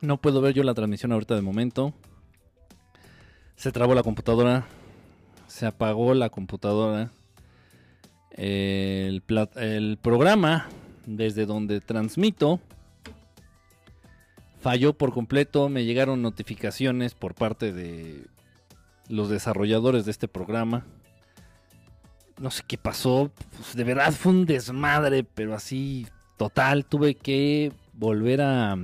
No puedo ver yo la transmisión ahorita de momento. Se trabó la computadora. Se apagó la computadora. El, programa desde donde transmito falló por completo. Me llegaron notificaciones por parte de los desarrolladores de este programa. No sé qué pasó. Pues, de verdad fue un desmadre, pero así total. Tuve que volver a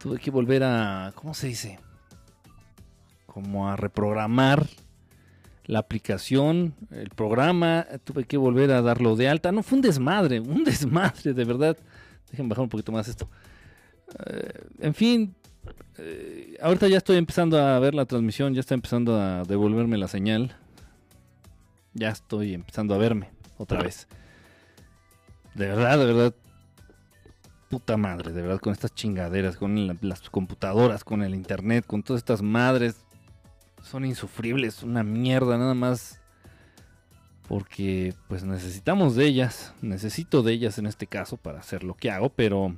tuve que volver a, ¿cómo se dice? Como a reprogramar la aplicación, el programa, tuve que volver a darlo de alta. No, fue un desmadre, un desmadre, de verdad. Déjenme bajar un poquito más esto. Eh, en fin, eh, ahorita ya estoy empezando a ver la transmisión, ya está empezando a devolverme la señal. Ya estoy empezando a verme otra vez. De verdad, de verdad, puta madre, de verdad, con estas chingaderas, con las computadoras, con el internet, con todas estas madres. Son insufribles, una mierda, nada más. Porque pues necesitamos de ellas, necesito de ellas en este caso para hacer lo que hago, pero...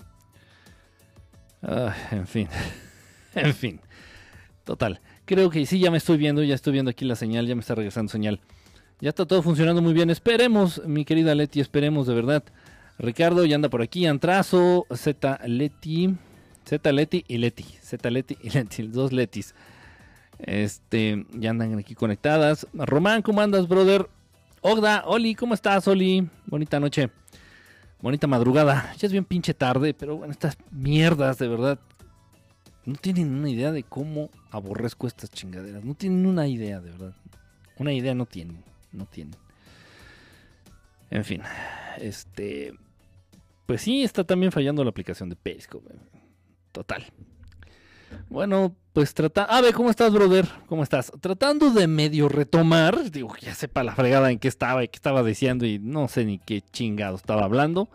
en fin, en fin. Total, creo que sí, ya me estoy viendo, ya estoy viendo aquí la señal, ya me está regresando señal. Ya está todo funcionando muy bien. Esperemos, mi querida Leti, esperemos de verdad. Ricardo ya anda por aquí, Antrazo, Z Leti, Z Leti y Leti, Z Leti y Leti, dos Letis. Este, ya andan aquí conectadas. Román, ¿cómo andas, brother? Ogda, Oli, ¿cómo estás, Oli? Bonita noche. Bonita madrugada. Ya es bien pinche tarde, pero bueno, estas mierdas, de verdad. No tienen una idea de cómo aborrezco estas chingaderas. No tienen una idea, de verdad. Una idea no tienen. No tienen. En fin. Este. Pues sí, está también fallando la aplicación de Periscope. Total. Bueno, pues trata. A ver, ¿cómo estás, brother? ¿Cómo estás? Tratando de medio retomar. Digo, ya sepa la fregada en qué estaba y qué estaba diciendo y no sé ni qué chingado estaba hablando.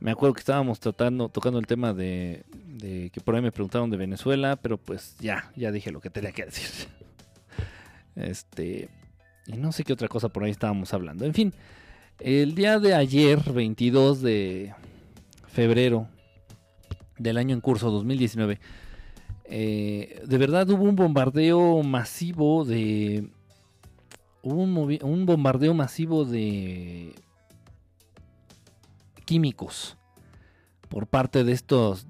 Me acuerdo que estábamos tratando, tocando el tema de, de que por ahí me preguntaron de Venezuela, pero pues ya, ya dije lo que tenía que decir. Este. Y no sé qué otra cosa por ahí estábamos hablando. En fin, el día de ayer, 22 de febrero del año en curso 2019, eh, de verdad hubo un bombardeo masivo de... Hubo un, un bombardeo masivo de químicos por parte de estos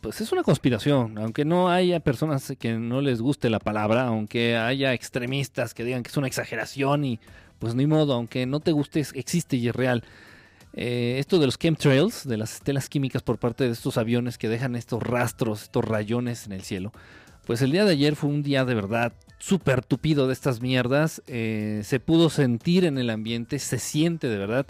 pues es una conspiración, aunque no haya personas que no les guste la palabra, aunque haya extremistas que digan que es una exageración y pues ni modo, aunque no te guste, existe y es real. Eh, esto de los chemtrails, de las estelas químicas por parte de estos aviones que dejan estos rastros, estos rayones en el cielo, pues el día de ayer fue un día de verdad súper tupido de estas mierdas. Eh, se pudo sentir en el ambiente, se siente de verdad,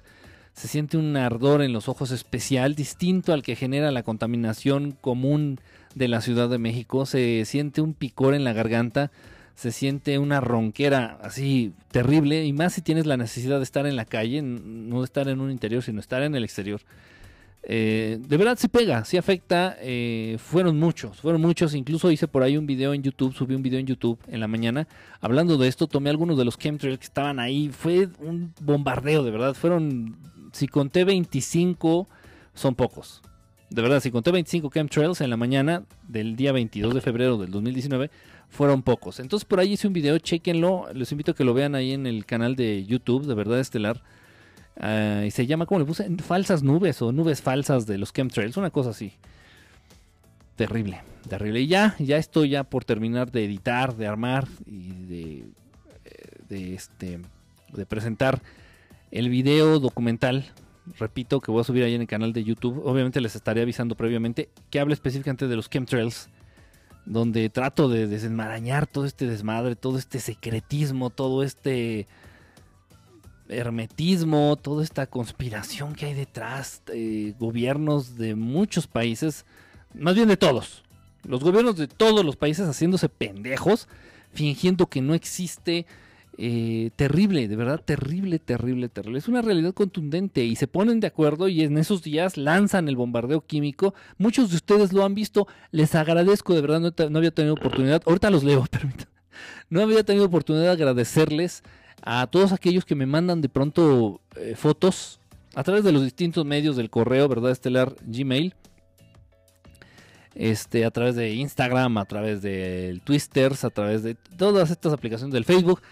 se siente un ardor en los ojos especial, distinto al que genera la contaminación común de la Ciudad de México. Se siente un picor en la garganta se siente una ronquera así terrible y más si tienes la necesidad de estar en la calle, no de estar en un interior, sino estar en el exterior. Eh, de verdad se pega, sí afecta. Eh, fueron muchos, fueron muchos. Incluso hice por ahí un video en YouTube, subí un video en YouTube en la mañana hablando de esto. Tomé algunos de los chemtrails que estaban ahí. Fue un bombardeo, de verdad. Fueron, si conté 25, son pocos. De verdad, si conté 25 chemtrails en la mañana del día 22 de febrero del 2019, fueron pocos. Entonces por ahí hice un video, chequenlo, les invito a que lo vean ahí en el canal de YouTube de Verdad Estelar. Ah, y se llama, ¿cómo le puse? Falsas nubes o nubes falsas de los chemtrails, una cosa así. Terrible, terrible. Y ya, ya estoy ya por terminar de editar, de armar y de, eh, este, de presentar el video documental. Repito que voy a subir ahí en el canal de YouTube. Obviamente les estaré avisando previamente que habla específicamente de los chemtrails donde trato de desenmarañar todo este desmadre, todo este secretismo, todo este hermetismo, toda esta conspiración que hay detrás, de gobiernos de muchos países, más bien de todos, los gobiernos de todos los países haciéndose pendejos, fingiendo que no existe eh, terrible, de verdad terrible, terrible, terrible. Es una realidad contundente y se ponen de acuerdo y en esos días lanzan el bombardeo químico. Muchos de ustedes lo han visto, les agradezco, de verdad no, había tenido oportunidad, ahorita los leo, permítanme. No había tenido oportunidad de agradecerles a todos aquellos que me mandan de pronto eh, fotos a través de los distintos medios del correo, ¿verdad? Estelar Gmail. este, a través de Instagram, a través del Twisters, a través de todas estas aplicaciones del Facebook.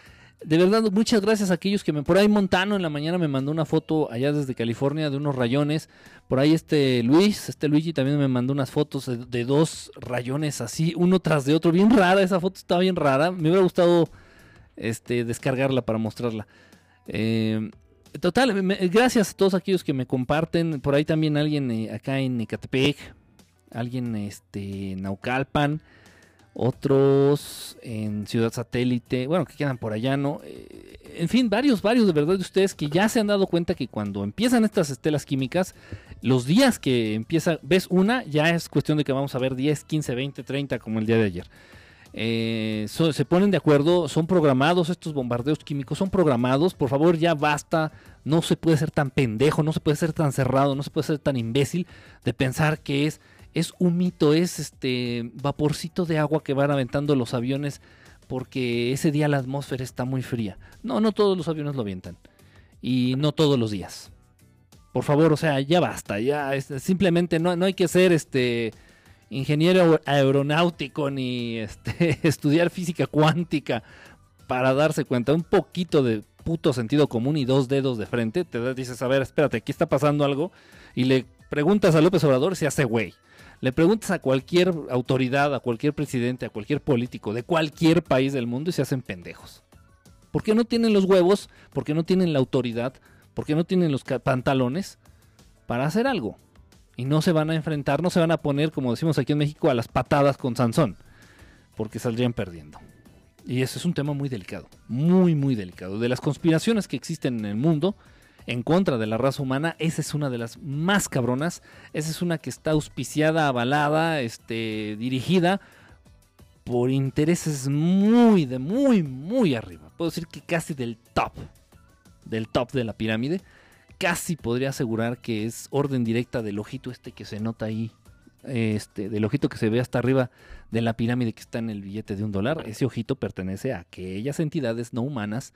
De verdad, muchas gracias a aquellos que me... Por ahí Montano en la mañana me mandó una foto allá desde California de unos rayones. Por ahí este Luis, este Luigi también me mandó unas fotos de, dos rayones así, uno tras de otro. Bien rara, esa foto está bien rara. Me hubiera gustado este, descargarla para mostrarla. Eh, total, gracias a todos aquellos que me comparten. Por ahí también alguien eh, acá en Ecatepec, alguien este, en Naucalpan otros en Ciudad Satélite, bueno, que quedan por allá, ¿no? Eh, en fin, varios, varios de verdad de ustedes que ya se han dado cuenta que cuando empiezan estas estelas químicas, los días que empieza, ves una, ya es cuestión de que vamos a ver 10, 15, 20, 30 como el día de ayer. Eh, se ponen de acuerdo, son programados estos bombardeos químicos, son programados, por favor ya basta, no se puede ser tan pendejo, no se puede ser tan cerrado, no se puede ser tan imbécil de pensar que es es un mito, es este vaporcito de agua que van aventando los aviones porque ese día la atmósfera está muy fría. No, no todos los aviones lo avientan. Y no todos los días. Por favor, o sea, ya basta, ya simplemente no, no hay que ser este ingeniero aeronáutico ni este, estudiar física cuántica para darse cuenta. Un poquito de puto sentido común y dos dedos de frente. Te dices, a ver, espérate, aquí está pasando algo. Y le preguntas a López Obrador si hace güey. Le preguntas a cualquier autoridad, a cualquier presidente, a cualquier político de cualquier país del mundo y se hacen pendejos. ¿Por qué no tienen los huevos? ¿Por qué no tienen la autoridad? ¿Por qué no tienen los pantalones para hacer algo? Y no se van a enfrentar, no se van a poner, como decimos aquí en México, a las patadas con Sansón, porque saldrían perdiendo. Y eso es un tema muy delicado, muy, muy delicado. De las conspiraciones que existen en el mundo, en contra de la raza humana. Esa es una de las más cabronas. Esa es una que está auspiciada, avalada, este, dirigida por intereses muy, de muy, muy arriba. Puedo decir que casi del top, del top de la pirámide. Casi podría asegurar que es orden directa del ojito este que se nota ahí. Este, del ojito que se ve hasta arriba de la pirámide que está en el billete de un dólar. Ese ojito pertenece a aquellas entidades no humanas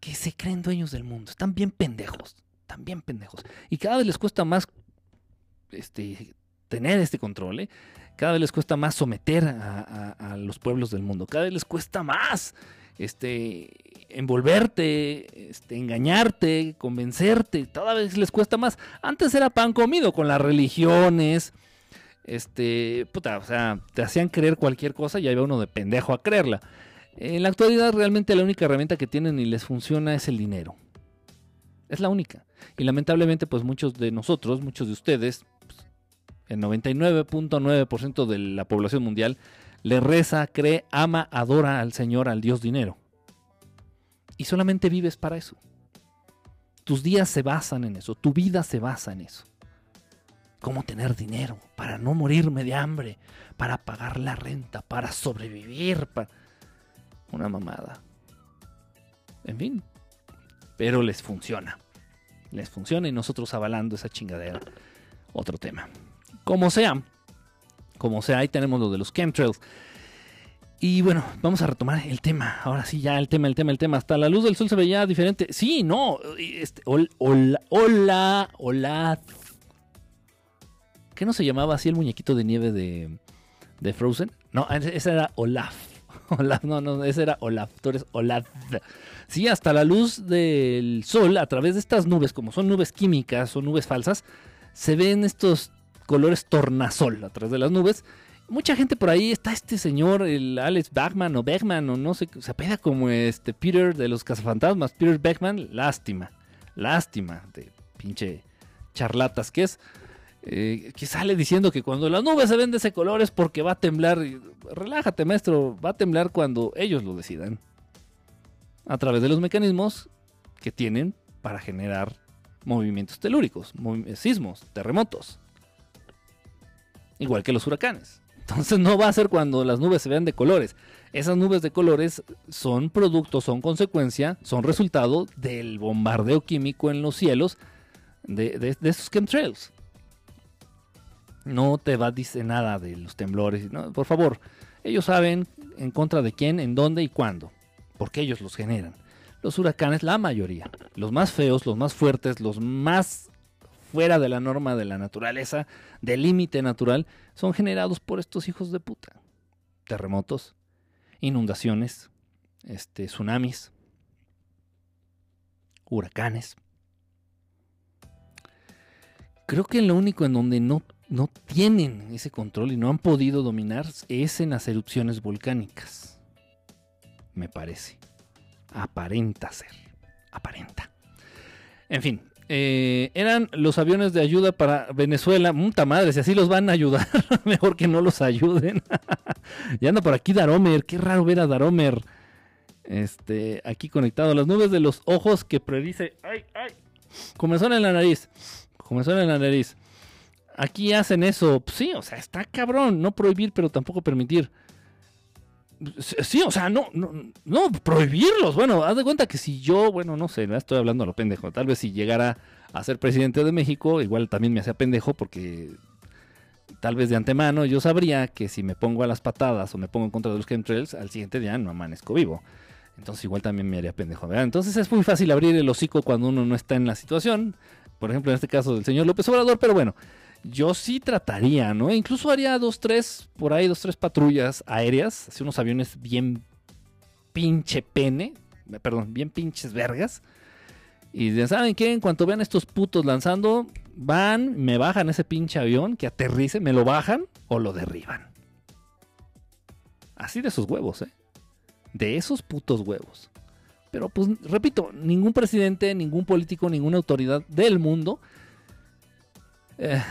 que se creen dueños del mundo. Están bien pendejos. Están bien pendejos. Y cada vez les cuesta más este, tener este control. ¿eh? Cada vez les cuesta más someter a, los pueblos del mundo. Cada vez les cuesta más este, envolverte, este, engañarte, convencerte. Cada vez les cuesta más. Antes era pan comido con las religiones. Este, puta, o sea, te hacían creer cualquier cosa y va uno de pendejo a creerla. En la actualidad realmente la única herramienta que tienen y les funciona es el dinero. Es la única. Y lamentablemente pues muchos de nosotros, muchos de ustedes, pues, el 99.9% de la población mundial le reza, cree, ama, adora al Señor, al Dios dinero. Y solamente vives para eso. Tus días se basan en eso, tu vida se basa en eso. Cómo tener dinero para no morirme de hambre, para pagar la renta, para sobrevivir, para una mamada. En fin. Pero les funciona. Les funciona y nosotros avalando esa chingadera. Otro tema. Como sea. Como sea, ahí tenemos lo de los chemtrails. Y bueno, vamos a retomar el tema. Ahora sí, ya el tema, el tema, el tema. Hasta la luz del sol se veía diferente. Sí, no. Este, hola, hola, hola. ¿Qué no se llamaba así el muñequito de nieve de, de Frozen? No, ese era Olaf. No, no, ese era Olaf. Sí, hasta la luz del sol, a través de estas nubes, como son nubes químicas o nubes falsas, se ven estos colores tornasol a través de las nubes. Mucha gente por ahí está este señor, el Alex Bachman o Beckman, o no sé, se apela como este Peter de los cazafantasmas, Peter Beckman, lástima, lástima de pinche charlatas que es. Eh, que sale diciendo que cuando las nubes se ven de ese color es porque va a temblar. Relájate, maestro, va a temblar cuando ellos lo decidan. A través de los mecanismos que tienen para generar movimientos telúricos, sismos, terremotos. Igual que los huracanes. Entonces no va a ser cuando las nubes se vean de colores. Esas nubes de colores son producto, son consecuencia, son resultado del bombardeo químico en los cielos de, de, de chemtrails no te va decir nada de los temblores. Por favor, ellos saben en contra de quién, en dónde y cuándo, porque ellos los generan. Los huracanes, la mayoría, los más feos, los más fuertes, los más fuera de la norma de la naturaleza, del límite natural, son generados por estos hijos de puta. Terremotos, inundaciones, este, tsunamis, huracanes. Creo que lo único en donde no, no tienen ese control y no han podido dominar es en las erupciones volcánicas. Me parece. Aparenta ser. Aparenta. En fin, eh, eran los aviones de ayuda para Venezuela. Muta madre, si así los van a ayudar, mejor que no los ayuden. ya anda por aquí Daromer. Qué raro ver a Daromer este, aquí conectado. Las nubes de los ojos que predice. ¡Ay, ay! Comenzó en la nariz. Comenzó en la nariz. Aquí hacen eso. sí, o sea, está cabrón. No prohibir, pero tampoco permitir. Sí, o sea, no, no, no, prohibirlos. Bueno, haz de cuenta que si yo, bueno, no sé, estoy hablando a lo pendejo. Tal vez si llegara a ser presidente de México, igual también me hacía pendejo porque tal vez de antemano yo sabría que si me pongo a las patadas o me pongo en contra de los chemtrails, al siguiente día no amanezco vivo. Entonces igual también me haría pendejo. Entonces es muy fácil abrir el hocico cuando uno no está en la situación. Por ejemplo, en este caso del señor López Obrador, pero bueno, yo sí trataría, ¿no? Incluso haría dos, tres, por ahí, dos, tres patrullas aéreas, así unos aviones bien pinche pene, perdón, bien pinches vergas. Y saben qué, en cuanto vean estos putos lanzando, van, me bajan ese pinche avión, que aterrice, me lo bajan o lo derriban. Así de sus huevos, ¿eh? de esos putos huevos. Pero pues repito, ningún presidente, ningún político, ninguna autoridad del mundo eh,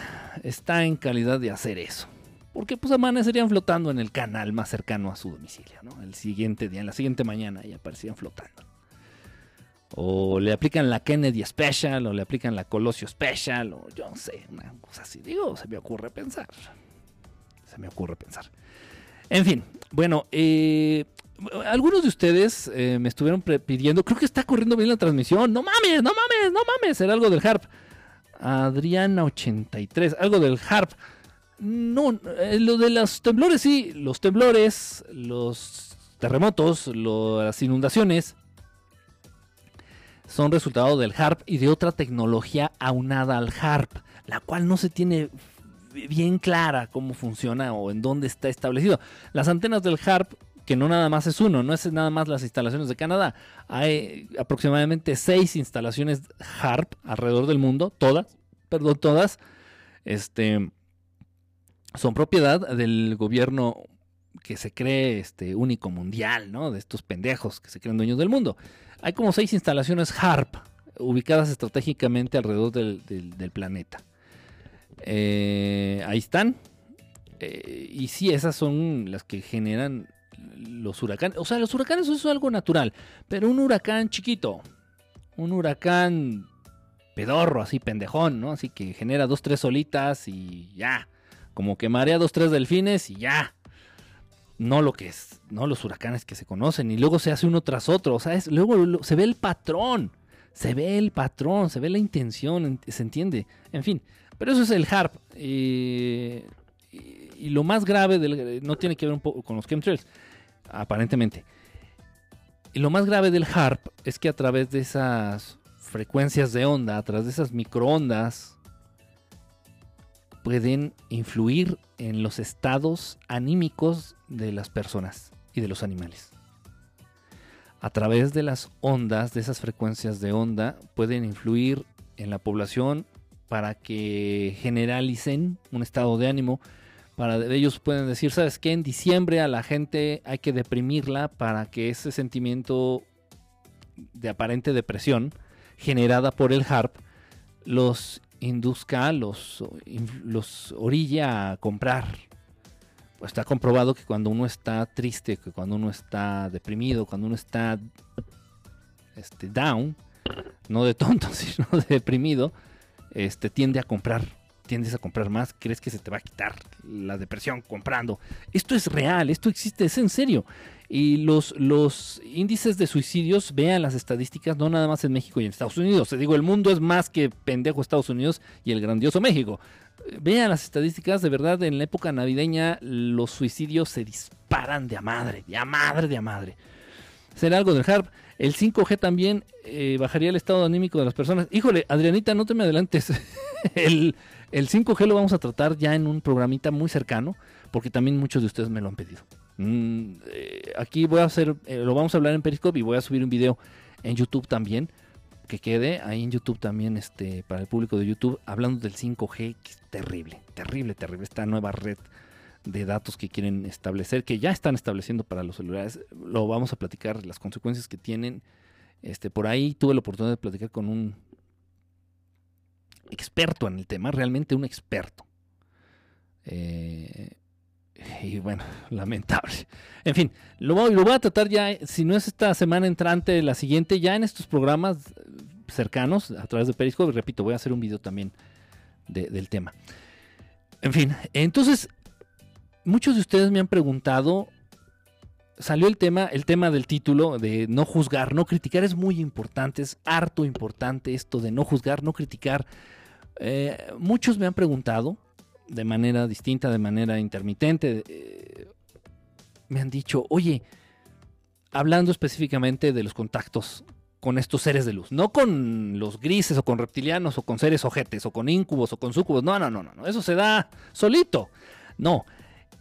está en calidad de hacer eso. Porque pues amanecerían flotando en el canal más cercano a su domicilio, ¿no? El siguiente día, en la siguiente mañana ya aparecían flotando. O le aplican la Kennedy Special, o le aplican la Colosio Special, o yo no sé, una cosa así. Digo, se me ocurre pensar. Se me ocurre pensar. En fin, bueno, eh, algunos de ustedes eh, me estuvieron pidiendo, creo que está corriendo bien la transmisión. No mames, no mames, no mames. Era algo del HARP. Adriana83, algo del HARP. No, eh, lo de los temblores, sí. Los temblores, los terremotos, las inundaciones son resultado del HARP y de otra tecnología aunada al HARP, la cual no se tiene bien clara cómo funciona o en dónde está establecido. Las antenas del HARP que no nada más es uno, no es nada más las instalaciones de Canadá. Hay aproximadamente seis instalaciones HARP alrededor del mundo, todas, perdón, todas, este, son propiedad del gobierno que se cree este, único mundial, ¿no? De estos pendejos que se creen dueños del mundo. Hay como seis instalaciones HARP ubicadas estratégicamente alrededor del, planeta. Eh, ahí están. Eh, y sí, esas son las que generan los huracanes. O sea, los huracanes es algo natural, pero un huracán chiquito, un huracán pedorro, así pendejón, ¿no? Así que genera dos, tres solitas y ya. Como que marea dos, tres delfines y ya. No lo que es, no los huracanes que se conocen. Y luego se hace uno tras otro. O sea, luego se ve el patrón. Se ve el patrón, se ve la intención, se entiende. En fin, pero eso es el HARP. y, lo más grave del, no tiene que ver un poco con los chemtrails aparentemente. Y lo más grave del HARP es que a través de esas frecuencias de onda, a través de esas microondas, pueden influir en los estados anímicos de las personas y de los animales. A través de las ondas, de esas frecuencias de onda, pueden influir en la población para que generalicen un estado de ánimo, para ellos pueden decir, ¿sabes qué? En diciembre a la gente hay que deprimirla para que ese sentimiento de aparente depresión generada por el HARP los induzca, los, los orille a comprar. Pues está comprobado que cuando uno está triste, que cuando uno está deprimido, cuando uno está este, down, no de tonto, sino de deprimido, este, tiende a comprar tiendes a comprar más, crees que se te va a quitar la depresión comprando. Esto es real, esto existe, es en serio. Y los, los índices de suicidios, vean las estadísticas, no nada más en México y en Estados Unidos. Te digo, el mundo es más que pendejo Estados Unidos y el grandioso México. Vean las estadísticas, de verdad, en la época navideña los suicidios se disparan de a madre, de a madre, de a madre. Será algo del HARP. El 5G también eh, bajaría el estado anímico de las personas. Híjole, Adrianita, no te me adelantes. el, 5G lo vamos a tratar ya en un programita muy cercano, porque también muchos de ustedes me lo han pedido. Mm, eh, aquí voy a hacer, eh, lo vamos a hablar en Periscope y voy a subir un video en YouTube también, que quede ahí en YouTube también, este, para el público de YouTube, hablando del 5G, que es terrible, terrible, terrible, esta nueva red de datos que quieren establecer, que ya están estableciendo para los celulares. Lo vamos a platicar, las consecuencias que tienen. Este, por ahí tuve la oportunidad de platicar con un experto en el tema, realmente un experto. Eh, y bueno, lamentable. En fin, lo voy, lo voy a tratar ya, si no es esta semana entrante, la siguiente, ya en estos programas cercanos, a través de Periscope, repito, voy a hacer un video también del tema. En fin, entonces muchos de ustedes me han preguntado, salió el tema, el tema del título de no juzgar, no criticar es muy importante, es harto importante esto de no juzgar, no criticar. Eh, muchos me han preguntado de manera distinta, de manera intermitente, eh, me han dicho, oye, hablando específicamente de los contactos con estos seres de luz, no con los grises o con reptilianos o con seres ojetes o con incubos o con sucubos, no, no, no, no, eso se da solito. No,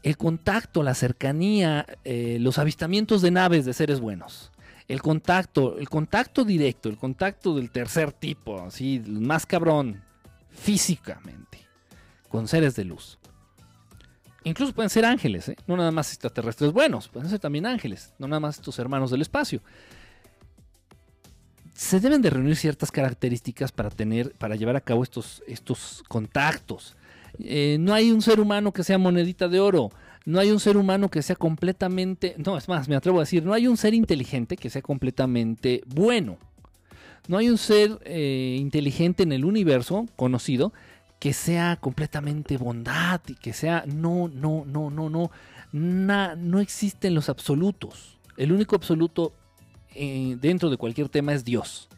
el contacto, la cercanía, eh, los avistamientos de naves de seres buenos. El contacto, el contacto directo, el contacto del tercer tipo, así, más cabrón, físicamente, con seres de luz. Incluso pueden ser ángeles, ¿eh? no nada más extraterrestres buenos, pueden ser también ángeles, no nada más estos hermanos del espacio. Se deben de reunir ciertas características para tener, para llevar a cabo estos, estos contactos. Eh, no hay un ser humano que sea monedita de oro. No hay un ser humano que sea completamente... No, es más, me atrevo a decir, no hay un ser inteligente que sea completamente bueno. No hay un ser eh, inteligente en el universo conocido que sea completamente bondad y que sea... No, no, no, no, no. no existen los absolutos. El único absoluto eh, dentro de cualquier tema es Dios.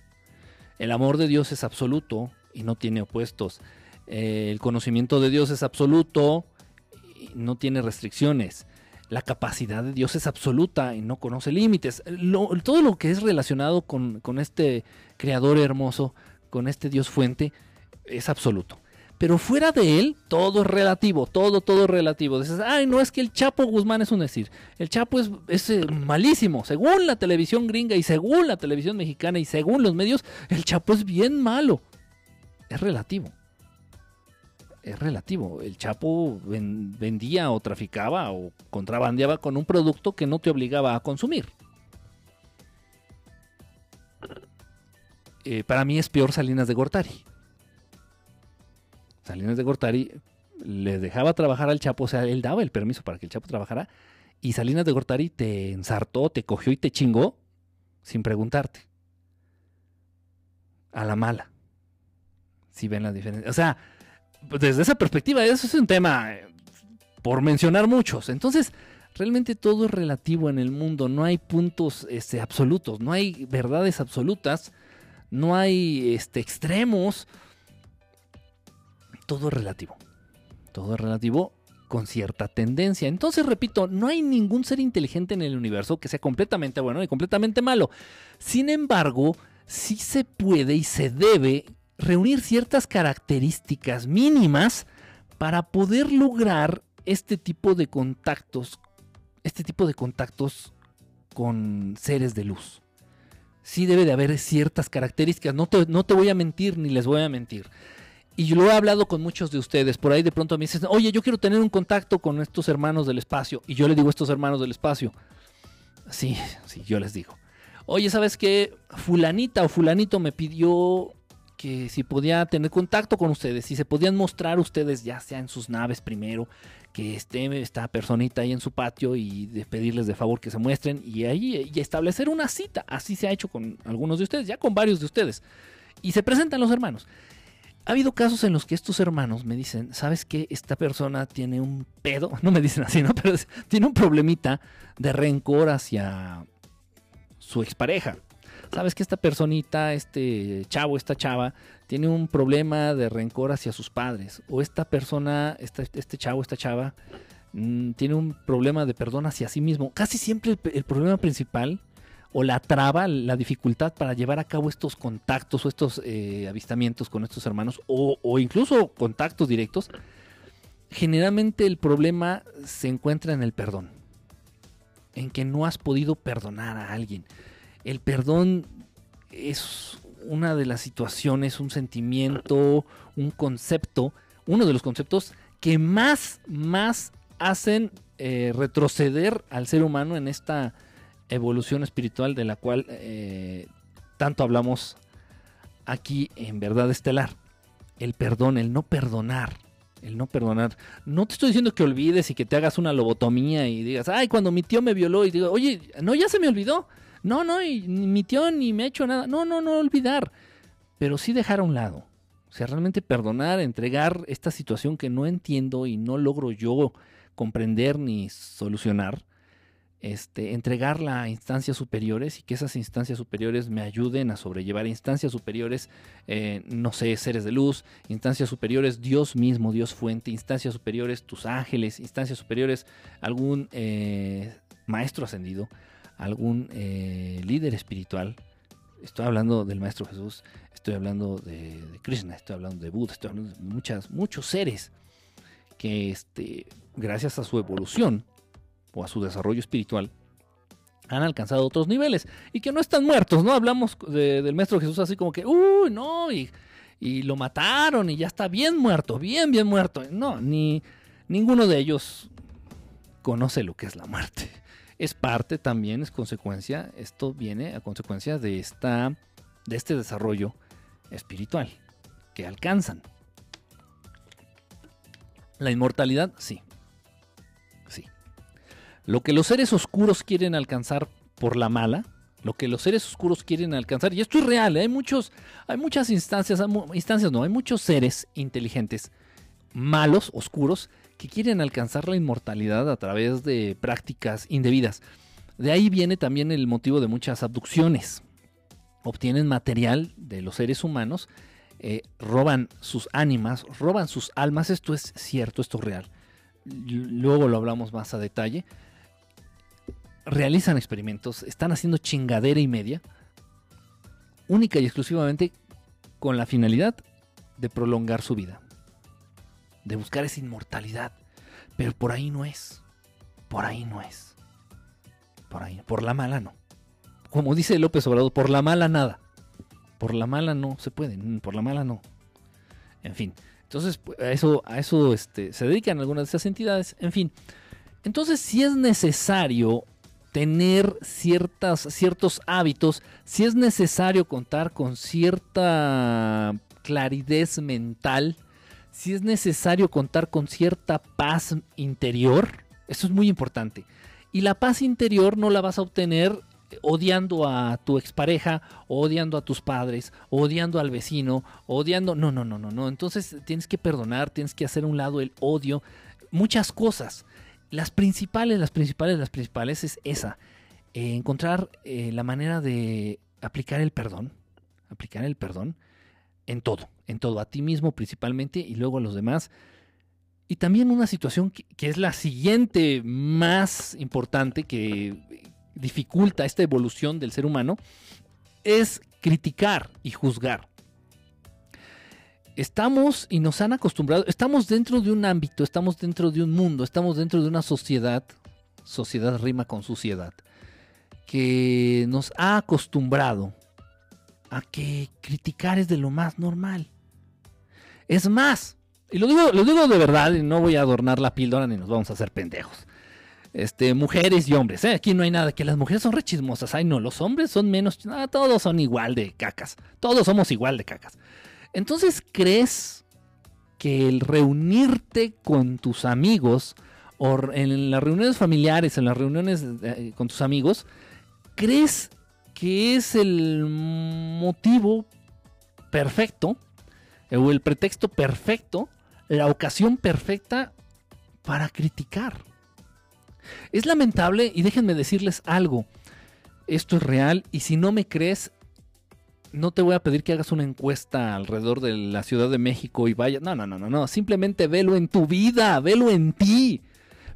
El amor de Dios es absoluto y no tiene opuestos. Eh, el conocimiento de Dios es absoluto, y no tiene restricciones. La capacidad de Dios es absoluta y no conoce límites. todo lo que es relacionado con, este creador hermoso, con este Dios fuente, es absoluto. Pero fuera de él, todo es relativo, todo, todo es relativo. Dices, ay, no es que el Chapo Guzmán es un decir. El Chapo es, es, eh, malísimo. Según la televisión gringa y según la televisión mexicana y según los medios, el Chapo es bien malo. Es relativo es relativo. El Chapo vendía o traficaba o contrabandeaba con un producto que no te obligaba a consumir. Eh, para mí es peor Salinas de Gortari. Salinas de Gortari le dejaba trabajar al Chapo, o sea, él daba el permiso para que el Chapo trabajara, y Salinas de Gortari te ensartó, te cogió y te chingó sin preguntarte. A la mala. Si ven la diferencia. O sea, desde esa perspectiva, eso es un tema eh, por mencionar muchos. Entonces, realmente todo es relativo en el mundo, no hay puntos este, absolutos, no hay verdades absolutas, no hay este, extremos. Todo es relativo. Todo es relativo con cierta tendencia. Entonces, repito, no hay ningún ser inteligente en el universo que sea completamente bueno y completamente malo. Sin embargo, sí se puede y se debe reunir ciertas características mínimas para poder lograr este tipo de contactos, este tipo de contactos con seres de luz. Sí debe de haber ciertas características, no te, no te voy a mentir ni les voy a mentir. Y yo lo he hablado con muchos de ustedes, por ahí de pronto me dicen, oye, yo quiero tener un contacto con estos hermanos del espacio. Y yo le digo a estos hermanos del espacio, sí, sí, yo les digo, oye, ¿sabes qué? Fulanita o fulanito me pidió que si podía tener contacto con ustedes, si se podían mostrar ustedes ya sea en sus naves primero, que esté esta personita ahí en su patio y de pedirles de favor que se muestren y ahí establecer una cita. Así se ha hecho con algunos de ustedes, ya con varios de ustedes. Y se presentan los hermanos. Ha habido casos en los que estos hermanos me dicen, ¿sabes qué? Esta persona tiene un pedo, no me dicen así, ¿no? Pero tiene un problemita de rencor hacia su expareja sabes que esta personita, este chavo, esta chava, tiene un problema de rencor hacia sus padres. O esta persona, este, chavo, esta chava, mm, tiene un problema de perdón hacia sí mismo. Casi siempre el, problema principal o la traba, la dificultad para llevar a cabo estos contactos o estos eh, avistamientos con estos hermanos o, incluso contactos directos, generalmente el problema se encuentra en el perdón, en que no has podido perdonar a alguien. El perdón es una de las situaciones, un sentimiento, un concepto, uno de los conceptos que más, más hacen eh, retroceder al ser humano en esta evolución espiritual de la cual eh, tanto hablamos aquí en Verdad Estelar. El perdón, el no perdonar, el no perdonar. No te estoy diciendo que olvides y que te hagas una lobotomía y digas, ay, cuando mi tío me violó y digo, oye, no, ya se me olvidó. No, no, y, ni mi tío ni me ha hecho nada. No, no, no olvidar. Pero sí dejar a un lado. O sea, realmente perdonar, entregar esta situación que no entiendo y no logro yo comprender ni solucionar. Este, entregarla a instancias superiores y que esas instancias superiores me ayuden a sobrellevar instancias superiores, eh, no sé, seres de luz, instancias superiores, Dios mismo, Dios fuente, instancias superiores, tus ángeles, instancias superiores, algún eh, maestro ascendido, algún eh, líder espiritual. Estoy hablando del Maestro Jesús, estoy hablando de, Krishna, estoy hablando de Buda, estoy hablando de muchos seres que este, gracias a su evolución o a su desarrollo espiritual han alcanzado otros niveles y que no están muertos, ¿no? Hablamos del Maestro Jesús así como que, uy, no, y, y, lo mataron y ya está bien muerto, bien, bien muerto. No, ni ninguno de ellos conoce lo que es la muerte es parte también, es consecuencia, esto viene a consecuencia de, esta, de este desarrollo espiritual que alcanzan. La inmortalidad, sí. Sí. Lo que los seres oscuros quieren alcanzar por la mala, lo que los seres oscuros quieren alcanzar, y esto es real, ¿eh? hay, muchos, hay muchas instancias, instancias no, hay muchos seres inteligentes, malos, oscuros, que quieren alcanzar la inmortalidad a través de prácticas indebidas. De ahí viene también el motivo de muchas abducciones. Obtienen material de los seres humanos, eh, roban sus ánimas, roban sus almas. Esto es cierto, esto es real. Luego lo hablamos más a detalle. Realizan experimentos, están haciendo chingadera y media, única y exclusivamente con la finalidad de prolongar su vida de buscar esa inmortalidad. Pero por ahí no es. Por ahí no es. Por ahí, por la mala no. Como dice López Obrador, por la mala nada. Por la mala no se puede, mm, por la mala no. En fin, entonces pues, a eso, a eso este, se dedican algunas de esas entidades. En fin, entonces si es necesario tener ciertas, ciertos hábitos, si es necesario contar con cierta claridad mental, si es necesario contar con cierta paz interior, eso es muy importante. Y la paz interior no la vas a obtener odiando a tu expareja, odiando a tus padres, odiando al vecino, odiando... No, no, no, no, no. Entonces tienes que perdonar, tienes que hacer un lado el odio, muchas cosas. Las principales, las principales, las principales es esa. Eh, encontrar eh, la manera de aplicar el perdón, aplicar el perdón en todo, en todo, a ti mismo principalmente y luego a los demás. Y también una situación que, es la siguiente más importante que dificulta esta evolución del ser humano, es criticar y juzgar. Estamos y nos han acostumbrado, estamos dentro de un ámbito, estamos dentro de un mundo, estamos dentro de una sociedad, sociedad rima con suciedad, que nos ha acostumbrado a que criticar es de lo más normal. Es más, y lo digo, lo digo de verdad, y no voy a adornar la píldora ni nos vamos a hacer pendejos. Este, mujeres y hombres, ¿eh? aquí no hay nada, que las mujeres son rechismosas, ay no, los hombres son menos, todos son igual de cacas, todos somos igual de cacas. Entonces, ¿crees que el reunirte con tus amigos, o en las reuniones familiares, en las reuniones eh, con tus amigos, ¿crees que es el motivo perfecto o el pretexto perfecto, la ocasión perfecta para criticar. Es lamentable y déjenme decirles algo. Esto es real y si no me crees, no te voy a pedir que hagas una encuesta alrededor de la Ciudad de México y vaya. No, no, no, no, no. Simplemente velo en tu vida, velo en ti.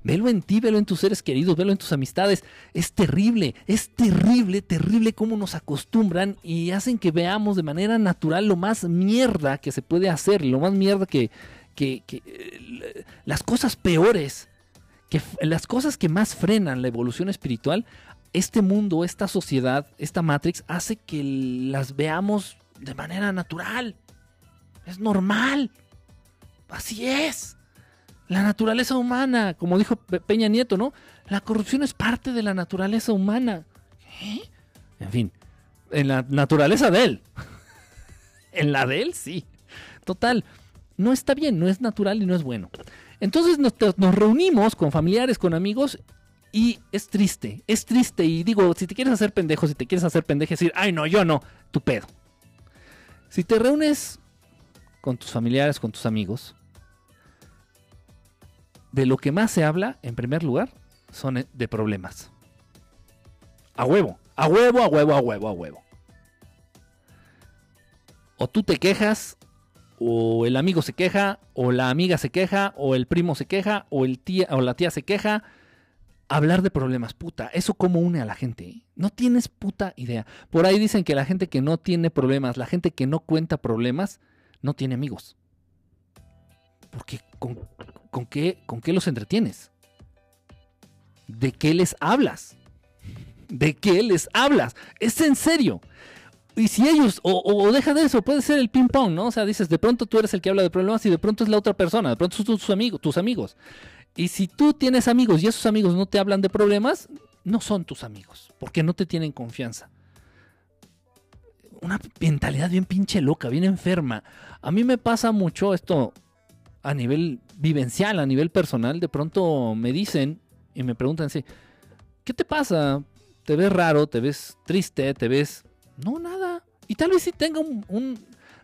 Velo en ti, velo en tus seres queridos, velo en tus amistades. Es terrible, es terrible, terrible cómo nos acostumbran y hacen que veamos de manera natural lo más mierda que se puede hacer, lo más mierda que, que, eh, las cosas peores, que las cosas que más frenan la evolución espiritual, este mundo, esta sociedad, esta Matrix hace que las veamos de manera natural. Es normal. Así es. La naturaleza humana, como dijo Peña Nieto, ¿no? La corrupción es parte de la naturaleza humana. ¿Qué? En fin, en la naturaleza de él. en la de él, sí. Total, no está bien, no es natural y no es bueno. Entonces nos, nos, reunimos con familiares, con amigos y es triste, es triste. Y digo, si te quieres hacer pendejo, si te quieres hacer pendejo, decir, ay no, yo no, tu pedo. Si te reúnes con tus familiares, con tus amigos, de lo que más se habla, en primer lugar, son eh, de problemas. A huevo, a huevo, a huevo, a huevo, a huevo. O tú te quejas, o el amigo se queja, o la amiga se queja, o el primo se queja, o, el tía, o la tía se queja. Hablar de problemas, puta, eso como une a la gente. ¿eh? No tienes puta idea. Por ahí dicen que la gente que no tiene problemas, la gente que no cuenta problemas, no tiene amigos. Porque con, ¿con qué, ¿con qué los entretienes? ¿De qué les hablas? ¿De qué les hablas? Es en serio. Y si ellos, o, deja de eso, puede ser el ping pong, ¿no? O sea, dices, de pronto tú eres el que habla de problemas y de pronto es la otra persona, de pronto son tus amigos, tus amigos. Y si tú tienes amigos y esos amigos no te hablan de problemas, no son tus amigos, porque no te tienen confianza. Una mentalidad bien pinche loca, bien enferma. A mí me pasa mucho esto, a nivel vivencial, a nivel personal, de pronto me dicen y me preguntan así, ¿qué te pasa? ¿Te ves raro? ¿Te ves triste? ¿Te ves...? No, nada. Y tal vez sí tenga un,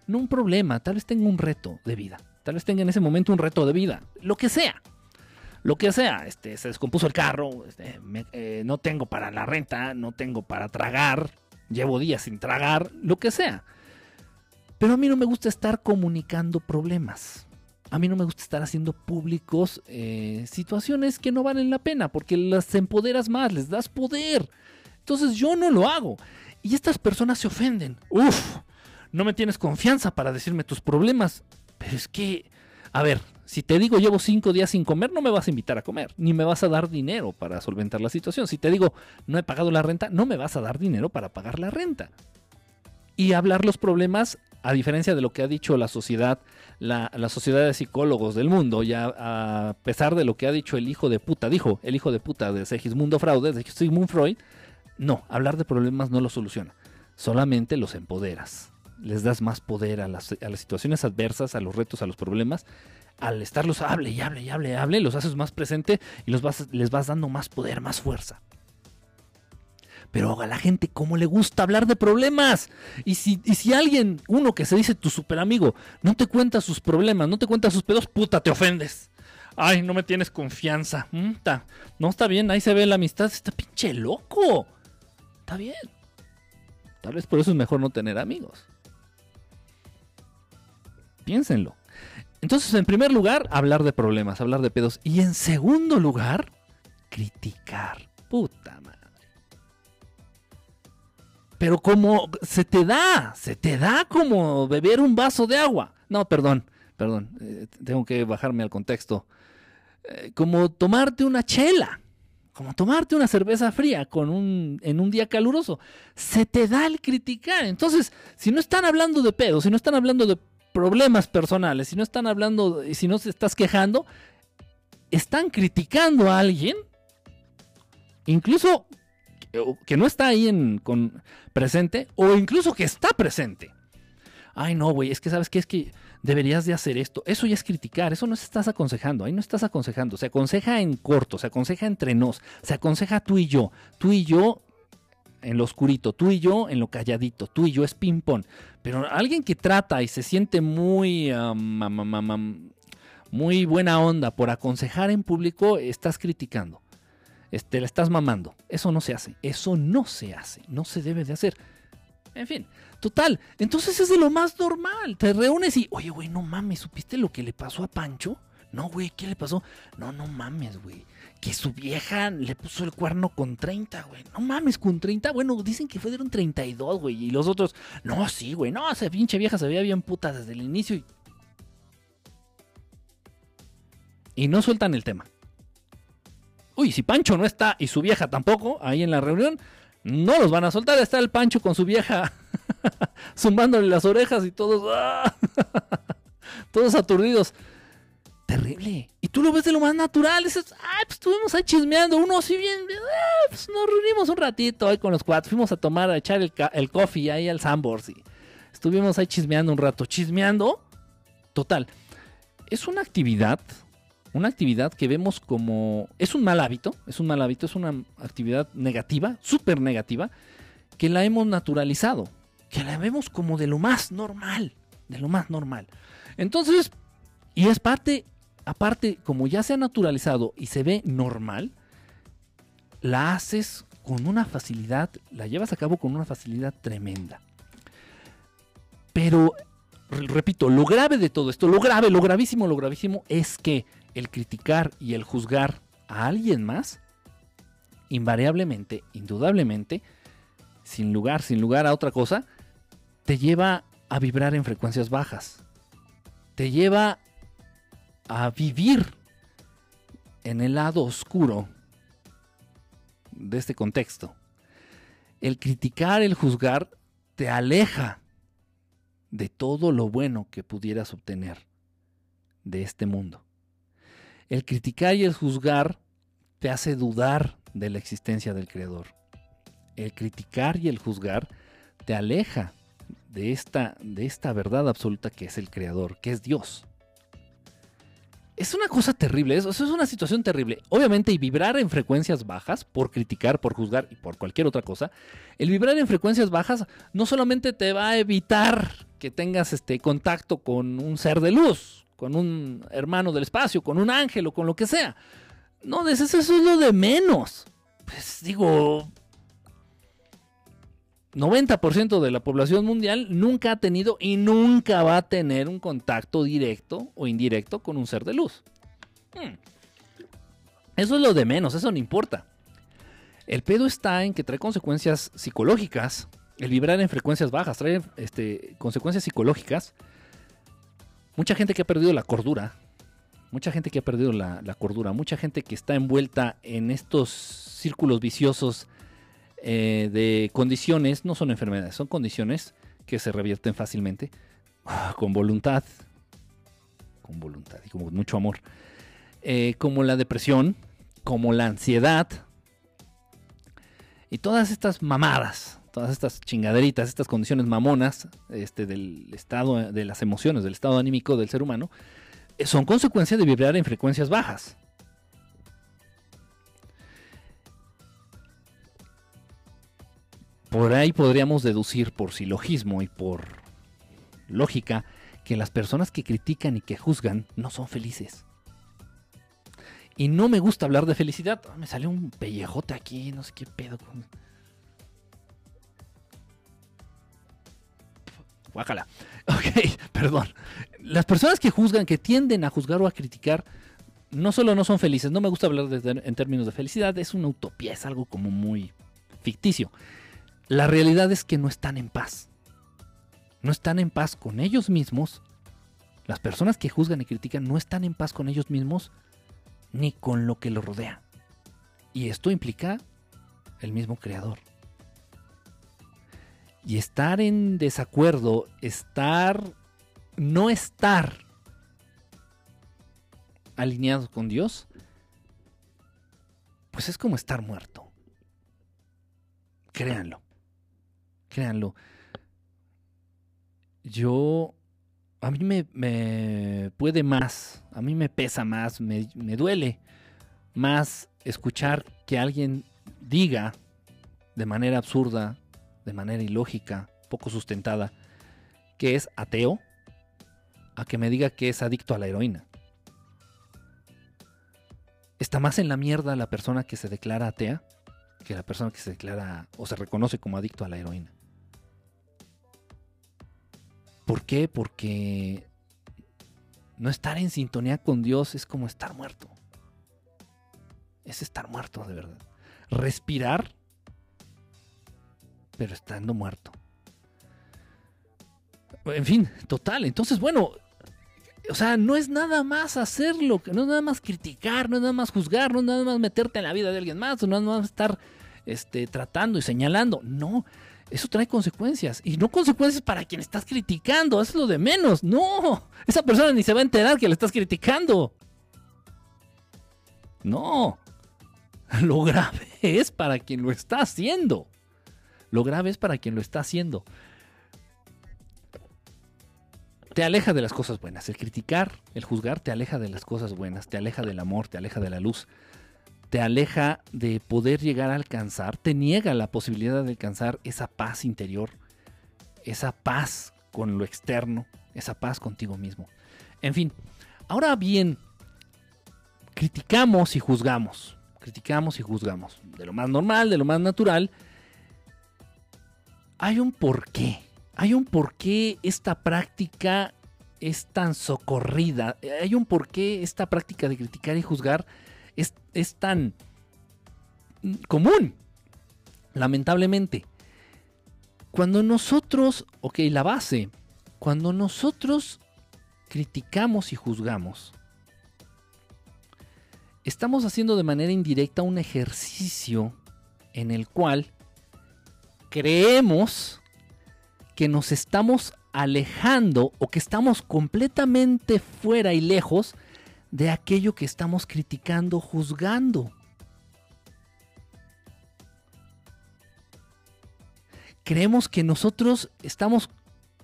no un problema, tal vez tenga un reto de vida. Tal vez tenga en ese momento un reto de vida. Lo que sea. Lo que sea. Este, se descompuso el carro. Este, eh, no tengo para la renta. No tengo para tragar. Llevo días sin tragar. Lo que sea. Pero a mí no me gusta estar comunicando problemas a mí no me gusta estar haciendo públicos eh, situaciones que no valen la pena porque las empoderas más, les das poder. Entonces yo no lo hago. Y estas personas se ofenden. Uf, no me tienes confianza para decirme tus problemas. Pero es que, a ver, si te digo llevo cinco días sin comer, no me vas a invitar a comer, ni me vas a dar dinero para solventar la situación. Si te digo no he pagado la renta, no me vas a dar dinero para pagar la renta. Y hablar los problemas a diferencia de lo que ha dicho la sociedad, la, sociedad de psicólogos del mundo, ya a pesar de lo que ha dicho el hijo de puta, dijo el hijo de puta de Segismundo Fraude, de Sigmund Freud, no, hablar de problemas no lo soluciona, solamente los empoderas, les das más poder a las, a las situaciones adversas, a los retos, a los problemas, al estarlos hable y hable y hable y hable, los haces más presente y los vas, les vas dando más poder, más fuerza. Pero a la gente, ¿cómo le gusta hablar de problemas? Y si, si alguien, uno que se dice tu super amigo, no te cuenta sus problemas, no te cuenta sus pedos, puta, te ofendes. Ay, no me tienes confianza. No está bien, ahí se ve la amistad. Está pinche loco. Está bien. Tal vez por eso es mejor no tener amigos. Piénsenlo. Entonces, en primer lugar, hablar de problemas, hablar de pedos. Y en segundo lugar, criticar. Puta madre. Pero como se te da, se te da como beber un vaso de agua. No, perdón, perdón, eh, tengo que bajarme al contexto. Eh, como tomarte una chela, como tomarte una cerveza fría con un, en un día caluroso. Se te da el criticar. Entonces, si no están hablando de pedos, si no están hablando de problemas personales, si no están hablando, y si no se estás quejando, están criticando a alguien, incluso que no está ahí en, presente o incluso que está presente. Ay, no, güey, es que sabes que es que deberías de hacer esto. Eso ya es criticar, eso no estás aconsejando, ahí no estás aconsejando. Se aconseja en corto, se aconseja entre nos, se aconseja tú y yo. Tú y yo en lo oscurito, tú y yo en lo calladito, tú y yo es ping-pong. Pero alguien que trata y se siente muy, muy buena onda por aconsejar en público, estás criticando este, le estás mamando. Eso no se hace. Eso no se hace. No se debe de hacer. En fin, total. Entonces es de lo más normal. Te reúnes y, oye, güey, no mames, ¿supiste lo que le pasó a Pancho? No, güey, ¿qué le pasó? No, no mames, güey. Que su vieja le puso el cuerno con 30, güey. No mames, con 30. Bueno, dicen que fueron 32, güey. Y los otros, no, sí, güey. No, esa pinche vieja se veía bien puta desde el inicio. Y, y no sueltan el tema. Uy, si Pancho no está y su vieja tampoco ahí en la reunión, no los van a soltar. Está el Pancho con su vieja zumbándole las orejas y todos, todos aturdidos. Terrible. Y tú lo ves de lo más natural. Dices, ay, pues estuvimos ahí chismeando. Uno, si bien, ah, pues nos reunimos un ratito ahí con los cuatro. Fuimos a tomar, a echar el, el coffee ahí al Sambors. Y estuvimos ahí chismeando un rato. Chismeando. Total. Es una actividad una actividad que vemos como es un mal hábito, es un mal hábito, es una actividad negativa, súper negativa, que la hemos naturalizado, que la vemos como de lo más normal, de lo más normal. Entonces, y es parte, aparte, como ya se ha naturalizado y se ve normal, la haces con una facilidad, la llevas a cabo con una facilidad tremenda. Pero, repito, lo grave de todo esto, lo grave, lo gravísimo, lo gravísimo es que el criticar y el juzgar a alguien más, invariablemente, indudablemente, sin lugar, sin lugar a otra cosa, te lleva a vibrar en frecuencias bajas. Te lleva a vivir en el lado oscuro de este contexto. El criticar, el juzgar, te aleja de todo lo bueno que pudieras obtener de este mundo. El criticar y el juzgar te hace dudar de la existencia del Creador. El criticar y el juzgar te aleja de esta, de esta verdad absoluta que es el Creador, que es Dios. Es una cosa terrible, eso, es una situación terrible. Obviamente, y vibrar en frecuencias bajas, por criticar, por juzgar y por cualquier otra cosa, el vibrar en frecuencias bajas no solamente te va a evitar que tengas este contacto con un ser de luz, con un hermano del espacio, con un ángel o con lo que sea. No, eso, es lo de menos. Pues digo, 90% de la población mundial nunca ha tenido y nunca va a tener un contacto directo o indirecto con un ser de luz. Hmm. Eso es lo de menos, eso no importa. El pedo está en que trae consecuencias psicológicas. El vibrar en frecuencias bajas trae este, consecuencias psicológicas mucha gente que ha perdido la cordura, mucha gente que ha perdido la, cordura, mucha gente que está envuelta en estos círculos viciosos eh, de condiciones, no son enfermedades, son condiciones que se revierten fácilmente, con voluntad, con voluntad y con mucho amor, eh, como la depresión, como la ansiedad y todas estas mamadas todas estas chingaderitas, estas condiciones mamonas este, del estado de las emociones, del estado anímico del ser humano, eh, son consecuencia de vibrar en frecuencias bajas. Por ahí podríamos deducir por silogismo y por lógica que las personas que critican y que juzgan no son felices. Y no me gusta hablar de felicidad. Me salió un pellejote aquí, no sé qué pedo. Con... Guácala. Ok, perdón. Las personas que juzgan, que tienden a juzgar o a criticar, no solo no son felices, no me gusta hablar en términos de felicidad, es una utopía, es algo como muy ficticio. La realidad es que no están en paz. No están en paz con ellos mismos. Las personas que juzgan y critican no están en paz con ellos mismos ni con lo que los rodea. Y esto implica el mismo creador. Y estar en desacuerdo, estar, no estar alineado con Dios, pues es como estar muerto. Créanlo, créanlo. Yo, a mí me, puede más, a mí me pesa más, me, duele más escuchar que alguien diga de manera absurda de manera ilógica, poco sustentada, que es ateo, a que me diga que es adicto a la heroína. Está más en la mierda la persona que se declara atea que la persona que se declara o se reconoce como adicto a la heroína. ¿Por qué? Porque No estar en sintonía con Dios es como estar muerto. Es estar muerto de verdad. Respirar, pero estando muerto. En fin, total. Entonces, bueno, o sea, no es nada más hacerlo, no es nada más criticar, no es nada más juzgar, no es nada más meterte en la vida de alguien más, no es nada más estar este, tratando y señalando. No, eso trae consecuencias. Y no consecuencias para quien estás criticando, es lo de menos. No, esa persona ni se va a enterar que le estás criticando. No, lo grave es para quien lo está haciendo. Lo grave es para quien lo está haciendo te aleja de las cosas buenas. El criticar, el juzgar, te aleja de las cosas buenas, te aleja del amor, te aleja de la luz, te aleja de poder llegar a alcanzar, te niega la posibilidad de alcanzar esa paz interior, esa paz con lo externo, esa paz contigo mismo. En fin, ahora bien, criticamos y juzgamos, criticamos y juzgamos, de lo más normal, de lo más natural, hay un porqué hay un porqué esta práctica es tan socorrida. Hay un porqué esta práctica de criticar y juzgar es, es tan común. Lamentablemente. Cuando nosotros, ok, la base, cuando nosotros criticamos y juzgamos, estamos haciendo de manera indirecta un ejercicio en el cual creemos que nos estamos alejando o que estamos completamente fuera y lejos de aquello que estamos criticando, juzgando. Creemos que nosotros estamos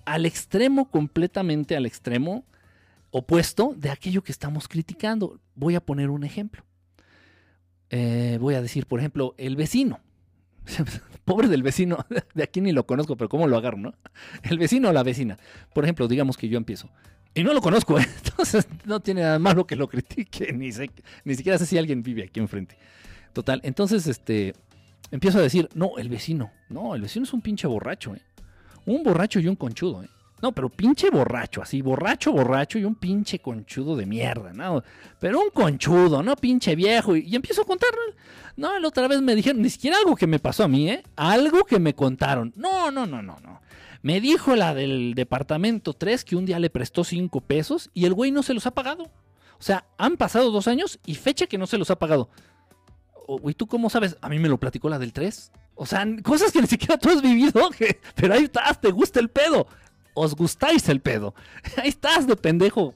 al extremo, completamente al extremo opuesto de aquello que estamos criticando. Voy a poner un ejemplo. Eh, voy a decir, por ejemplo, el vecino. Pobre del vecino, de aquí ni lo conozco, pero ¿cómo lo agarro, no? El vecino o la vecina. Por ejemplo, digamos que yo empiezo. Y no lo conozco, ¿eh? entonces no tiene nada malo que lo critique, ni, sé, ni siquiera sé si alguien vive aquí enfrente. Total, entonces este, empiezo a decir, no, el vecino, no, el vecino es un pinche borracho, ¿eh? Un borracho y un conchudo, ¿eh? No, pero pinche borracho, así, borracho, borracho y un pinche conchudo de mierda, ¿no? Pero un conchudo, ¿no? Pinche viejo. Y, empiezo a contar. No, la otra vez me dijeron, ni siquiera algo que me pasó a mí, ¿eh? Algo que me contaron. No, no, no, no, no. Me dijo la del departamento 3 que un día le prestó 5 pesos y el güey no se los ha pagado. O sea, han pasado dos años y fecha que no se los ha pagado. Güey, ¿tú cómo sabes? A mí me lo platicó la del 3. O sea, cosas que ni siquiera tú has vivido, pero ahí estás, te gusta el pedo os gustáis el pedo. Ahí estás de pendejo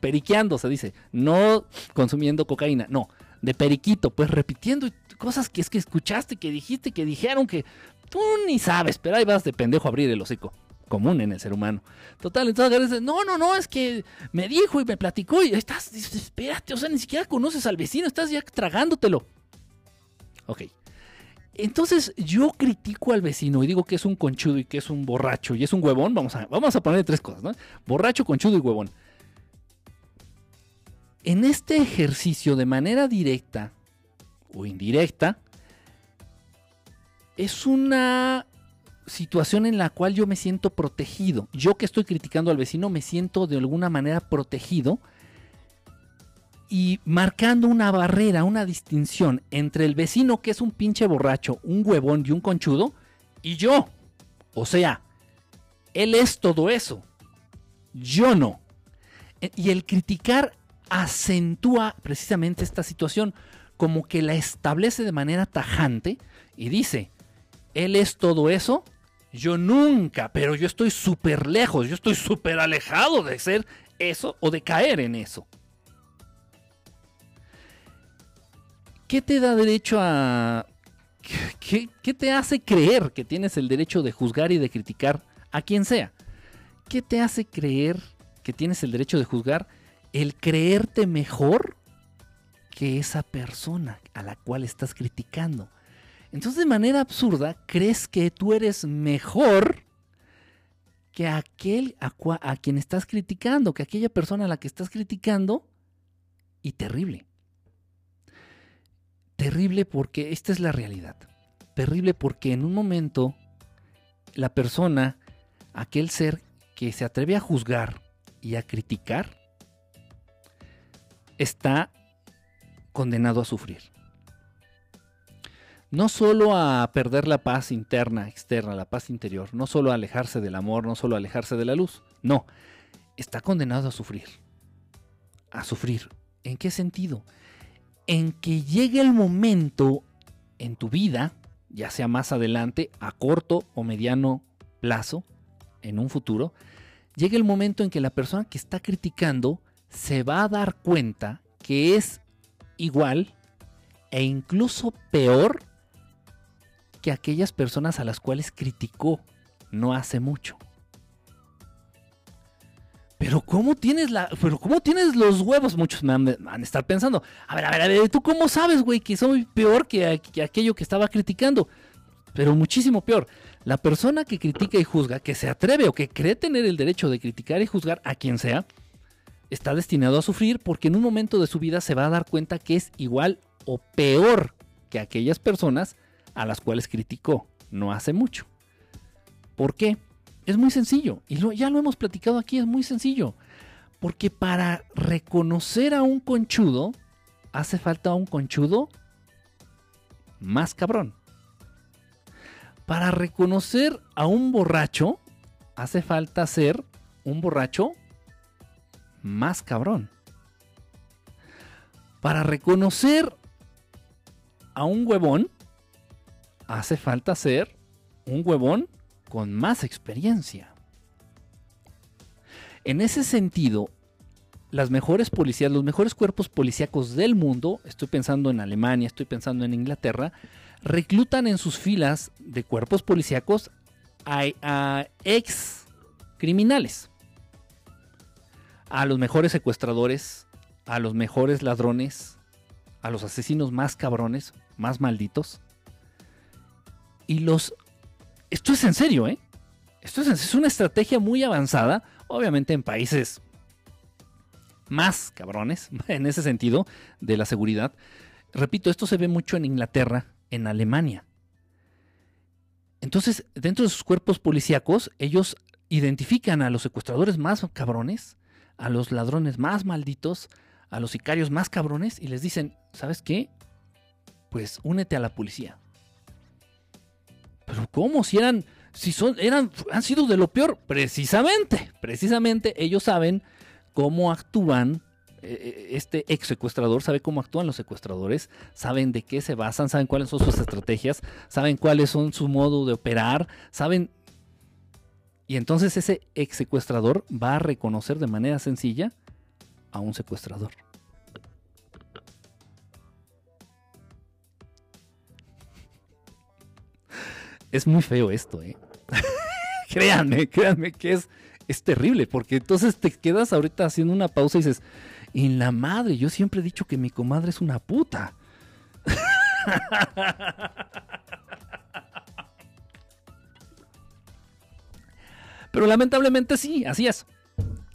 periqueando, se dice. No consumiendo cocaína, no. De periquito, pues repitiendo cosas que es que escuchaste, que dijiste, que dijeron, que tú ni sabes, pero ahí vas de pendejo a abrir el hocico. Común en el ser humano. Total, entonces, no, no, no, es que me dijo y me platicó y estás, espérate, o sea, ni siquiera conoces al vecino, estás ya tragándotelo. Ok, entonces yo critico al vecino y digo que es un conchudo y que es un borracho y es un huevón. Vamos a, vamos a poner tres cosas, ¿no? Borracho, conchudo y huevón. En este ejercicio de manera directa o indirecta, es una situación en la cual yo me siento protegido. Yo que estoy criticando al vecino me siento de alguna manera protegido y marcando una barrera, una distinción entre el vecino que es un pinche borracho, un huevón y un conchudo, y yo. O sea, él es todo eso. Yo no. E, y el criticar acentúa precisamente esta situación, como que la establece de manera tajante y dice, él es todo eso, yo nunca, pero yo estoy súper lejos, yo estoy súper alejado de ser eso o de caer en eso. ¿qué te da derecho a... ¿Qué, te hace creer que tienes el derecho de juzgar y de criticar a quien sea? ¿Qué te hace creer que tienes el derecho de juzgar el creerte mejor que esa persona a la cual estás criticando? Entonces de manera absurda crees que tú eres mejor que aquel a, a, quien estás criticando, que aquella persona a la que estás criticando, y terrible. Terrible porque esta es la realidad. Terrible porque en un momento la persona, aquel ser que se atreve a juzgar y a criticar, está condenado a sufrir. No solo a perder la paz interna, externa, la paz interior, no solo a alejarse del amor, no solo a alejarse de la luz, no, está condenado a sufrir. A sufrir. ¿En qué sentido? En que llegue el momento en tu vida, ya sea más adelante, a corto o mediano plazo, en un futuro, llegue el momento en que la persona que está criticando se va a dar cuenta que es igual e incluso peor que aquellas personas a las cuales criticó no hace mucho. Pero ¿cómo tienes la, pero cómo tienes los huevos? Muchos me van, a estar pensando, a ver, a ver, a ver, ¿tú cómo sabes, güey, que soy peor que, que aquello que estaba criticando? Pero muchísimo peor. La persona que critica y juzga, que se atreve o que cree tener el derecho de criticar y juzgar a quien sea, está destinado a sufrir porque en un momento de su vida se va a dar cuenta que es igual o peor que aquellas personas a las cuales criticó no hace mucho. ¿Por qué? Es muy sencillo. Y ya lo hemos platicado aquí, es muy sencillo. Porque para reconocer a un conchudo, hace falta un conchudo más cabrón. Para reconocer a un borracho, hace falta ser un borracho más cabrón. Para reconocer a un huevón, hace falta ser un huevón con más experiencia. En ese sentido, las mejores policías, los mejores cuerpos policíacos del mundo, estoy pensando en Alemania, estoy pensando en Inglaterra, reclutan en sus filas de cuerpos policíacos a, ex criminales, a los mejores secuestradores, a los mejores ladrones, a los asesinos más cabrones, más malditos, y los... Esto es en serio, ¿eh? Esto es, es una estrategia muy avanzada, obviamente en países más cabrones, en ese sentido, de la seguridad. Repito, esto se ve mucho en Inglaterra, en Alemania. Entonces, dentro de sus cuerpos policíacos, ellos identifican a los secuestradores más cabrones, a los ladrones más malditos, a los sicarios más cabrones y les dicen, ¿sabes qué? Pues únete a la policía. Pero ¿cómo? Si eran, si son, eran, han sido de lo peor. Precisamente, precisamente ellos saben cómo actúan. Eh, eh, este ex secuestrador sabe cómo actúan los secuestradores, saben de qué se basan, saben cuáles son sus estrategias, saben cuáles son su modo de operar, saben. Y entonces ese ex secuestrador va a reconocer de manera sencilla a un secuestrador. es muy feo esto, ¿eh? créanme, créanme que es, es terrible, porque entonces te quedas ahorita haciendo una pausa y dices, en la madre, yo siempre he dicho que mi comadre es una puta. Pero lamentablemente sí, así es.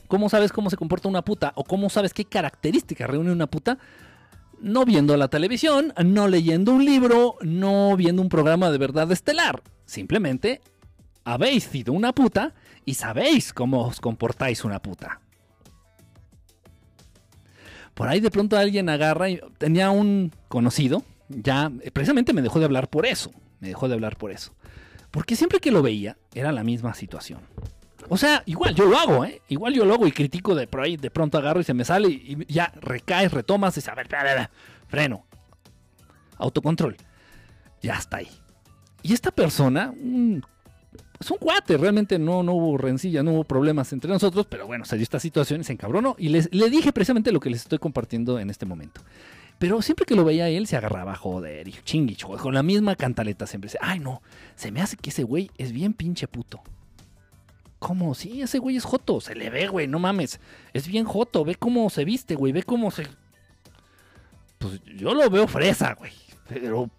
¿Cómo sabes cómo se comporta una puta? ¿O cómo sabes qué características reúne una puta? no viendo la televisión, no leyendo un libro, no viendo un programa de verdad estelar. Simplemente habéis sido una puta y sabéis cómo os comportáis una puta. Por ahí de pronto alguien agarra y tenía un conocido, ya precisamente me dejó de hablar por eso, me dejó de hablar por eso. Porque siempre que lo veía era la misma situación. O sea, igual yo lo hago, ¿eh? Igual yo lo hago y critico de por de pronto agarro y se me sale y ya recaes, retomas y dices, a ver, freno. Autocontrol. Ya está ahí. Y esta persona, es un cuate, realmente no, no hubo rencilla, no hubo problemas entre nosotros, pero bueno, se dio esta situación y se encabronó. Y les, le dije precisamente lo que les estoy compartiendo en este momento. Pero siempre que lo veía él se agarraba, joder, y chingui, con la misma cantaleta siempre. Ay no, se me hace que ese güey es bien pinche puto. ¿Cómo? Sí, ese güey es joto. Se le ve, güey, no mames. Es bien joto. Ve cómo se viste, güey. Ve cómo se. Pues yo lo veo fresa, güey. Pero.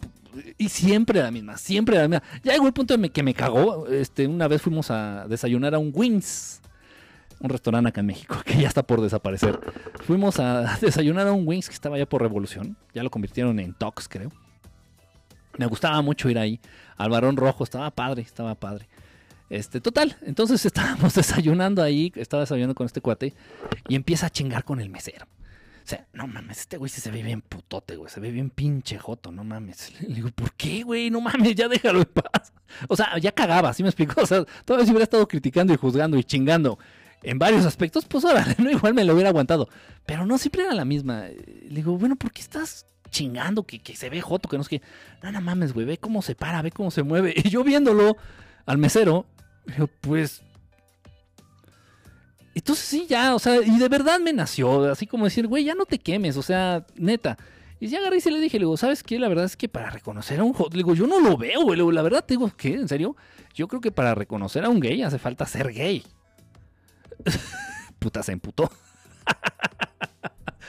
Y siempre la misma, siempre la misma. Ya llegó el punto de que me cagó. Este, una vez fuimos a desayunar a un Wings. Un restaurante acá en México, que ya está por desaparecer. Fuimos a desayunar a un Wings que estaba ya por revolución. Ya lo convirtieron en Tox, creo. Me gustaba mucho ir ahí. Al varón rojo, estaba padre, estaba padre. Este, total, entonces estábamos desayunando ahí, estaba desayunando con este cuate y empieza a chingar con el mesero. sea, no mames, este güey se ve bien putote, güey. Se ve bien pinche joto, no mames. Le digo, ¿por qué, güey? No mames, ya déjalo en paz. O sea, ya cagaba, ¿sí me explicó? O sea, todavía si hubiera estado criticando y juzgando y chingando en varios aspectos, pues ahora, ¿no? Igual me lo hubiera aguantado. Pero no, siempre era la misma. Le digo, bueno, ¿por qué estás chingando que, que se ve joto? Que no es que, no, mames, güey, ve cómo se para, ve cómo se mueve. Y yo viéndolo al mesero, digo, pues entonces sí, ya, o sea, y de verdad me nació, así como decir, güey, ya no te quemes, o sea, neta. Y ya agarré y se le dije, le digo, ¿sabes qué? La verdad es que para reconocer a un le digo, yo no lo veo, güey, la verdad te digo, ¿qué? ¿En serio? Yo creo que para reconocer a un gay hace falta ser gay. Puta, se emputó.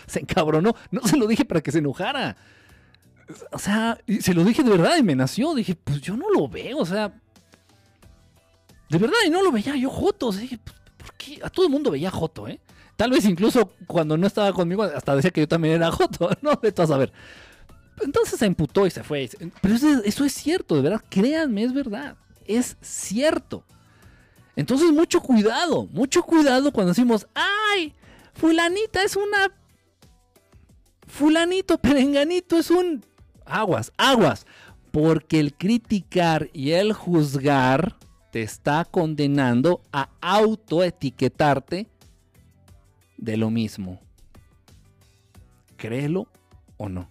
se encabronó. No se lo dije para que se enojara. O sea, se lo dije de verdad y me nació. Dije, pues yo no lo veo, o sea. De verdad, y no lo veía yo joto. dije, pues, a todo el mundo veía Joto, ¿eh? Tal vez incluso cuando no estaba conmigo, hasta decía que yo también era Joto, ¿no? De todo a ver. Entonces se emputó y se fue. Pero eso, es cierto, de verdad, créanme, es verdad. Es cierto. Entonces, mucho cuidado, mucho cuidado cuando decimos, ¡ay! Fulanita es una. Fulanito, perenganito es un. Aguas, aguas. Porque el criticar y el juzgar te está condenando a autoetiquetarte de lo mismo. Créelo o no.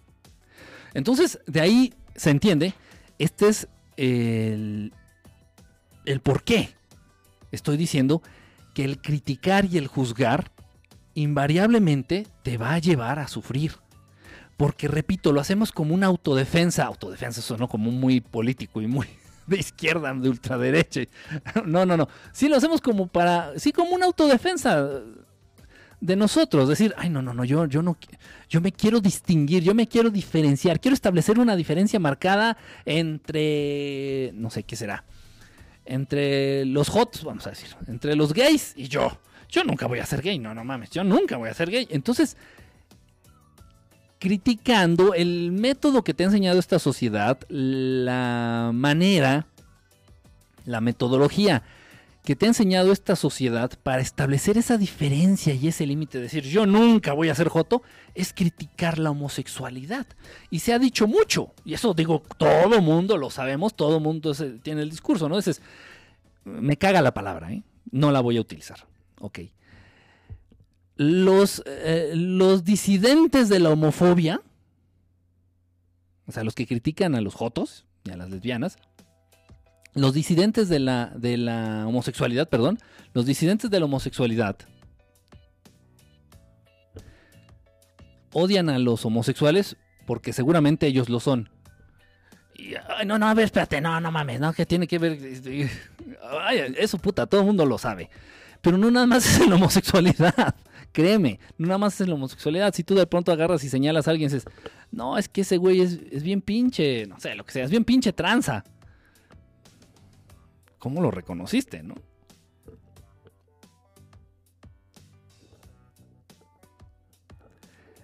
Entonces, de ahí se entiende, este es el, el por qué. Estoy diciendo que el criticar y el juzgar invariablemente te va a llevar a sufrir. Porque, repito, lo hacemos como una autodefensa. Autodefensa sonó como muy político y muy de izquierda, de ultraderecha. No, no, no. Sí lo hacemos como para, sí como una autodefensa de nosotros, decir, ay, no, no, no, yo, yo no, yo me quiero distinguir, yo me quiero diferenciar, quiero establecer una diferencia marcada entre, no sé qué será, entre los hots, vamos a decir, entre los gays y yo. Yo nunca voy a ser gay, no, no mames, yo nunca voy a ser gay. Entonces, criticando el método que te ha enseñado esta sociedad, la manera, la metodología que te ha enseñado esta sociedad para establecer esa diferencia y ese límite, de decir yo nunca voy a ser joto, es criticar la homosexualidad. Y se ha dicho mucho, y eso digo, todo mundo lo sabemos, todo mundo tiene el discurso, ¿no? Entonces, me caga la palabra, ¿eh? No la voy a utilizar. Ok los, eh, los disidentes de la homofobia, o sea, los que critican a los jotos y a las lesbianas, los disidentes de la, de la homosexualidad, perdón, los disidentes de la homosexualidad odian a los homosexuales porque seguramente ellos lo son. no, no, a ver, espérate, no, no mames, no, que tiene que ver. eso puta, todo el mundo lo sabe. Pero no nada más es la homosexualidad. Créeme, no nada más es la homosexualidad. Si tú de pronto agarras y señalas a alguien y dices, no, es que ese güey es, bien pinche, no sé, lo que sea, es bien pinche tranza. ¿Cómo lo reconociste, no?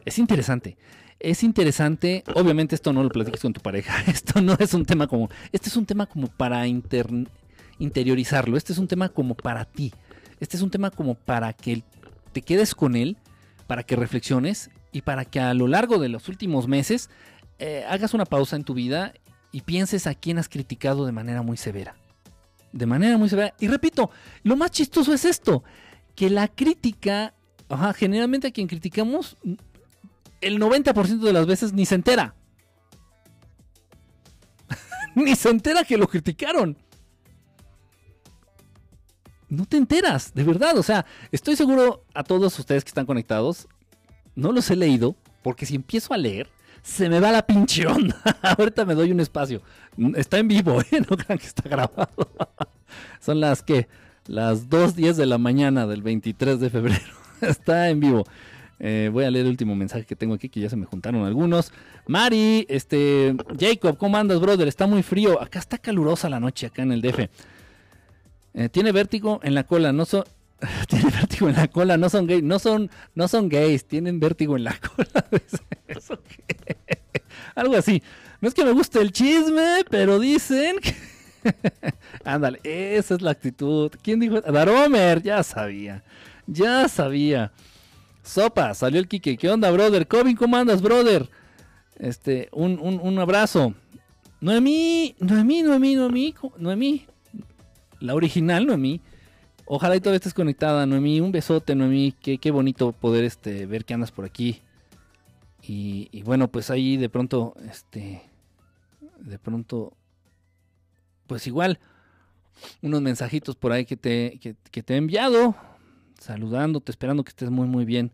Es interesante. Es interesante, obviamente esto no lo platiques con tu pareja, esto no es un tema como, este es un tema como para interiorizarlo, este es un tema como para ti, este es un tema como para que te quedes con él, para que reflexiones y para que a lo largo de los últimos meses eh, hagas una pausa en tu vida y pienses a quién has criticado de manera muy severa. De manera muy severa. Y repito, lo más chistoso es esto, que la crítica, generalmente a quien criticamos, el 90% de las veces ni se entera. ni se entera que lo criticaron no te enteras, de verdad. O sea, estoy seguro a todos ustedes que están conectados, no los he leído, porque si empiezo a leer, se me va la pinche onda. Ahorita me doy un espacio. Está en vivo, ¿eh? No crean que está grabado. Son las que, las 2.10 de la mañana del 23 de febrero. está en vivo. Eh, voy a leer el último mensaje que tengo aquí, que ya se me juntaron algunos. Mari, este, Jacob, ¿cómo andas, brother? Está muy frío. Acá está calurosa la noche, acá en el DF. Eh, tiene vértigo en la cola, no son. tiene vértigo en la cola, no son gays, no son, no son gays, tienen vértigo en la cola. Algo así. No es que me guste el chisme, pero dicen que. Ándale, esa es la actitud. ¿Quién dijo? Daromer, ya sabía. Ya sabía. Sopa, salió el Kike. ¿Qué onda, brother? Cobin, ¿cómo andas, brother? Este, un, un, un abrazo. Noemí, Noemí, Noemí, Noemí, Noemí. La original Noemí. Ojalá y todavía estés conectada, Noemí. Un besote, Noemí. Qué, qué bonito poder este, ver que andas por aquí. Y, bueno, pues ahí de pronto, este, de pronto, pues igual, unos mensajitos por ahí que te, que, te he enviado, saludándote, esperando que estés muy, muy bien.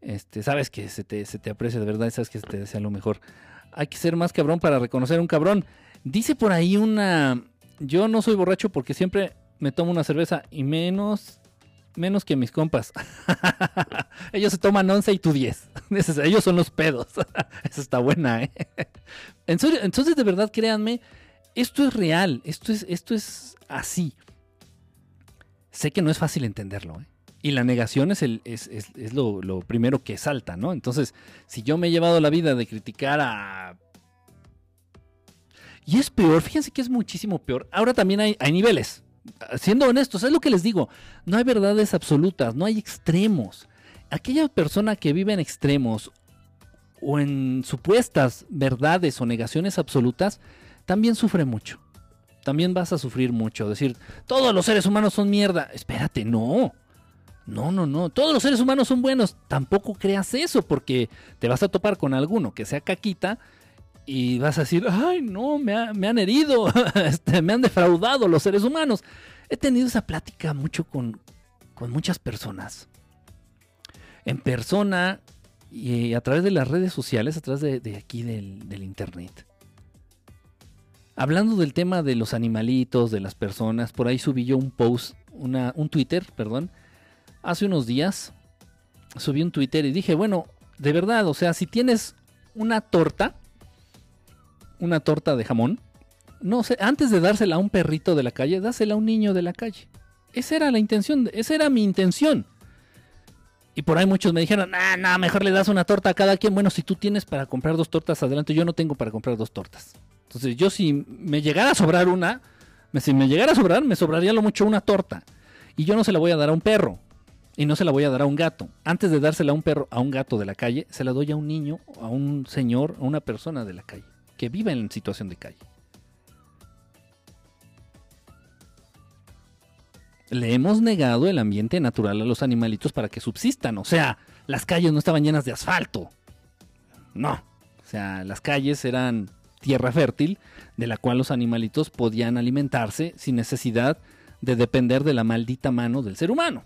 Este, sabes que se te, se te aprecia de verdad, sabes que se te desea lo mejor. Hay que ser más cabrón para reconocer un cabrón. Dice por ahí una. Yo no soy borracho porque siempre me tomo una cerveza y menos. Menos que mis compas. Ellos se toman 11 y tú 10. Ellos son los pedos. Esa está buena, ¿eh? Entonces, de verdad, créanme, esto es real. Esto es, esto es así. Sé que no es fácil entenderlo, ¿eh? Y la negación es, lo, primero que salta, ¿no? Entonces, si yo me he llevado la vida de criticar a... Y es peor, fíjense que es muchísimo peor. Ahora también hay niveles. Siendo honestos, es lo que les digo. No hay verdades absolutas, no hay extremos. Aquella persona que vive en extremos o en supuestas verdades o negaciones absolutas, también sufre mucho. También vas a sufrir mucho. Decir, todos los seres humanos son mierda. Espérate, no. No, no, no. Todos los seres humanos son buenos. Tampoco creas eso porque te vas a topar con alguno que sea caquita y vas a decir, ay, no, me, me han herido, este, me han defraudado los seres humanos. He tenido esa plática mucho con, con muchas personas. En persona y a través de las redes sociales, a través de, de aquí del, del internet. Hablando del tema de los animalitos, de las personas, por ahí subí yo un post, una, un Twitter, perdón, hace unos días subí un Twitter y dije, bueno, de verdad, o sea, si tienes una torta, una torta de jamón, no sé, antes de dársela a un perrito de la calle, dásela a un niño de la calle. Esa era la intención, esa era mi intención. Y por ahí muchos me dijeron, nah, nah, mejor le das una torta a cada quien. Bueno, si tú tienes para comprar dos tortas adelante, yo no tengo para comprar dos tortas. Entonces, yo si me llegara a sobrar una, si me llegara a sobrar, me sobraría lo mucho una torta. Y yo no se la voy a dar a un perro y no se la voy a dar a un gato. Antes de dársela a un perro, a un gato de la calle, se la doy a un niño, a un señor, a una persona de la calle, que vive en situación de calle. Le hemos negado el ambiente natural a los animalitos para que subsistan. O sea, las calles no estaban llenas de asfalto. No. O sea, las calles eran tierra fértil de la cual los animalitos podían alimentarse sin necesidad de depender de la maldita mano del ser humano.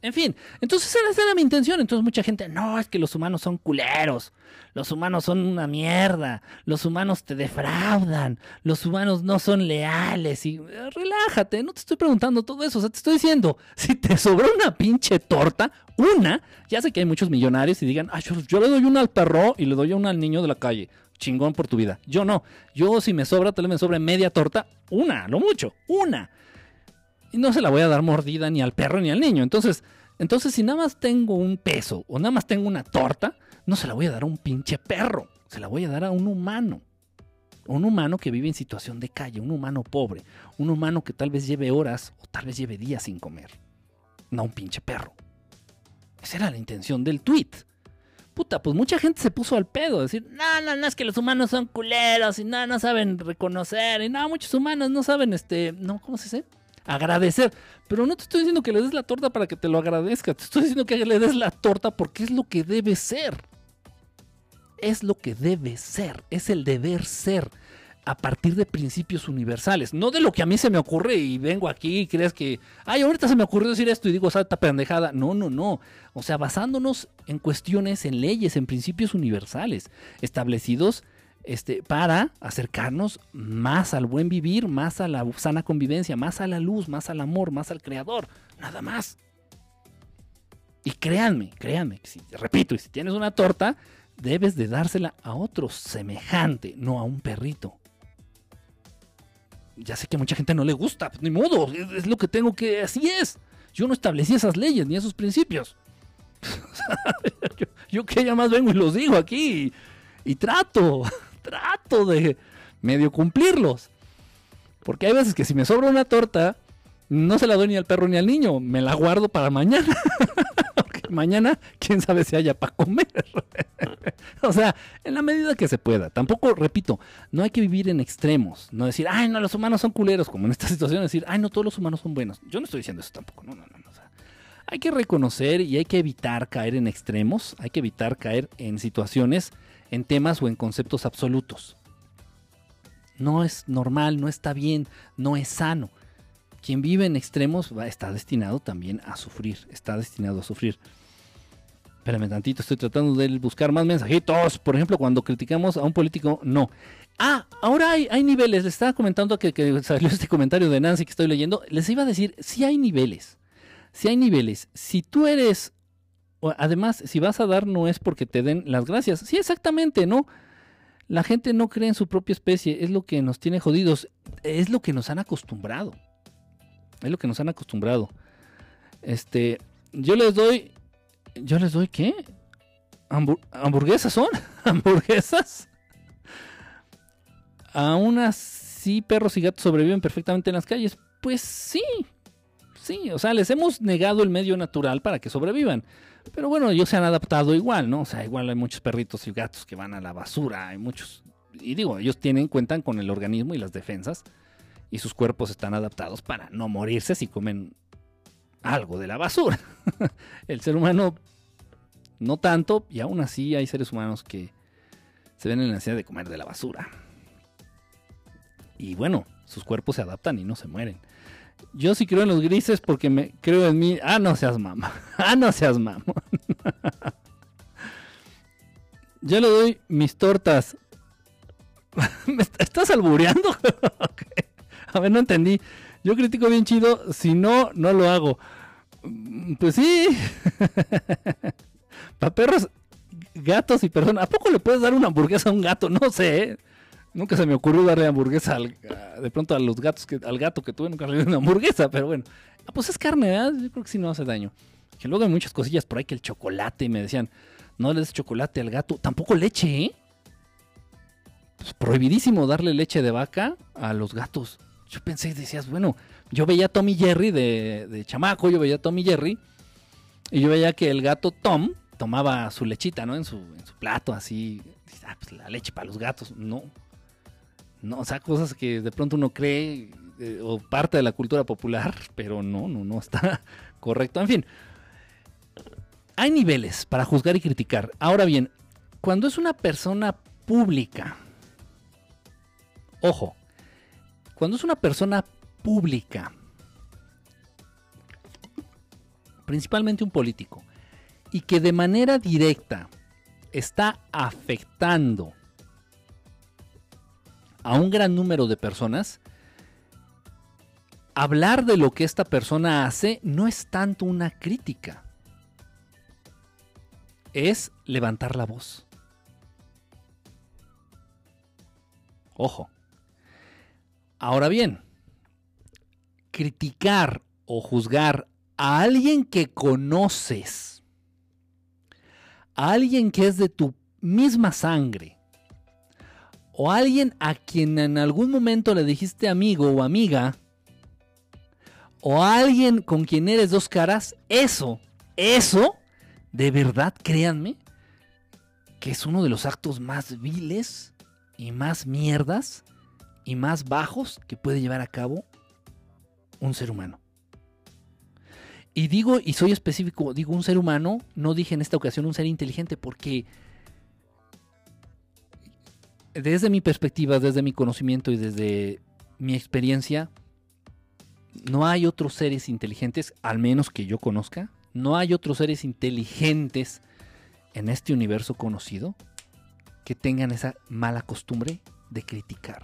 En fin, entonces esa era mi intención. Entonces mucha gente, no, es que los humanos son culeros, los humanos son una mierda, los humanos te defraudan, los humanos no son leales y eh, relájate, no te estoy preguntando todo eso, o sea, te estoy diciendo, si te sobró una pinche torta, una, ya sé que hay muchos millonarios y digan, yo, yo, le doy una al perro y le doy una al niño de la calle, chingón por tu vida. Yo no, yo si me sobra, tal vez me sobre media torta, una, no mucho, una no se la voy a dar mordida ni al perro ni al niño. Entonces, entonces si nada más tengo un peso o nada más tengo una torta, no se la voy a dar a un pinche perro, se la voy a dar a un humano. Un humano que vive en situación de calle, un humano pobre, un humano que tal vez lleve horas o tal vez lleve días sin comer. No un pinche perro. Esa era la intención del tweet. Puta, pues mucha gente se puso al pedo, decir, no, no, no es que los humanos son culeros y no, no saben reconocer y no, muchos humanos no saben, este, no, ¿cómo se dice? Agradecer. Pero no te estoy diciendo que le des la torta para que te lo agradezca. Te estoy diciendo que le des la torta porque es lo que debe ser. Es lo que debe ser. Es el deber ser. A partir de principios universales. No de lo que a mí se me ocurre y vengo aquí y crees que. Ay, ahorita se me ocurrió decir esto y digo, salta pendejada. No, no, no. O sea, basándonos en cuestiones, en leyes, en principios universales. Establecidos este, para acercarnos más al buen vivir, más a la sana convivencia, más a la luz, más al amor, más al creador, nada más. Y créanme, créanme, repito, y si tienes una torta, debes de dársela a otro semejante, no a un perrito. Ya sé que a mucha gente no le gusta, pues ni modo, es, lo que tengo que, así es. Yo no establecí esas leyes ni esos principios. yo, yo, que ya más vengo y los digo aquí y trato trato de medio cumplirlos. Porque hay veces que si me sobra una torta, no se la doy ni al perro ni al niño, me la guardo para mañana. Mañana, quién sabe si haya para comer. o sea, en la medida que se pueda. Tampoco, repito, no hay que vivir en extremos. No decir, ay, no, los humanos son culeros, como en esta situación, decir, ay, no, todos los humanos son buenos. Yo no estoy diciendo eso tampoco. No, no, no. hay que reconocer y hay que evitar caer en extremos. Hay que evitar caer en situaciones, en temas o en conceptos absolutos. No es normal, no está bien, no es sano quien vive en extremos va, está destinado también a sufrir, está destinado a sufrir. Espérame tantito, estoy tratando de buscar más mensajitos. Por ejemplo, cuando criticamos a un político, no. Ah, ahora hay, hay niveles. Les estaba comentando que, que, salió este comentario de Nancy que estoy leyendo. Les iba a decir, sí hay niveles. Sí hay niveles. Si tú eres, además, si vas a dar no es porque te den las gracias. Sí, exactamente, ¿no? La gente no cree en su propia especie. Es lo que nos tiene jodidos. Es lo que nos han acostumbrado. Es lo que nos han acostumbrado. Este, yo les doy, yo les doy qué? hamburguesas son, hamburguesas. Aún así, perros y gatos sobreviven perfectamente en las calles. Pues sí, sí, o sea, les hemos negado el medio natural para que sobrevivan. Pero bueno, ellos se han adaptado igual, ¿no? O sea, igual hay muchos perritos y gatos que van a la basura, hay muchos. Y digo, ellos tienen, cuentan con el organismo y las defensas y sus cuerpos están adaptados para no morirse si comen algo de la basura. El ser humano no tanto, y aún así hay seres humanos que se ven en la necesidad de comer de la basura. Y bueno, sus cuerpos se adaptan y no se mueren. Yo sí creo en los grises porque me creo en mí. Ah, no seas mamá. Ah, no seas mamá. Yo le doy mis tortas. ¿Me estás albureando? A ver, no entendí. Yo critico bien chido, si no, no lo hago. Mm, pues sí. Para perros, gatos y personas. ¿A poco le puedes dar una hamburguesa a un gato? No sé. Nunca se me ocurrió darle hamburguesa de pronto a los gatos que, al gato que tuve, nunca le di una hamburguesa, pero bueno. Ah, pues es carne, ¿verdad? Yo creo que sí no hace daño. Que luego hay muchas cosillas por ahí que el chocolate, me decían, no le des chocolate al gato, tampoco leche, ¿eh? Pues prohibidísimo darle leche de vaca a los gatos yo pensé y decías, bueno, yo veía a Tommy Jerry de, chamaco, yo veía a Tommy Jerry, y yo veía que el gato Tom tomaba su lechita, ¿no? En su, en su plato, así, ah, pues la leche para los gatos, no. No, o sea, cosas que de pronto uno cree, eh, o parte de la cultura popular, pero no, no, no está correcto. En fin, hay niveles para juzgar y criticar. Ahora bien, cuando es una persona pública, ojo, cuando es una persona pública, principalmente un político, y que de manera directa está afectando a un gran número de personas, hablar de lo que esta persona hace no es tanto una crítica, es levantar la voz. Ojo, Ahora bien, criticar o juzgar a alguien que conoces, a alguien que es de tu misma sangre, o alguien a quien en algún momento le dijiste amigo o amiga, o alguien con quien eres dos caras, eso, eso, de verdad, créanme, que es uno de los actos más viles y más mierdas y más bajos que puede llevar a cabo un ser humano. Y digo, y soy específico, digo un ser humano, no dije en esta ocasión un ser inteligente, porque desde mi perspectiva, desde mi conocimiento y desde mi experiencia, no hay otros seres inteligentes, al menos que yo conozca, no hay otros seres inteligentes en este universo conocido que tengan esa mala costumbre de criticar.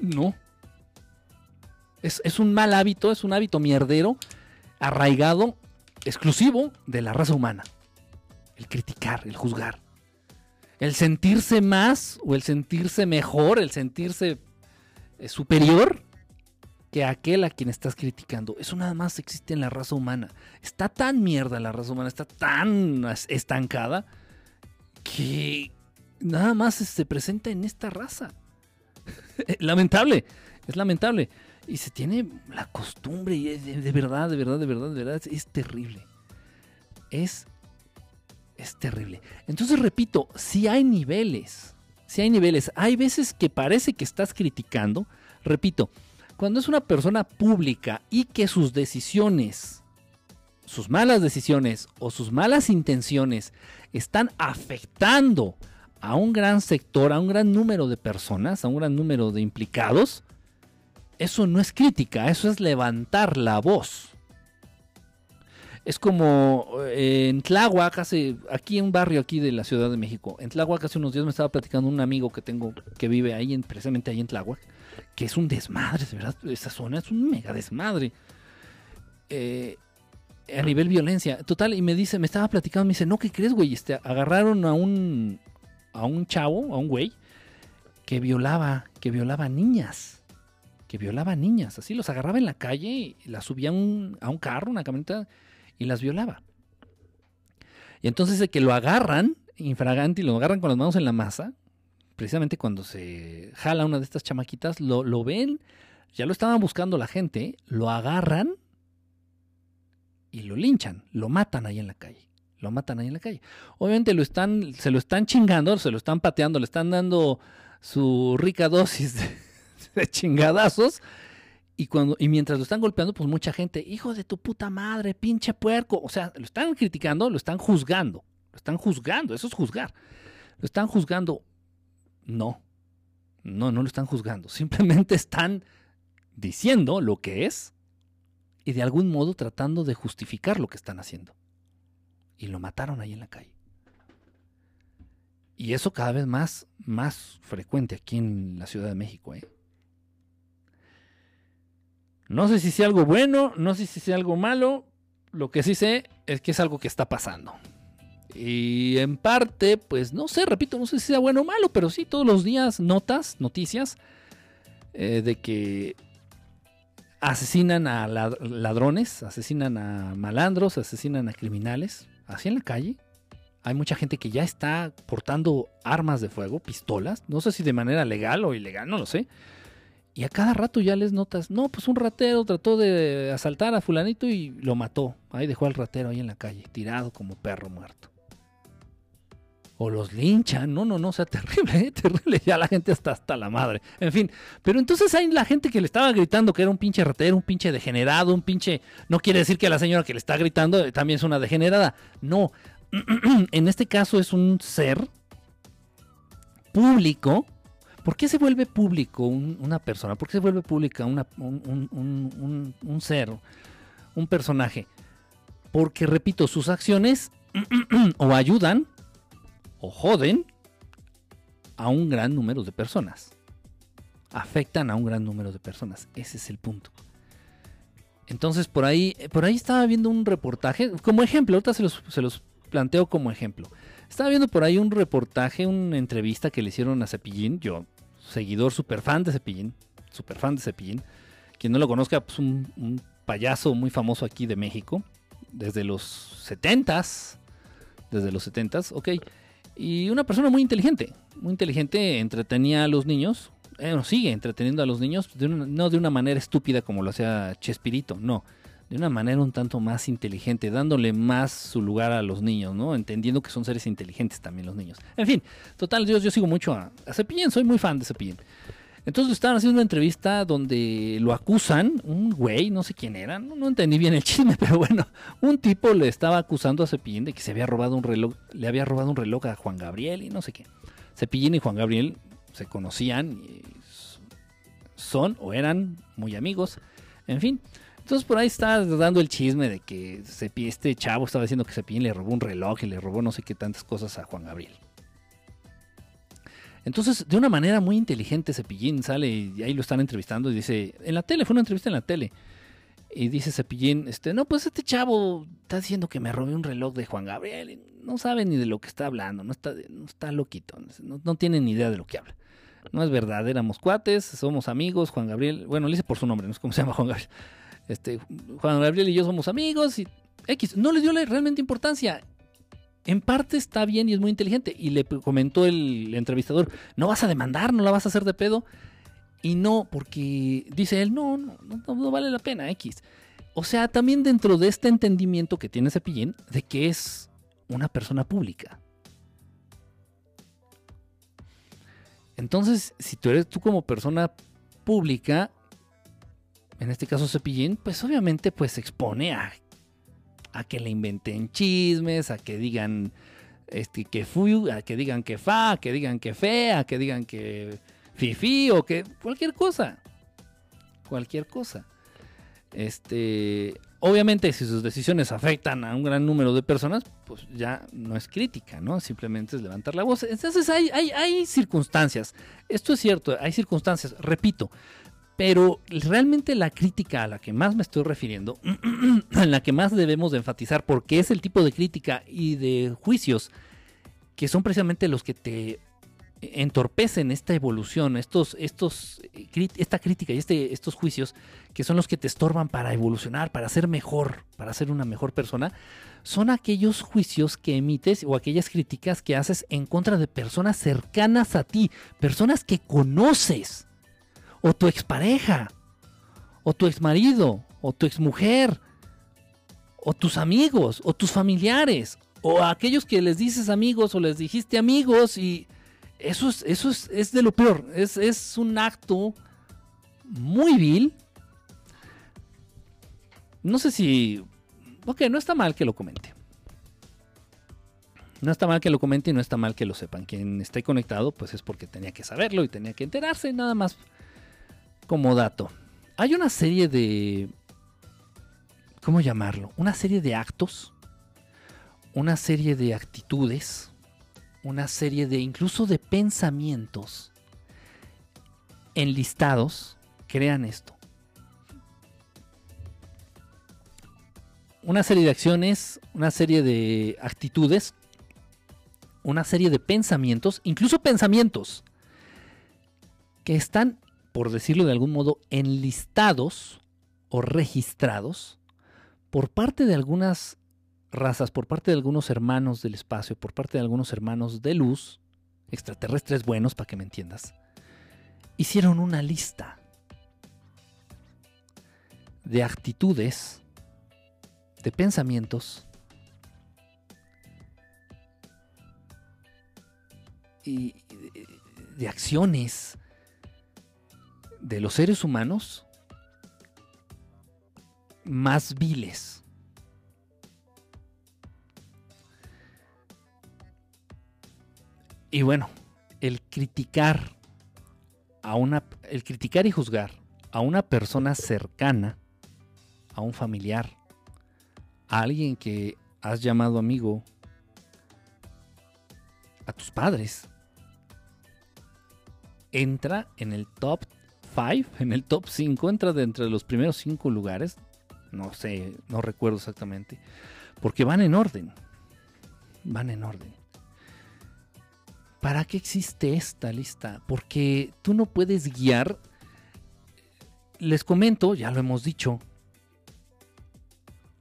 No. Es, un mal hábito, es un hábito mierdero, arraigado, exclusivo de la raza humana. El criticar, el juzgar. El sentirse más o el sentirse mejor, el sentirse eh, superior que aquel a quien estás criticando. Eso nada más existe en la raza humana. Está tan mierda la raza humana, está tan estancada que nada más se presenta en esta raza. lamentable, es lamentable. Y se tiene la costumbre, y es de, de verdad, de verdad, de verdad, de verdad, es terrible. Es, es terrible. Entonces, repito, si hay niveles, si hay niveles, hay veces que parece que estás criticando, repito, cuando es una persona pública y que sus decisiones, sus malas decisiones o sus malas intenciones están afectando a un gran sector, a un gran número de personas, a un gran número de implicados, eso no es crítica, eso es levantar la voz. Es como eh, en Tláhuac, hace, aquí en un barrio aquí de la Ciudad de México, en Tláhuac hace unos días me estaba platicando un amigo que tengo que vive ahí, en, precisamente ahí en Tláhuac, que es un desmadre, de verdad, esa zona es un mega desmadre. Eh, a nivel violencia, total, y me dice, me estaba platicando, me dice, no, ¿qué crees, güey? Este, agarraron a un, a un chavo, a un güey, que violaba, que violaba niñas, que violaba niñas, así los agarraba en la calle y las subía a un, a un carro, una camioneta, y las violaba. Y entonces de que lo agarran, infragante, y lo agarran con las manos en la masa, precisamente cuando se jala una de estas chamaquitas, lo, lo ven, ya lo estaban buscando la gente, lo agarran y lo linchan, lo matan ahí en la calle. Lo matan ahí en la calle. Obviamente lo están, se lo están chingando, se lo están pateando, le están dando su rica dosis de, de chingadazos. Y, cuando, y mientras lo están golpeando, pues mucha gente, hijo de tu puta madre, pinche puerco. O sea, lo están criticando, lo están juzgando. Lo están juzgando, eso es juzgar. Lo están juzgando. No, no, no lo están juzgando. Simplemente están diciendo lo que es y de algún modo tratando de justificar lo que están haciendo. Y lo mataron ahí en la calle. Y eso cada vez más, más frecuente aquí en la Ciudad de México. ¿eh? No sé si sea algo bueno, no sé si sea algo malo. Lo que sí sé es que es algo que está pasando. Y en parte, pues no sé, repito, no sé si sea bueno o malo, pero sí todos los días notas, noticias eh, de que asesinan a ladrones, asesinan a malandros, asesinan a criminales, así en la calle. Hay mucha gente que ya está portando armas de fuego, pistolas, no sé si de manera legal o ilegal, no lo sé. Y a cada rato ya les notas, no, pues un ratero trató de asaltar a fulanito y lo mató. Ahí dejó al ratero ahí en la calle, tirado como perro muerto. O los linchan, no, no, no, o sea, terrible, ¿eh? terrible, ya la gente está hasta la madre. En fin, pero entonces hay la gente que le estaba gritando que era un pinche ratero, un pinche degenerado, un pinche... No quiere decir que la señora que le está gritando también es una degenerada. No, en este caso es un ser público ¿Por qué se vuelve público una persona? ¿Por qué se vuelve pública un, un, ser, un personaje? Porque, repito, sus acciones o ayudan o joden a un gran número de personas. Afectan a un gran número de personas. Ese es el punto. Entonces, por ahí, por ahí estaba viendo un reportaje, como ejemplo, ahorita se los, se los planteo como ejemplo. Estaba viendo por ahí un reportaje, una entrevista que le hicieron a Cepillín. Yo seguidor super fan de Cepillín, super fan de Cepillín. Quien no lo conozca, pues un, payaso muy famoso aquí de México, desde los 70s, desde los 70s, ok. Y una persona muy inteligente, muy inteligente, entretenía a los niños, eh, sigue entreteniendo a los niños, no de una manera estúpida como lo hacía Chespirito, no, de una manera un tanto más inteligente, dándole más su lugar a los niños, ¿no? Entendiendo que son seres inteligentes también los niños. En fin, total, yo, yo sigo mucho a, Cepillín, soy muy fan de Cepillín. Entonces estaban haciendo una entrevista donde lo acusan, un güey, no sé quién era, no, no, entendí bien el chisme, pero bueno, un tipo le estaba acusando a Cepillín de que se había robado un reloj, le había robado un reloj a Juan Gabriel y no sé qué. Cepillín y Juan Gabriel se conocían, y son o eran muy amigos, en fin. Entonces por ahí está dando el chisme de que este chavo estaba diciendo que Cepillín le robó un reloj y le robó no sé qué tantas cosas a Juan Gabriel. Entonces, de una manera muy inteligente, Cepillín sale y ahí lo están entrevistando y dice, en la tele, fue una entrevista en la tele. Y dice Cepillín, este, no, pues este chavo está diciendo que me robé un reloj de Juan Gabriel. no sabe ni de lo que está hablando, no está, no está loquito, no, no tiene ni idea de lo que habla. No es verdad, éramos cuates, somos amigos, Juan Gabriel, bueno, le dice por su nombre, no sé cómo se llama Juan Gabriel. Este, Juan Gabriel y yo somos amigos y X. No le dio realmente importancia. En parte está bien y es muy inteligente. Y le comentó el entrevistador, no vas a demandar, no la vas a hacer de pedo. Y no, porque dice él, no, no, no, vale la pena, X. O sea, también dentro de este entendimiento que tiene Cepillín de que es una persona pública. Entonces, si tú eres tú como persona pública, en este caso Cepillín, pues obviamente pues se expone a, a que le inventen chismes, a que digan este, que fui, a que digan que fa, a que digan que fe, a que digan que fifi o que cualquier cosa. Cualquier cosa. Este, obviamente si sus decisiones afectan a un gran número de personas, pues ya no es crítica, ¿no? Simplemente es levantar la voz. Entonces hay, hay, hay circunstancias. Esto es cierto, hay circunstancias, repito. Pero realmente la crítica a la que más me estoy refiriendo, en la que más debemos de enfatizar, porque es el tipo de crítica y de juicios que son precisamente los que te entorpecen esta evolución, estos, estos, esta crítica y este, estos juicios que son los que te estorban para evolucionar, para ser mejor, para ser una mejor persona, son aquellos juicios que emites o aquellas críticas que haces en contra de personas cercanas a ti, personas que conoces o tu expareja, o tu exmarido, o tu exmujer, o tus amigos, o tus familiares, o aquellos que les dices amigos o les dijiste amigos y eso es, eso es, de lo peor, es, es un acto muy vil. No sé si... Ok, no está mal que lo comente. No está mal que lo comente y no está mal que lo sepan. Quien esté conectado, pues es porque tenía que saberlo y tenía que enterarse, nada más como dato, hay una serie de... ¿Cómo llamarlo? Una serie de actos, una serie de actitudes, una serie de incluso de pensamientos enlistados, crean esto. Una serie de acciones, una serie de actitudes, una serie de pensamientos, incluso pensamientos, que están por decirlo de algún modo, enlistados o registrados por parte de algunas razas, por parte de algunos hermanos del espacio, por parte de algunos hermanos de luz, extraterrestres buenos, para que me entiendas, hicieron una lista de actitudes, de pensamientos y de acciones de los seres humanos más viles. Y bueno, el criticar a una el criticar y juzgar a una persona cercana, a un familiar, a alguien que has llamado amigo, a tus padres, entra en el top en el top 5, entra dentro de los primeros 5 lugares. No sé, no recuerdo exactamente. Porque van en orden. Van en orden. ¿Para qué existe esta lista? Porque tú no puedes guiar. Les comento, ya lo hemos dicho,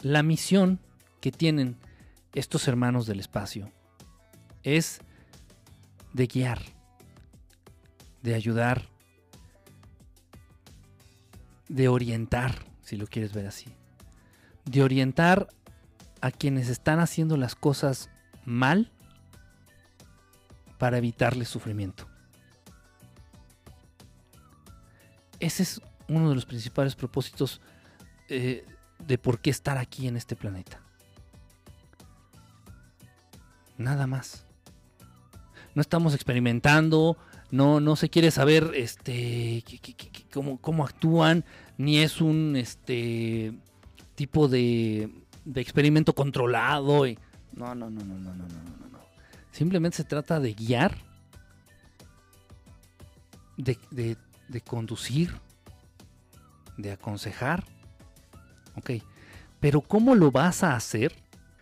la misión que tienen estos hermanos del espacio es de guiar, de ayudar, de orientar, si lo quieres ver así. De orientar a quienes están haciendo las cosas mal para evitarles sufrimiento. Ese es uno de los principales propósitos eh, de por qué estar aquí en este planeta. Nada más. No estamos experimentando, no, no se quiere saber este, cómo, actúan, ni es un este, tipo de, experimento controlado. no, no, no, no, no, no, no, no, no. Simplemente se trata de guiar, de, de conducir, de aconsejar. Ok, pero ¿cómo lo vas a hacer?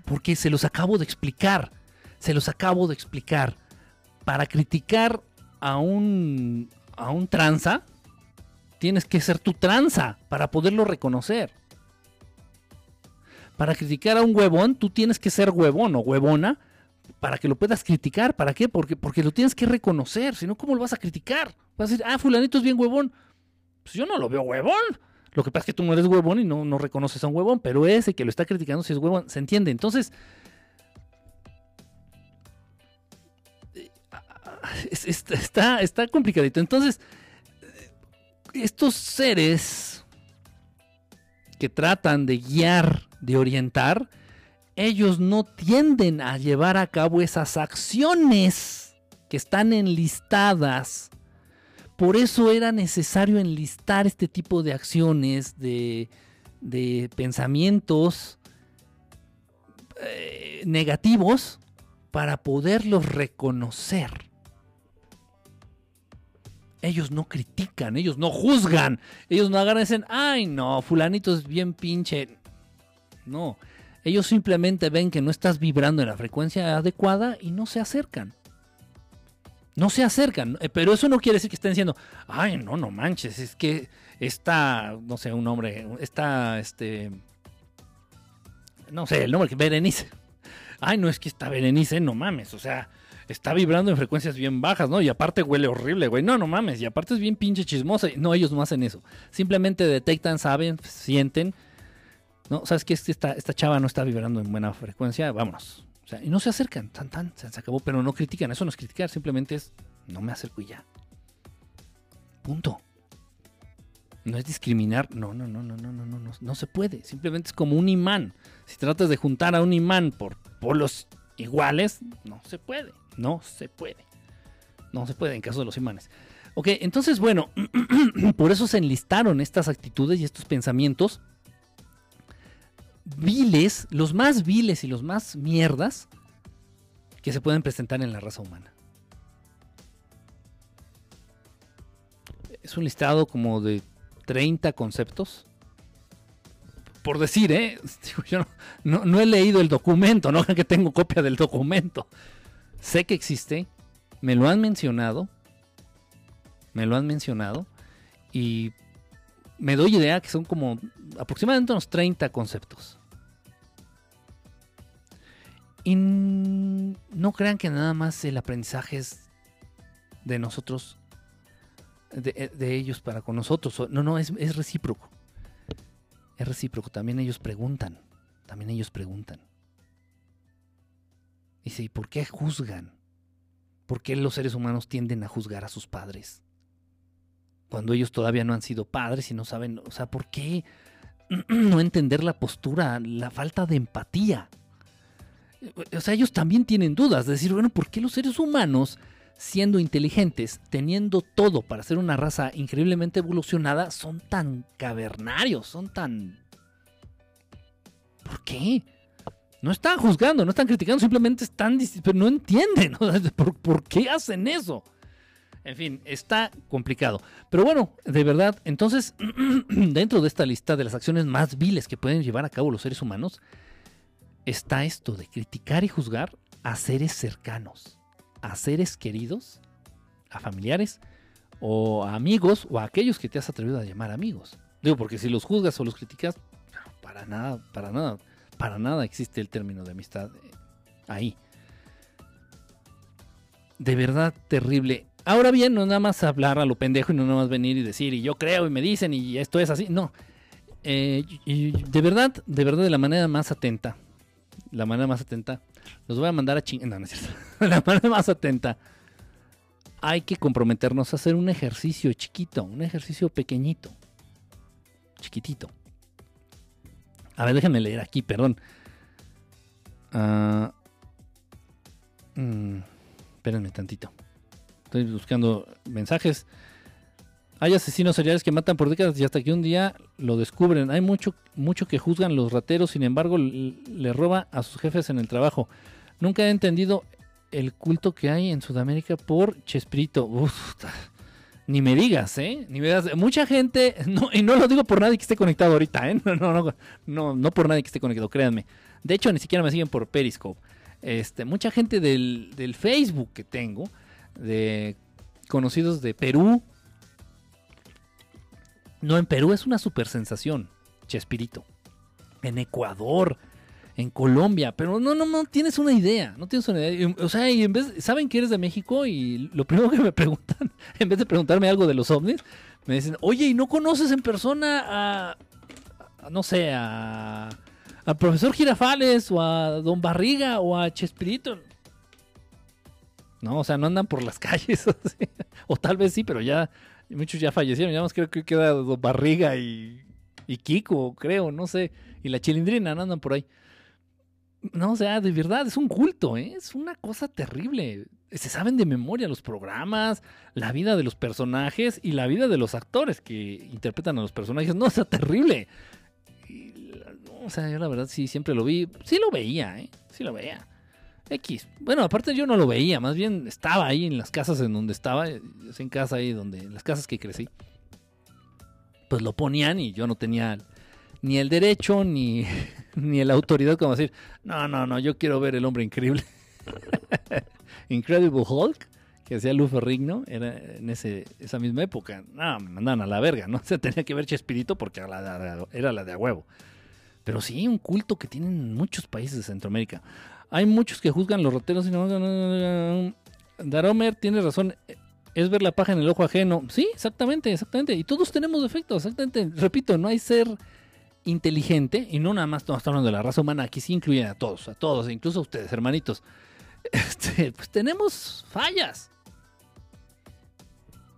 Porque se los acabo de explicar, se los acabo de explicar. Para criticar a un, a un tranza, tienes que ser tu tranza para poderlo reconocer. Para criticar a un huevón, tú tienes que ser huevón o huevona para que lo puedas criticar. ¿Para qué? Porque, porque lo tienes que reconocer. Si no, ¿cómo lo vas a criticar? Vas a decir, ah, fulanito es bien huevón. Pues yo no lo veo huevón. Lo que pasa es que tú no eres huevón y no, no reconoces a un huevón, pero ese que lo está criticando si es huevón, se entiende. Entonces, está, está complicadito. Entonces, estos seres que tratan de guiar, de orientar, ellos no tienden a llevar a cabo esas acciones que están enlistadas. Por eso era necesario enlistar este tipo de acciones, de, pensamientos eh, negativos, para poderlos reconocer. Ellos no critican, ellos no juzgan, ellos no agarran y dicen, ay no, fulanito es bien pinche. No, ellos simplemente ven que no estás vibrando en la frecuencia adecuada y no se acercan. No se acercan, eh, pero eso no quiere decir que estén diciendo, ay, no, no manches, es que está, no sé, un hombre, está, este, no sé, el nombre que Berenice. Ay, no es que está Berenice, no mames, o sea, está vibrando en frecuencias bien bajas, ¿no? Y aparte huele horrible, güey. No, no mames. Y aparte es bien pinche chismosa. No, ellos no hacen eso. Simplemente detectan, saben, sienten. No, ¿sabes qué? Esta, esta chava no está vibrando en buena frecuencia. Vámonos. O sea, y no se acercan. Tan, tan, se acabó. Pero no critican. Eso no es criticar. Simplemente es, no me acerco y ya. Punto. No es discriminar. No, no, no, no, no, no, no, no. No se puede. Simplemente es como un imán. Si tratas de juntar a un imán por polos iguales, no se puede. No se puede. No se puede en caso de los imanes. Ok, entonces, bueno, por eso se enlistaron estas actitudes y estos pensamientos viles, los más viles y los más mierdas que se pueden presentar en la raza humana. Es un listado como de 30 conceptos. Por decir, ¿eh? Yo no, he leído el documento, no que tengo copia del documento. Sé que existe, me lo han mencionado, me lo han mencionado y me doy idea que son como aproximadamente unos 30 conceptos. Y no crean que nada más el aprendizaje es de nosotros, de, ellos para con nosotros. No, no, es, es recíproco. Es recíproco. También ellos preguntan. También ellos preguntan. Dice, ¿y por qué juzgan? ¿Por qué los seres humanos tienden a juzgar a sus padres? cuando ellos todavía no han sido padres y no saben, o sea, ¿por qué no entender la postura, la falta de empatía? O sea, ellos también tienen dudas, de decir, bueno, ¿por qué los seres humanos, siendo inteligentes, teniendo todo para ser una raza increíblemente evolucionada, son tan cavernarios, son tan... ¿Por qué? No están juzgando, no están criticando, simplemente están, pero no entienden, ¿Por, ¿por qué hacen eso? En fin, está complicado. Pero bueno, de verdad, entonces, dentro de esta lista de las acciones más viles que pueden llevar a cabo los seres humanos, está esto de criticar y juzgar a seres cercanos, a seres queridos, a familiares o a amigos o a aquellos que te has atrevido a llamar amigos. Digo, porque si los juzgas o los criticas, para nada, para nada, para nada existe el término de amistad eh, ahí. De verdad terrible. Ahora bien, no nada más hablar a lo pendejo y no nada más venir y decir, y yo creo y me dicen y esto es así. No. Eh, de verdad, de verdad, de la manera más atenta, la manera más atenta, los voy a mandar a chingar. No, no es cierto. la manera más atenta, hay que comprometernos a hacer un ejercicio chiquito, un ejercicio pequeñito, chiquitito. A ver, déjenme leer aquí, perdón. Uh, espérenme tantito. Estoy buscando mensajes. Hay asesinos seriales que matan por décadas y hasta que un día lo descubren. Hay mucho, mucho que juzgan los rateros, sin embargo, le roba a sus jefes en el trabajo. Nunca he entendido el culto que hay en Sudamérica por Chespirito. Ni me digas, ¿eh? Ni me digas. Mucha gente, y no lo digo por nadie que esté conectado ahorita, ¿eh? No, no, no, no, por nadie que esté conectado, créanme. De hecho, ni siquiera me siguen por Periscope. Este, mucha gente del, del Facebook que tengo de conocidos de Perú. No, en Perú es una super sensación, Chespirito. En Ecuador, en Colombia, pero no, no, no tienes una idea, no tienes una idea. O sea, y en vez, saben que eres de México y lo primero que me preguntan, en vez de preguntarme algo de los ovnis, me dicen, oye, ¿y no conoces en persona a, no sé, a al profesor Girafales o a Don Barriga o a Chespirito? No, o sea, no andan por las calles. O tal vez sí, pero ya muchos ya fallecieron. Ya más creo que queda Don Barriga y, y Kiko, creo, no sé. Y la Chilindrina no andan por ahí. No, o sea, de verdad, es un culto, ¿eh? Es una cosa terrible. Se saben de memoria los programas, la vida de los personajes y la vida de los actores que interpretan a los personajes. No, o sea, terrible. O sea, yo la verdad sí, siempre lo vi. Sí lo veía, ¿eh? Sí lo veía. X. Bueno, aparte yo no lo veía, más bien estaba ahí en las casas en donde estaba, eh, en casa ahí donde, en las casas que crecí. Pues lo ponían y yo no tenía ni el derecho ni, ni la autoridad como decir, no, no, no, yo quiero ver el hombre increíble. Incredible Hulk, que hacía Lou Ferrigno, era en ese, esa misma época. No, me mandaban a la verga, ¿no? Se tenía que ver Chespirito porque era la de, era la de a huevo. Pero sí, un culto que tienen muchos países de Centroamérica. Hay muchos que juzgan los roteros y no... Daromer tiene razón. Es ver la paja en el ojo ajeno. Sí, exactamente, exactamente. Y todos tenemos defectos, exactamente. Repito, no hay ser inteligente, y no nada más estamos hablando de la raza humana, aquí sí incluyen a todos, a todos, incluso a ustedes, hermanitos. Este, pues tenemos fallas.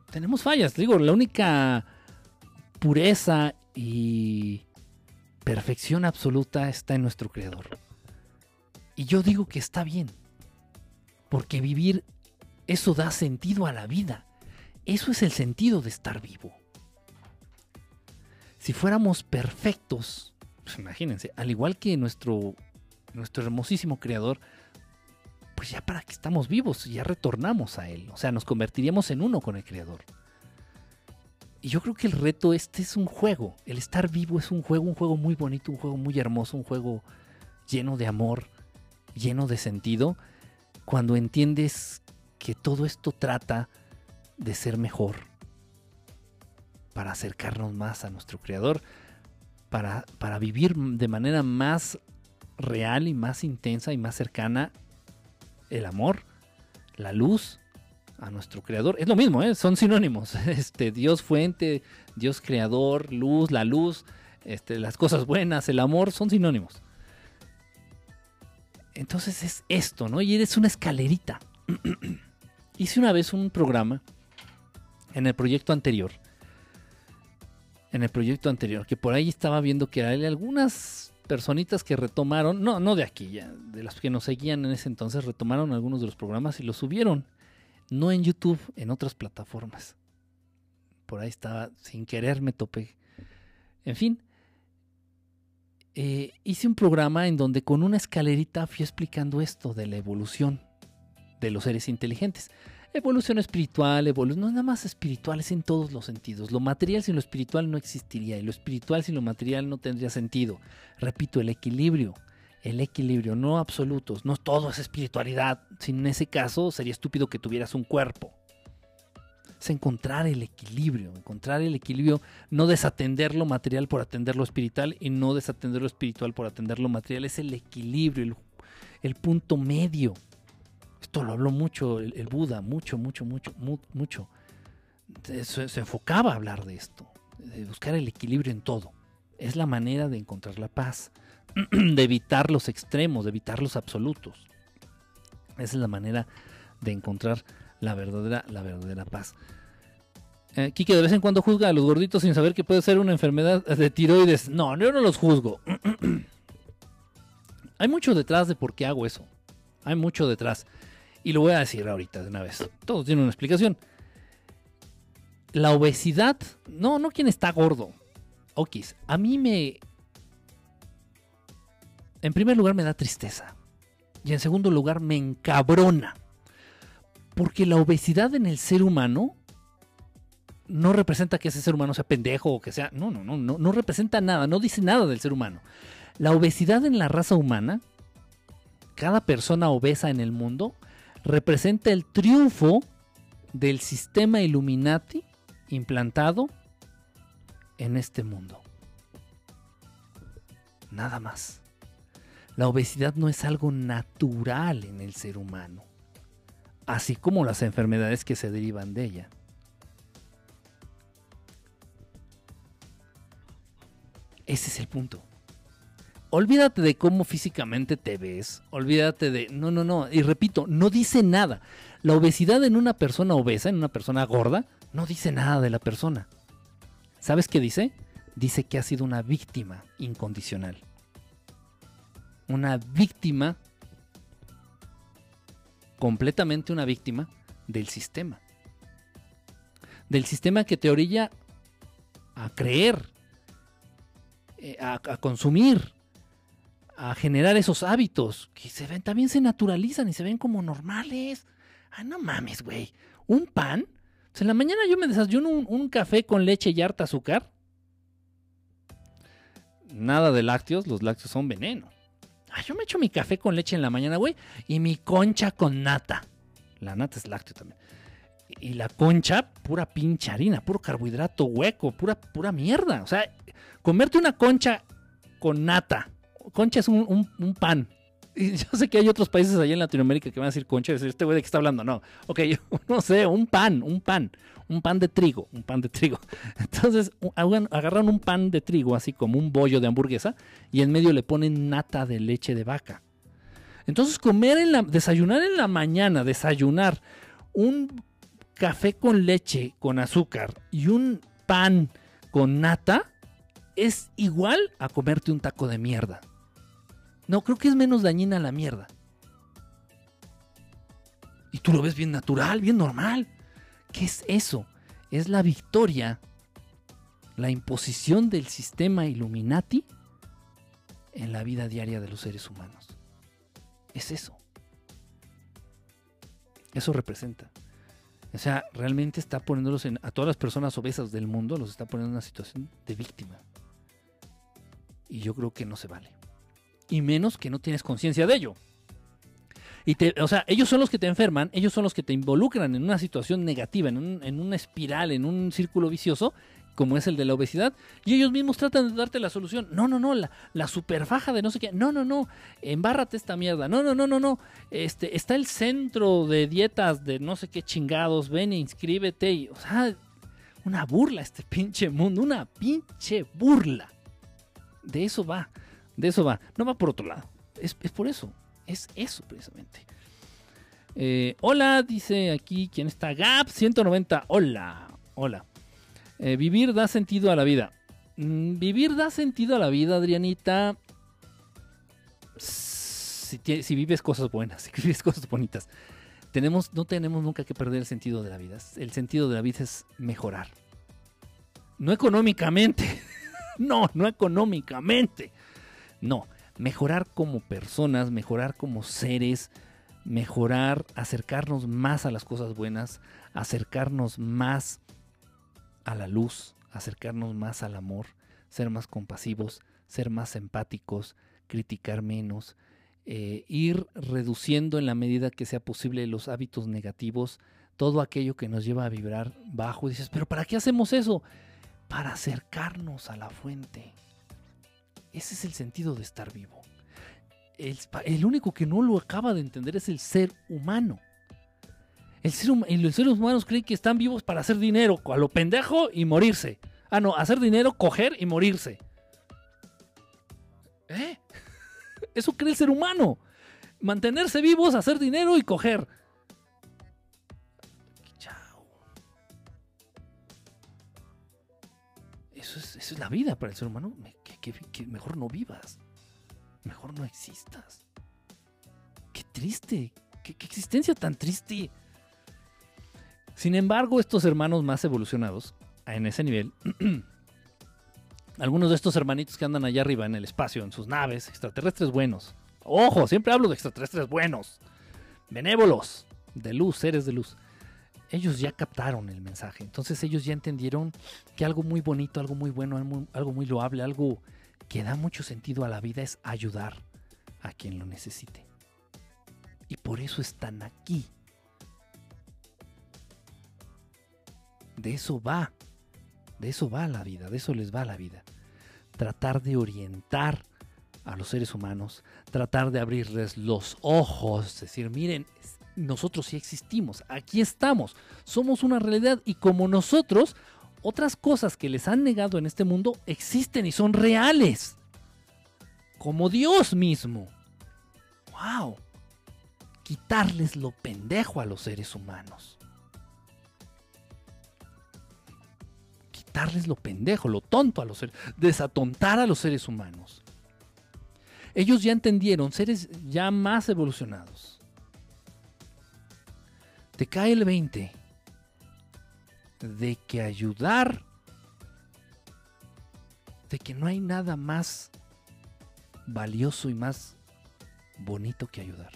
Tenemos fallas. Digo, la única pureza y perfección absoluta está en nuestro creador. Y yo digo que está bien. Porque vivir, eso da sentido a la vida. Eso es el sentido de estar vivo. Si fuéramos perfectos, pues imagínense, al igual que nuestro, nuestro hermosísimo creador, pues ya para que estamos vivos, ya retornamos a él. O sea, nos convertiríamos en uno con el creador. Y yo creo que el reto este es un juego. El estar vivo es un juego, un juego muy bonito, un juego muy hermoso, un juego lleno de amor, lleno de sentido, cuando entiendes que todo esto trata de ser mejor, para acercarnos más a nuestro Creador, para, para vivir de manera más real y más intensa y más cercana el amor, la luz a nuestro Creador. Es lo mismo, ¿eh? son sinónimos. Este, Dios fuente, Dios creador, luz, la luz, este, las cosas buenas, el amor, son sinónimos. Entonces es esto, ¿no? Y eres una escalerita. Hice una vez un programa en el proyecto anterior. En el proyecto anterior, que por ahí estaba viendo que algunas personitas que retomaron, no, no de aquí, ya, de las que nos seguían en ese entonces, retomaron algunos de los programas y los subieron. No en YouTube, en otras plataformas. Por ahí estaba, sin querer me topé. En fin, eh, hice un programa en donde con una escalerita fui explicando esto de la evolución de los seres inteligentes. Evolución espiritual, evolución, no es nada más espiritual, es en todos los sentidos. Lo material sin lo espiritual no existiría y lo espiritual sin lo material no tendría sentido. Repito, el equilibrio, el equilibrio, no absolutos, no todo es espiritualidad. Sin ese caso sería estúpido que tuvieras un cuerpo. Es encontrar el equilibrio, encontrar el equilibrio, no desatender lo material por atender lo espiritual y no desatender lo espiritual por atender lo material. Es el equilibrio, el, el punto medio. Esto lo habló mucho el, Buda, mucho, mucho, mucho, mu- mucho. Se, enfocaba a hablar de esto, de buscar el equilibrio en todo. Es la manera de encontrar la paz, de evitar los extremos, de evitar los absolutos. Esa es la manera de encontrar la verdadera, la verdadera paz. Eh, Quique de vez en cuando juzga a los gorditos sin saber que puede ser una enfermedad de tiroides. No, yo no los juzgo. Hay mucho detrás de por qué hago eso. Hay mucho detrás. Y lo voy a decir ahorita de una vez. Todo tiene una explicación. La obesidad, no, no quien está gordo. Okis, a mí me... En primer lugar me da tristeza. Y en segundo lugar me encabrona. Porque la obesidad en el ser humano no representa que ese ser humano sea pendejo o que sea... No, no, no, no, no representa nada, no dice nada del ser humano. La obesidad en la raza humana, cada persona obesa en el mundo, representa el triunfo del sistema Illuminati implantado en este mundo. Nada más. La obesidad no es algo natural en el ser humano, así como las enfermedades que se derivan de ella. Ese es el punto. Olvídate de cómo físicamente te ves. Olvídate de... No, no, no. Y repito, no dice nada. La obesidad en una persona obesa, en una persona gorda, no dice nada de la persona. ¿Sabes qué dice? Dice que ha sido una víctima incondicional. Una víctima, completamente una víctima del sistema. Del sistema que te orilla a creer, eh, a, a consumir, a generar esos hábitos que se ven, también se naturalizan y se ven como normales. Ah, no mames, güey. Un pan. Sea, en la mañana yo me desayuno un, un, café con leche y harta azúcar. Nada de lácteos, los lácteos son veneno. Ah, yo me echo mi café con leche en la mañana, güey, y mi concha con nata. La nata es lácteo también. Y la concha, pura pinche harina, puro carbohidrato hueco, pura, pura mierda. O sea, comerte una concha con nata concha es un, un, pan. Y yo sé que hay otros países allá en Latinoamérica que van a decir concha, este güey de qué está hablando. No, ok, yo no sé, un pan, un pan, un pan de trigo, un pan de trigo. Entonces agarran un pan de trigo, así como un bollo de hamburguesa, y en medio le ponen nata de leche de vaca. Entonces comer en la, desayunar en la mañana, desayunar un café con leche, con azúcar y un pan con nata, es igual a comerte un taco de mierda. No, creo que es menos dañina la mierda. Y tú lo ves bien natural, bien normal. ¿Qué es eso? Es la victoria, la imposición del sistema Illuminati en la vida diaria de los seres humanos. Es eso. Eso representa. O sea, realmente está poniéndolos en, a todas las personas obesas del mundo, los está poniendo en una situación de víctima. Y yo creo que no se vale y menos que no tienes conciencia de ello. Y te, o sea, ellos son los que te enferman, ellos son los que te involucran en una situación negativa, en, una espiral, en un círculo vicioso, como es el de la obesidad, y ellos mismos tratan de darte la solución. No, no, no, la, la superfaja de no sé qué. No, no, no, embárrate esta mierda. No, no, no, no, no. Este, está el centro de dietas de no sé qué chingados. Ven e inscríbete. Y, o sea, una burla este pinche mundo, una pinche burla. De eso va. De eso va. No va por otro lado. Es, por eso. Es eso precisamente. Eh, hola, dice aquí, ¿quién está? Gap 190. Hola, hola. Eh, vivir da sentido a la vida. Mm, vivir da sentido a la vida, Adrianita. Si, vives cosas buenas, si vives cosas bonitas. Tenemos, no tenemos nunca que perder el sentido de la vida. El sentido de la vida es mejorar. No económicamente. no, no económicamente. No, mejorar como personas, mejorar como seres, mejorar, acercarnos más a las cosas buenas, acercarnos más a la luz, acercarnos más al amor, ser más compasivos, ser más empáticos, criticar menos, eh, ir reduciendo en la medida que sea posible los hábitos negativos, todo aquello que nos lleva a vibrar bajo. Y dices, pero ¿para qué hacemos eso? Para acercarnos a la fuente. Ese es el sentido de estar vivo. El, único que no lo acaba de entender es el ser humano. El ser, los seres humanos creen que están vivos para hacer dinero, a lo pendejo y morirse. Ah, no, hacer dinero, coger y morirse. ¿Eh? Eso cree el ser humano. Mantenerse vivos, hacer dinero y coger. Chao. Eso es, eso es la vida para el ser humano que, mejor no vivas, mejor no existas. Qué triste, qué, existencia tan triste. Sin embargo, estos hermanos más evolucionados, en ese nivel, algunos de estos hermanitos que andan allá arriba en el espacio, en sus naves, extraterrestres buenos. Ojo, siempre hablo de extraterrestres buenos, benévolos, de luz, seres de luz. Ellos ya captaron el mensaje, entonces ellos ya entendieron que algo muy bonito, algo muy bueno, algo muy loable, algo que da mucho sentido a la vida es ayudar a quien lo necesite. Y por eso están aquí. De eso va. De eso va la vida, de eso les va la vida. Tratar de orientar a los seres humanos, tratar de abrirles los ojos, decir, miren, nosotros sí existimos, aquí estamos, somos una realidad y como nosotros, otras cosas que les han negado en este mundo existen y son reales. Como Dios mismo. ¡Wow! Quitarles lo pendejo a los seres humanos. Quitarles lo pendejo, lo tonto a los seres. Desatontar a los seres humanos. Ellos ya entendieron, seres ya más evolucionados. Te cae el 20 de que ayudar, de que no hay nada más valioso y más bonito que ayudar.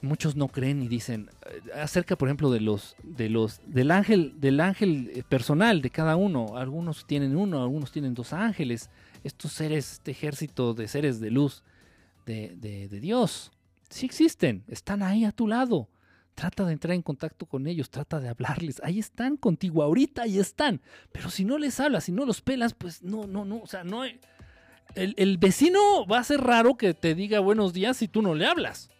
Muchos no creen y dicen eh, acerca, por ejemplo, de los de los del ángel del ángel eh, personal de cada uno. Algunos tienen uno, algunos tienen dos ángeles. Estos seres, este ejército de seres de luz de, de Dios, sí existen, están ahí a tu lado. Trata de entrar en contacto con ellos, trata de hablarles. Ahí están contigo, ahorita ahí están. Pero si no les hablas, si no los pelas, pues no, no, no. O sea, no hay. El, el vecino va a ser raro que te diga buenos días si tú no le hablas.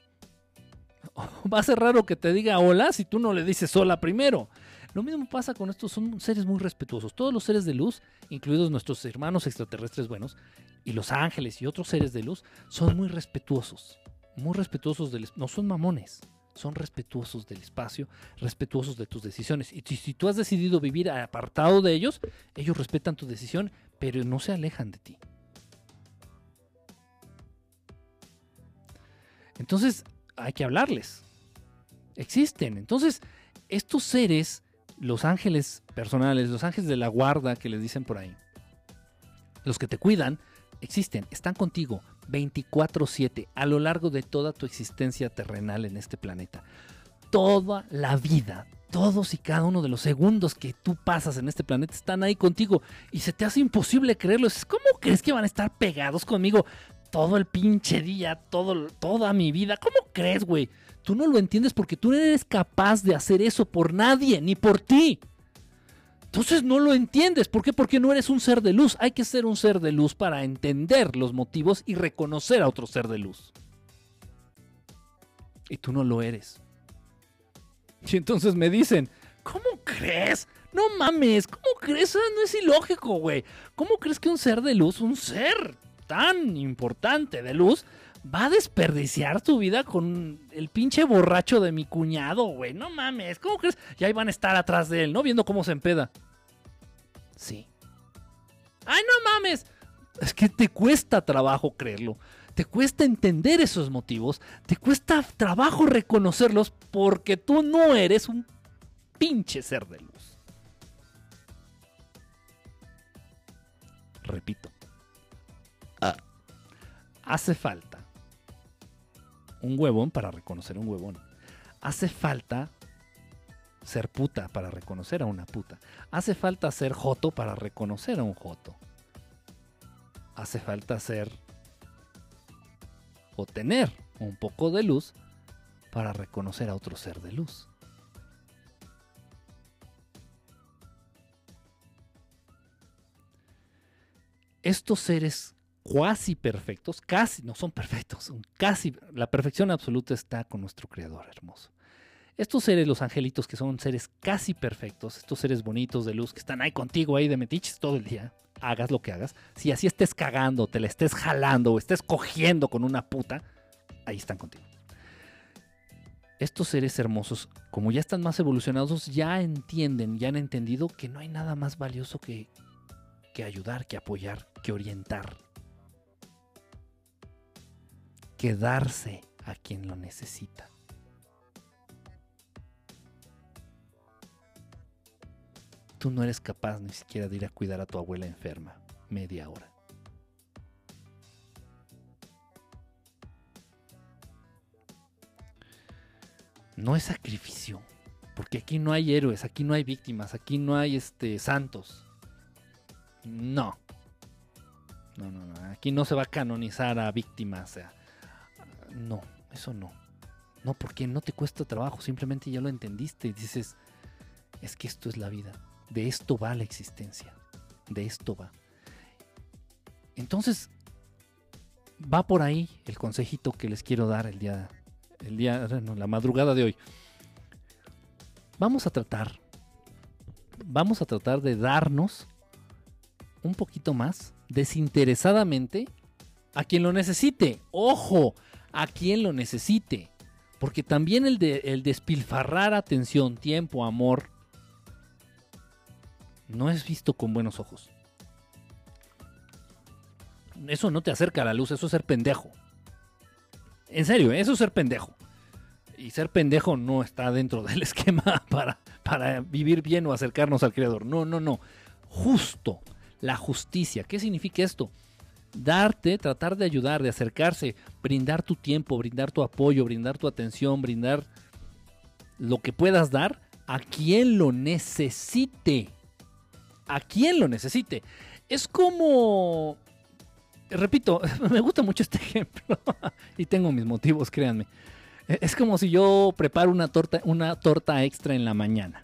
Va a ser raro que te diga hola si tú no le dices hola primero. Lo mismo pasa con estos, son seres muy respetuosos. Todos los seres de luz, incluidos nuestros hermanos extraterrestres buenos, y los ángeles y otros seres de luz, son muy respetuosos. Muy respetuosos del... No son mamones son respetuosos del espacio, respetuosos de tus decisiones. Y si, tú has decidido vivir apartado de ellos, ellos respetan tu decisión, pero no se alejan de ti. Entonces, hay que hablarles. Existen. Entonces, estos seres, los ángeles personales, los ángeles de la guarda que les dicen por ahí, los que te cuidan, existen, están contigo, 24/7 a lo largo de toda tu existencia terrenal en este planeta. Toda la vida, todos y cada uno de los segundos que tú pasas en este planeta están ahí contigo y se te hace imposible creerlo. ¿Cómo crees que van a estar pegados conmigo todo el pinche día, todo, toda mi vida? ¿Cómo crees, güey? Tú no lo entiendes porque tú no eres capaz de hacer eso por nadie, ni por ti. Entonces no lo entiendes. ¿Por qué? Porque no eres un ser de luz. Hay que ser un ser de luz para entender los motivos y reconocer a otro ser de luz. Y tú no lo eres. Y entonces me dicen, ¿cómo crees? No mames, ¿cómo crees? Eso no es ilógico, güey. ¿Cómo crees que un ser de luz, un ser tan importante de luz, va a desperdiciar tu vida con el pinche borracho de mi cuñado, güey. No mames, ¿cómo crees? Y ahí van a estar atrás de él, ¿no? Viendo cómo se empeda. Sí. ¡Ay, no mames! Es que te cuesta trabajo creerlo. Te cuesta entender esos motivos. Te cuesta trabajo reconocerlos porque tú no eres un pinche ser de luz. Repito. Ah. Hace falta un huevón para reconocer un huevón. Hace falta ser puta para reconocer a una puta. Hace falta ser joto para reconocer a un joto. Hace falta ser o tener un poco de luz para reconocer a otro ser de luz. Estos seres cuasi perfectos, casi, no son perfectos, son casi, la perfección absoluta está con nuestro Creador hermoso. Estos seres, los angelitos, que son seres casi perfectos, estos seres bonitos de luz que están ahí contigo, ahí de metiches todo el día, hagas lo que hagas, si así estés cagando, te la estés jalando o estés cogiendo con una puta, ahí están contigo. Estos seres hermosos, como ya están más evolucionados, ya entienden, ya han entendido que no hay nada más valioso que, que ayudar, que apoyar, que orientar, que darse a quien lo necesita. Tú no eres capaz ni siquiera de ir a cuidar a tu abuela enferma media hora. No es sacrificio, porque aquí no hay héroes, aquí no hay víctimas, aquí no hay este santos. No. No, no, no. Aquí no se va a canonizar a víctimas. O sea, no, eso no. No, porque no te cuesta trabajo, simplemente ya lo entendiste y dices, es que esto es la vida, de esto va la existencia, de esto va. Entonces, va por ahí el consejito que les quiero dar el día, el día, no, la madrugada de hoy. Vamos a tratar, vamos a tratar de darnos un poquito más desinteresadamente a quien lo necesite. Ojo, a quien lo necesite. Porque también el, de, despilfarrar atención, tiempo, amor, no es visto con buenos ojos. Eso no te acerca a la luz, eso es ser pendejo. En serio, eso es ser pendejo. Y ser pendejo no está dentro del esquema para vivir bien o acercarnos al Creador. No, no, no. Justo, la justicia. ¿Qué significa esto? Darte, tratar de ayudar, de acercarse, brindar tu tiempo, brindar tu apoyo, brindar tu atención, brindar lo que puedas dar a quien lo necesite. A quien lo necesite. Es como repito, me gusta mucho este ejemplo y tengo mis motivos, créanme. Es como si yo preparo una torta, una torta extra en la mañana,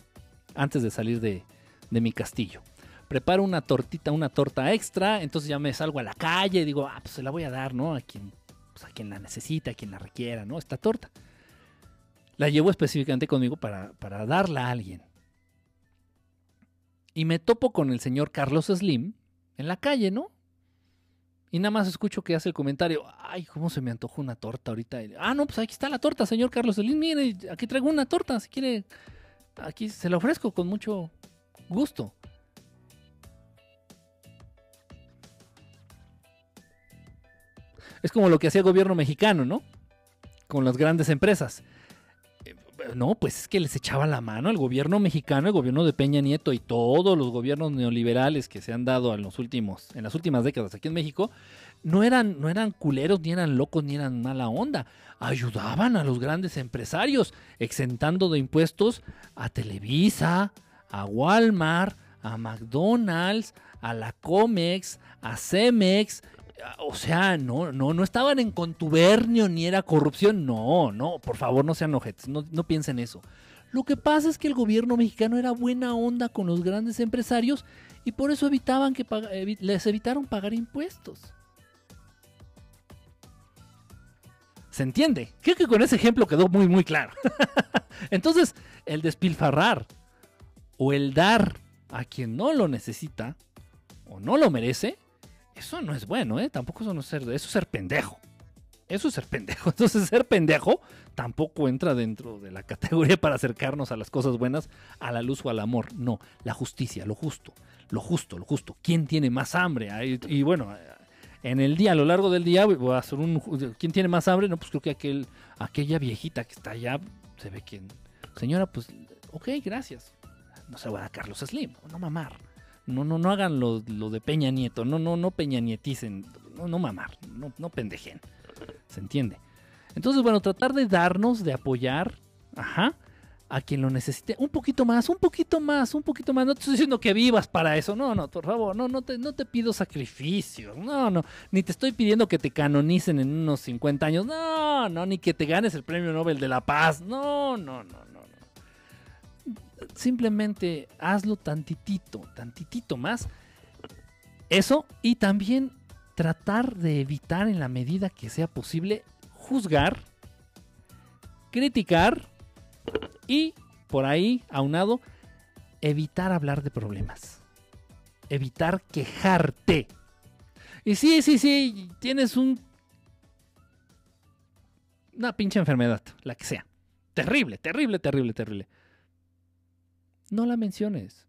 antes de salir de, mi castillo. Preparo una tortita, una torta extra, entonces ya me salgo a la calle y digo, ah, pues se la voy a dar, ¿no? A quien, pues, a quien la necesita, a quien la requiera, ¿no? Esta torta. La llevo específicamente conmigo para, para darla a alguien. Y me topo con el señor Carlos Slim en la calle, ¿no? Y nada más escucho que hace el comentario, ay, cómo se me antojó una torta ahorita. ah, no, pues aquí está la torta, señor Carlos Elín, mire, aquí traigo una torta, si quiere, aquí se la ofrezco con mucho gusto. Es como lo que hacía el gobierno mexicano, ¿no? Con las grandes empresas. Eh, no, pues es que les echaba la mano al gobierno mexicano, el gobierno de Peña Nieto y todos los gobiernos neoliberales que se han dado en, los últimos, en las últimas décadas aquí en México, no eran, no eran culeros, ni eran locos, ni eran mala onda. Ayudaban a los grandes empresarios, exentando de impuestos a Televisa, a Walmart, a McDonald's, a la Comex, a Cemex, o sea, no, no, no estaban en contubernio ni era corrupción. No, no, por favor, no sean ojetes, no, no piensen eso. Lo que pasa es que el gobierno mexicano era buena onda con los grandes empresarios y por eso evitaban que les evitaron pagar impuestos. ¿Se entiende? Creo que con ese ejemplo quedó muy, muy claro. Entonces, el despilfarrar o el dar a quien no lo necesita o no lo merece, eso no es bueno, ¿eh? Tampoco eso no es ser, eso es ser pendejo. Eso es ser pendejo. Entonces, ser pendejo tampoco entra dentro de la categoría para acercarnos a las cosas buenas, a la luz o al amor. No, la justicia, lo justo, lo justo, lo justo. ¿Quién tiene más hambre? Y, bueno, en el día, a lo largo del día, voy a hacer un. ¿Quién tiene más hambre? No, pues creo que aquel, aquella viejita que está allá, se ve que. Señora, pues, ok, gracias. No se va a Carlos Slim, no mamar. No, no, no hagan lo, de Peña Nieto, no, no, no Peña Nieticen, no, no mamar, no, no pendejen. ¿Se entiende? Entonces, bueno, tratar de darnos, de apoyar, ajá, a quien lo necesite un poquito más, un poquito más, un poquito más. No te estoy diciendo que vivas para eso, no, no, por favor, no, no te, no te pido sacrificios, no, no, ni te estoy pidiendo que te canonicen en unos 50 años, no, no, ni que te ganes el premio Nobel de la Paz, no, no, no, simplemente hazlo tantitito, tantitito más. Eso y también tratar de evitar en la medida que sea posible juzgar, criticar y por ahí, aunado, evitar hablar de problemas. Evitar quejarte. Y sí, sí, sí, tienes un... Una pinche enfermedad, la que sea. Terrible, terrible, terrible, terrible no la menciones.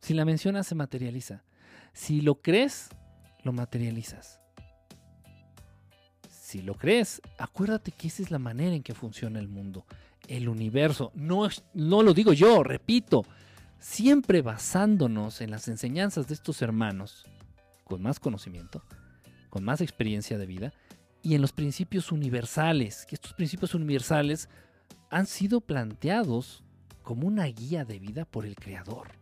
Si la mencionas, se materializa. Si lo crees, lo materializas. Si lo crees, acuérdate que esa es la manera en que funciona el mundo, el universo. No, no lo digo yo, repito, siempre basándonos en las enseñanzas de estos hermanos, con más conocimiento, con más experiencia de vida, y en los principios universales, que estos principios universales han sido planteados como una guía de vida por el Creador.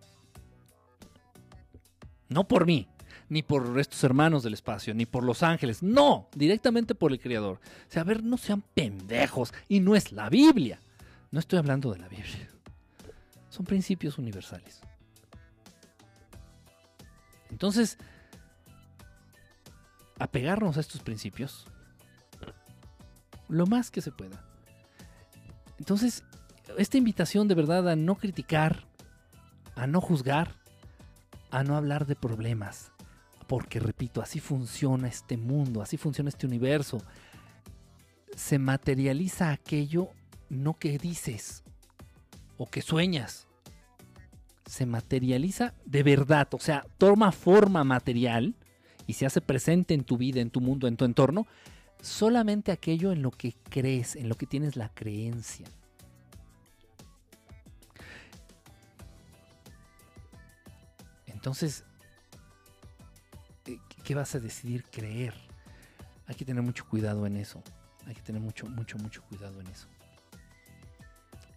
No por mí, ni por estos hermanos del espacio, ni por los ángeles, no, directamente por el Creador. O sea, a ver, no sean pendejos, y no es la Biblia. No estoy hablando de la Biblia. Son principios universales. Entonces, apegarnos a estos principios, lo más que se pueda. Entonces, esta invitación de verdad a no criticar, a no juzgar, a no hablar de problemas. Porque, repito, así funciona este mundo, así funciona este universo. Se materializa aquello no que dices o que sueñas. Se materializa de verdad, o sea, toma forma material y se hace presente en tu vida, en tu mundo, en tu entorno, solamente aquello en lo que crees, en lo que tienes la creencia. Entonces, eh, ¿qué vas a decidir creer? Hay que tener mucho cuidado en eso. Hay que tener mucho, mucho, mucho cuidado en eso.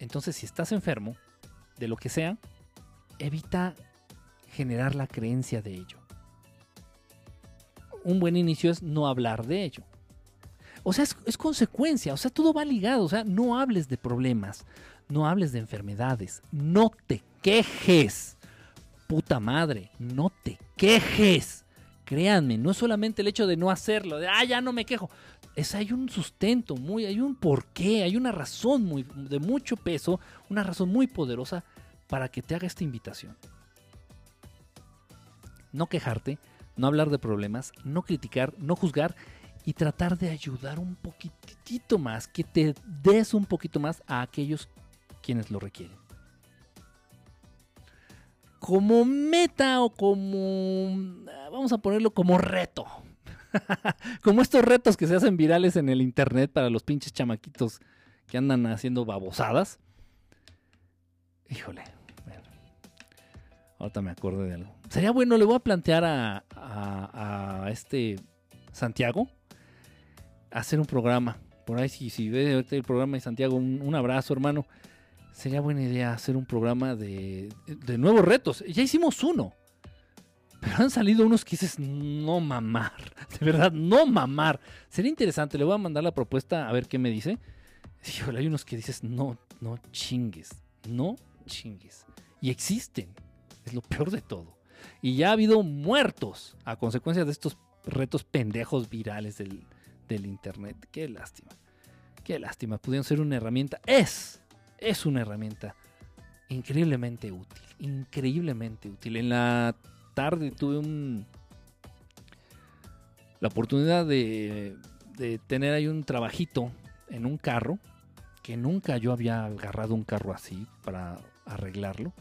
Entonces, si estás enfermo, de lo que sea, evita generar la creencia de ello. Un buen inicio es no hablar de ello. O sea, es, consecuencia, o sea, todo va ligado, o sea, no hables de problemas, no hables de enfermedades, no te quejes. Puta madre, no te quejes. Créanme, no es solamente el hecho de no hacerlo, de, ah, ya no me quejo. Es, hay un sustento, muy, hay un porqué, hay una razón muy, de mucho peso, una razón muy poderosa para que te haga esta invitación. No quejarte, no hablar de problemas, no criticar, no juzgar y tratar de ayudar un poquitito más, que te des un poquito más a aquellos quienes lo requieren. Como meta o como, vamos a ponerlo como reto. como estos retos que se hacen virales en el internet para los pinches chamaquitos que andan haciendo babosadas. Híjole, ahorita me acuerdo de algo. Sería bueno, le voy a plantear a, a este Santiago hacer un programa. Por ahí, si, si ve el programa de Santiago, un, abrazo, hermano. Sería buena idea hacer un programa de, de nuevos retos. Ya hicimos uno. Pero han salido unos que dices, no mamar. De verdad, no mamar. Sería interesante. Le voy a mandar la propuesta a ver qué me dice. hay unos que dices, no, no chingues. No chingues. Y existen. Es lo peor de todo. Y ya ha habido muertos a consecuencia de estos retos pendejos virales del, del Internet. Qué lástima. Qué lástima. Pudieron ser una herramienta. Es. Es una herramienta increíblemente útil. Increíblemente útil. En la tarde tuve un, la oportunidad de, de tener ahí un trabajito en un carro. Que nunca yo había agarrado un carro así para arreglarlo.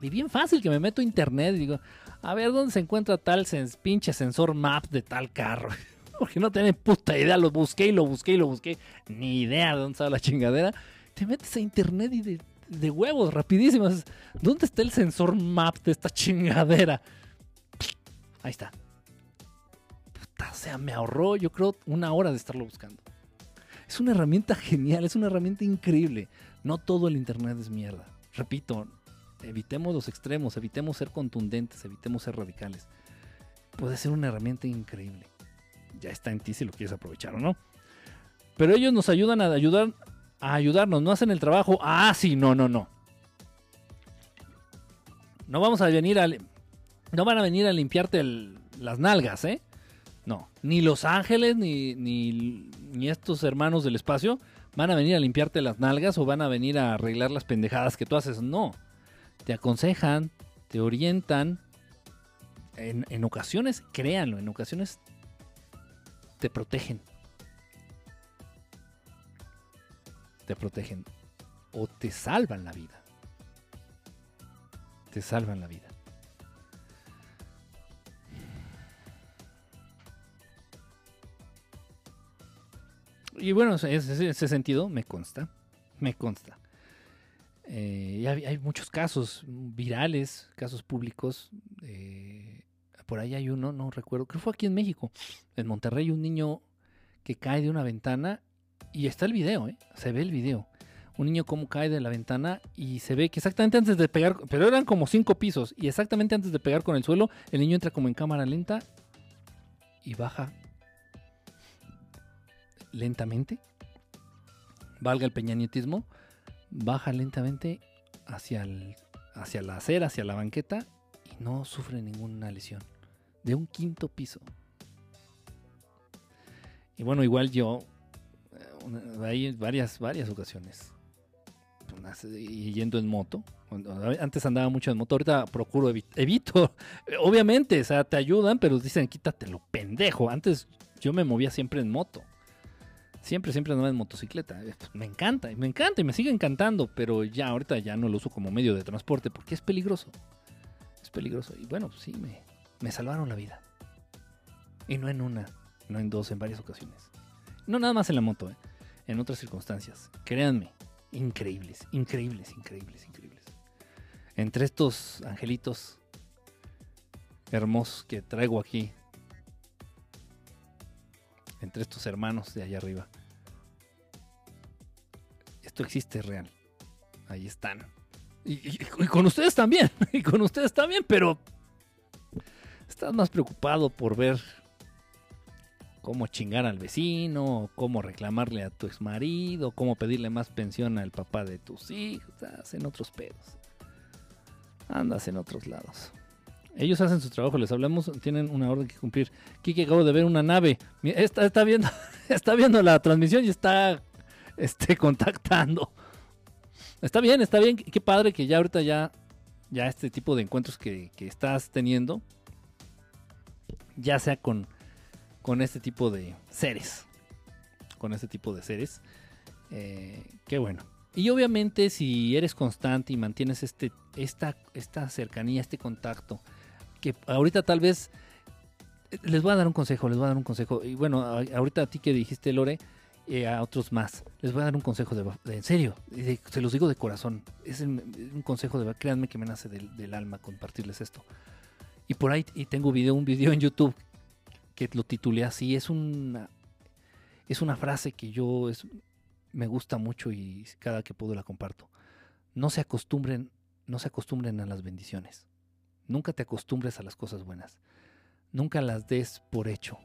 Y bien fácil que me meto a internet y digo, a ver dónde se encuentra tal pinche sensor map de tal carro. porque no tenés puta idea. Lo busqué y lo busqué y lo busqué. Ni idea de dónde estaba la chingadera. Te metes a internet y de, huevos, rapidísimos. ¿Dónde está el sensor map de esta chingadera? Ahí está. Puta, o sea, me ahorró, yo creo, una hora de estarlo buscando. Es una herramienta genial, es una herramienta increíble. No todo el internet es mierda. Repito, evitemos los extremos, evitemos ser contundentes, evitemos ser radicales. Puede ser una herramienta increíble ya está en ti si lo quieres aprovechar o no. Pero ellos nos ayudan a ayudar a ayudarnos, no hacen el trabajo. Ah, sí, no, no, no. No vamos a venir a no van a venir a limpiarte las nalgas, ¿eh? No, ni Los Ángeles ni, ni, estos hermanos del espacio van a venir a limpiarte las nalgas o van a venir a arreglar las pendejadas que tú haces. No, te aconsejan, te orientan. En, en ocasiones, créanlo, en ocasiones te protegen. Te protegen o te salvan la vida. Te salvan la vida. Y bueno, en ese, sentido me consta, me consta. Eh, hay, muchos casos virales, casos públicos. Eh, por ahí hay uno, no recuerdo, que fue aquí en México, en Monterrey, un niño que cae de una ventana y está el video, ¿eh? se ve el video. Un niño como cae de la ventana y se ve que exactamente antes de pegar, pero eran como cinco pisos, y exactamente antes de pegar con el suelo, el niño entra como en cámara lenta y baja lentamente, valga el peñanietismo, baja lentamente hacia, el, hacia la acera, hacia la banqueta y no sufre ninguna lesión de un quinto piso. Y bueno, igual yo, hay varias, varias ocasiones. Y yendo en moto. Antes andaba mucho en moto, ahorita procuro, evito. Obviamente, o sea, te ayudan, pero dicen quítatelo, pendejo. Antes yo me movía siempre en moto. Siempre, siempre andaba en motocicleta. Me encanta, me encanta y me sigue encantando, pero ya ahorita ya no lo uso como medio de transporte porque es peligroso. Es peligroso. Y bueno, sí, me, me salvaron la vida. Y no en una, no en dos, en varias ocasiones. No nada más en la moto, ¿eh? En otras circunstancias. Créanme, increíbles, increíbles, increíbles, increíbles. Entre estos angelitos hermosos que traigo aquí, entre estos hermanos de allá arriba. Esto existe real. Ahí están. Y, con ustedes también. Y con ustedes también, pero estás más preocupado por ver cómo chingar al vecino, cómo reclamarle a tu ex marido, cómo pedirle más pensión al papá de tus hijos. Estás en otros pedos. Andas en otros lados. Ellos hacen su trabajo, les hablamos, tienen una orden que cumplir. Kiki acabo de ver una nave. Está, está, viendo, está viendo la transmisión y está este, contactando. Está bien, está bien. Qué padre que ya ahorita ya, ya este tipo de encuentros que, estás teniendo, ya sea con, con este tipo de seres. Con este tipo de seres. Eh, qué bueno. Y obviamente si eres constante y mantienes este, esta, esta cercanía, este contacto, que ahorita tal vez les voy a dar un consejo, les voy a dar un consejo. Y bueno, ahorita a ti que dijiste, Lore, eh, a otros más, les voy a dar un consejo de, en serio, se los digo de corazón. Es un consejo de, créanme que me nace del, alma compartirles esto. Y por ahí y tengo video, un video en YouTube lo titulé así. Es una, es una frase que yo es, me gusta mucho y cada que puedo la comparto. No se acostumbren, no se acostumbren a las bendiciones. Nunca te acostumbres a las cosas buenas. Nunca las des por hecho.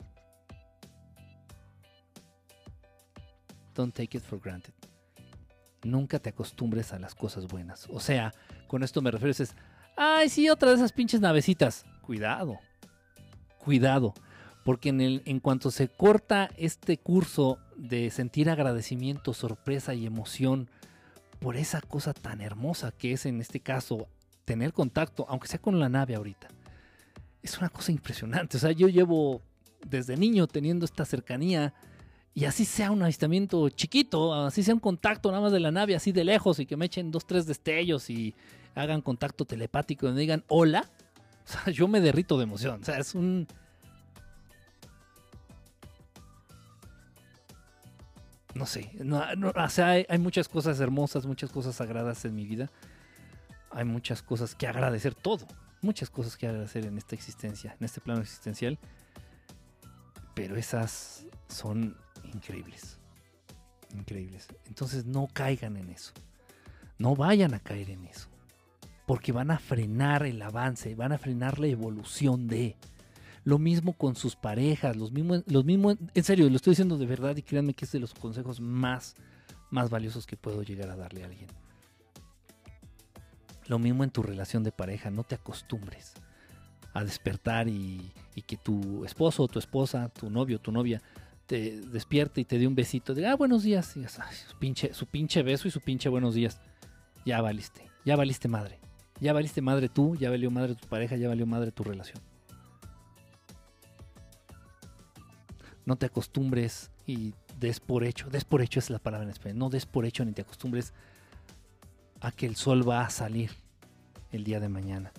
Don't take it for granted. Nunca te acostumbres a las cosas buenas. O sea, con esto me refiero es, ay, sí, otra de esas pinches navecitas. Cuidado, cuidado, porque en, el, en cuanto se corta este curso de sentir agradecimiento, sorpresa y emoción por esa cosa tan hermosa que es en este caso tener contacto, aunque sea con la nave ahorita, es una cosa impresionante. O sea, yo llevo desde niño teniendo esta cercanía y así sea un avistamiento chiquito, así sea un contacto nada más de la nave, así de lejos y que me echen dos, tres destellos y hagan contacto telepático y me digan hola. O sea, yo me derrito de emoción. O sea, es un... No sé, o sea, hay muchas cosas hermosas, muchas cosas sagradas en mi vida. Hay muchas cosas que agradecer, todo, muchas cosas que agradecer en esta existencia, en este plano existencial, pero esas son increíbles, increíbles. Entonces no caigan en eso, no vayan a caer en eso, porque van a frenar el avance, van a frenar la evolución de... Lo mismo con sus parejas, los mismos, los mismos, en serio, lo estoy diciendo de verdad y créanme que es de los consejos más, más valiosos que puedo llegar a darle a alguien lo mismo en tu relación de pareja, no te acostumbres a despertar y, que tu esposo tu esposa, tu novio tu novia te despierte y te dé un besito de, ah, buenos días, y su, pinche, su pinche beso y su pinche buenos días. Ya valiste, ya valiste madre. Ya valiste madre tú, ya valió madre tu pareja, ya valió madre tu relación. No te acostumbres y des por hecho, des por hecho es la palabra en español, no des por hecho ni te acostumbres a que el sol va a salir el día de mañana.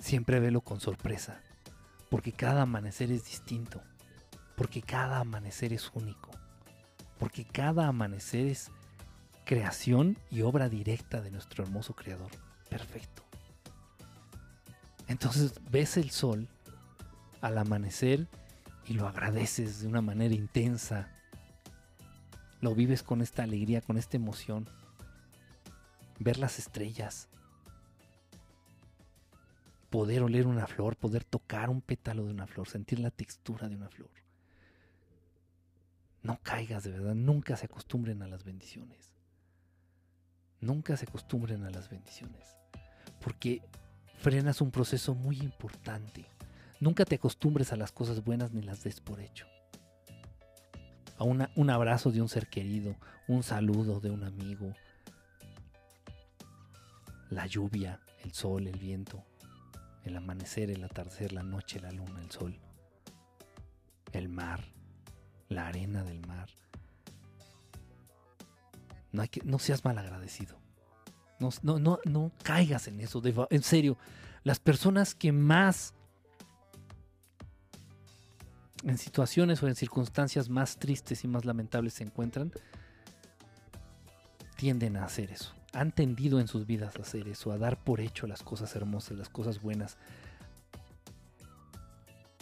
Siempre velo con sorpresa, porque cada amanecer es distinto, porque cada amanecer es único, porque cada amanecer es creación y obra directa de nuestro hermoso creador. Perfecto. Entonces ves el sol al amanecer y lo agradeces de una manera intensa, lo vives con esta alegría, con esta emoción. Ver las estrellas. Poder oler una flor, poder tocar un pétalo de una flor, sentir la textura de una flor. No caigas de verdad, nunca se acostumbren a las bendiciones. Nunca se acostumbren a las bendiciones. Porque frenas un proceso muy importante. Nunca te acostumbres a las cosas buenas ni las des por hecho. a un abrazo de un ser querido, un saludo de un amigo, la lluvia, el sol, el viento, el amanecer, el atardecer, la noche, la luna, el sol, el mar, la arena del mar. No, hay que, no seas mal agradecido. No, no, no, no caigas en eso. en serio, las personas que más en situaciones o en circunstancias más tristes y más lamentables se encuentran, tienden a hacer eso. Han tendido en sus vidas a hacer eso, a dar por hecho las cosas hermosas, las cosas buenas,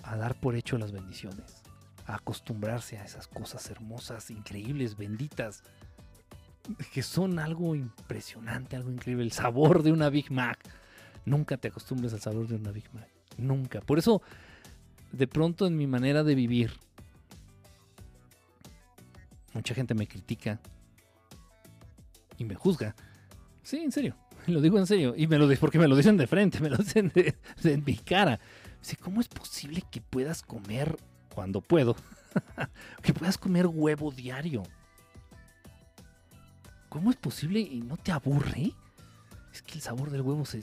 a dar por hecho las bendiciones, a acostumbrarse a esas cosas hermosas, increíbles, benditas, que son algo impresionante, algo increíble. El sabor de una Big Mac. Nunca te acostumbres al sabor de una Big Mac. Nunca. Por eso de pronto en mi manera de vivir, mucha gente me critica y me juzga. Sí, en serio, lo digo en serio. Y me lo porque me lo dicen de frente, me lo dicen de, mi cara. Dice, ¿cómo es posible que puedas comer cuando puedo? que puedas comer huevo diario. ¿Cómo es posible y no te aburre? Es que el sabor del huevo o sea,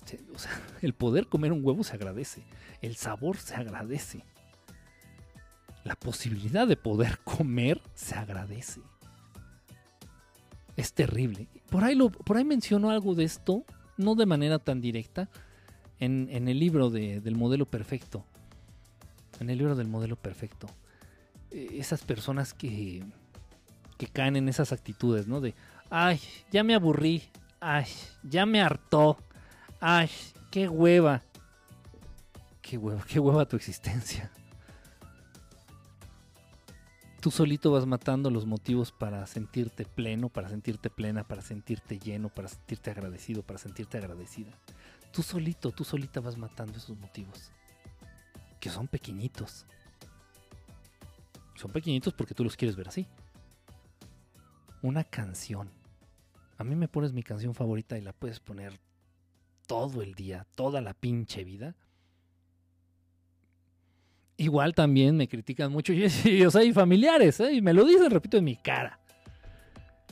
el poder comer un huevo se agradece. El sabor se agradece la posibilidad de poder comer se agradece. Es terrible. Por ahí, lo, por ahí menciono algo de esto, no de manera tan directa, en, el libro del modelo perfecto. En el libro del modelo perfecto. Eh, esas personas que, que caen en esas actitudes, ¿no? De, ay, ya me aburrí, ay, ya me hartó, ay, qué hueva. Qué hueva, qué hueva tu existencia tú solito vas matando los motivos para sentirte pleno, para sentirte plena, para sentirte lleno, para sentirte agradecido, para sentirte agradecida. Tú solito, tú solita vas matando esos motivos. Que son pequeñitos. Son pequeñitos porque tú los quieres ver así. Una canción. A mí me pones mi canción favorita y la puedes poner todo el día, toda la pinche vida igual también me critican mucho. Y, o sea, hay familiares, ¿eh? y me lo dicen, repito, en mi cara.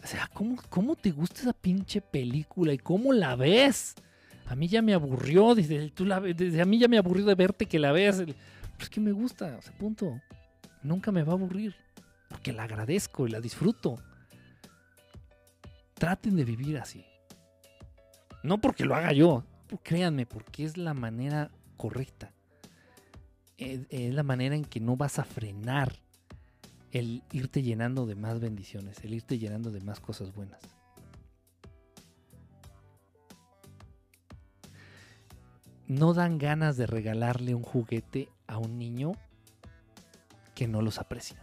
O sea, ¿cómo, ¿cómo te gusta esa pinche película y cómo la ves? A mí ya me aburrió, desde, tú la, desde a mí ya me aburrió de verte que la veas. Pues que me gusta, o sea, punto. Nunca me va a aburrir, porque la agradezco y la disfruto. Traten de vivir así. No porque lo haga yo, créanme, porque es la manera correcta es, la manera en que no vas a frenar el irte llenando de más bendiciones, el irte llenando de más cosas buenas. No dan ganas de regalarle un juguete a un niño que no los aprecia.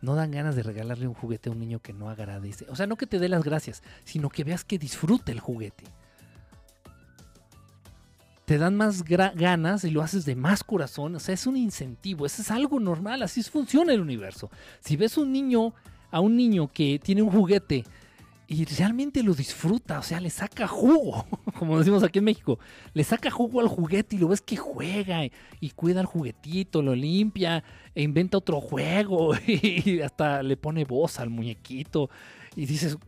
No dan ganas de regalarle un juguete a un niño que no agradece. O sea, no que te dé las gracias, sino que veas que disfruta el juguete te dan más ganas y lo haces de más corazón. O sea, es un incentivo, eso es algo normal, así funciona el universo. Si ves un niño, a un niño que tiene un juguete y realmente lo disfruta, o sea, le saca jugo, como decimos aquí en México, le saca jugo al juguete y lo ves que juega y, cuida el juguetito, lo limpia e inventa otro juego y hasta le pone voz al muñequito y dices,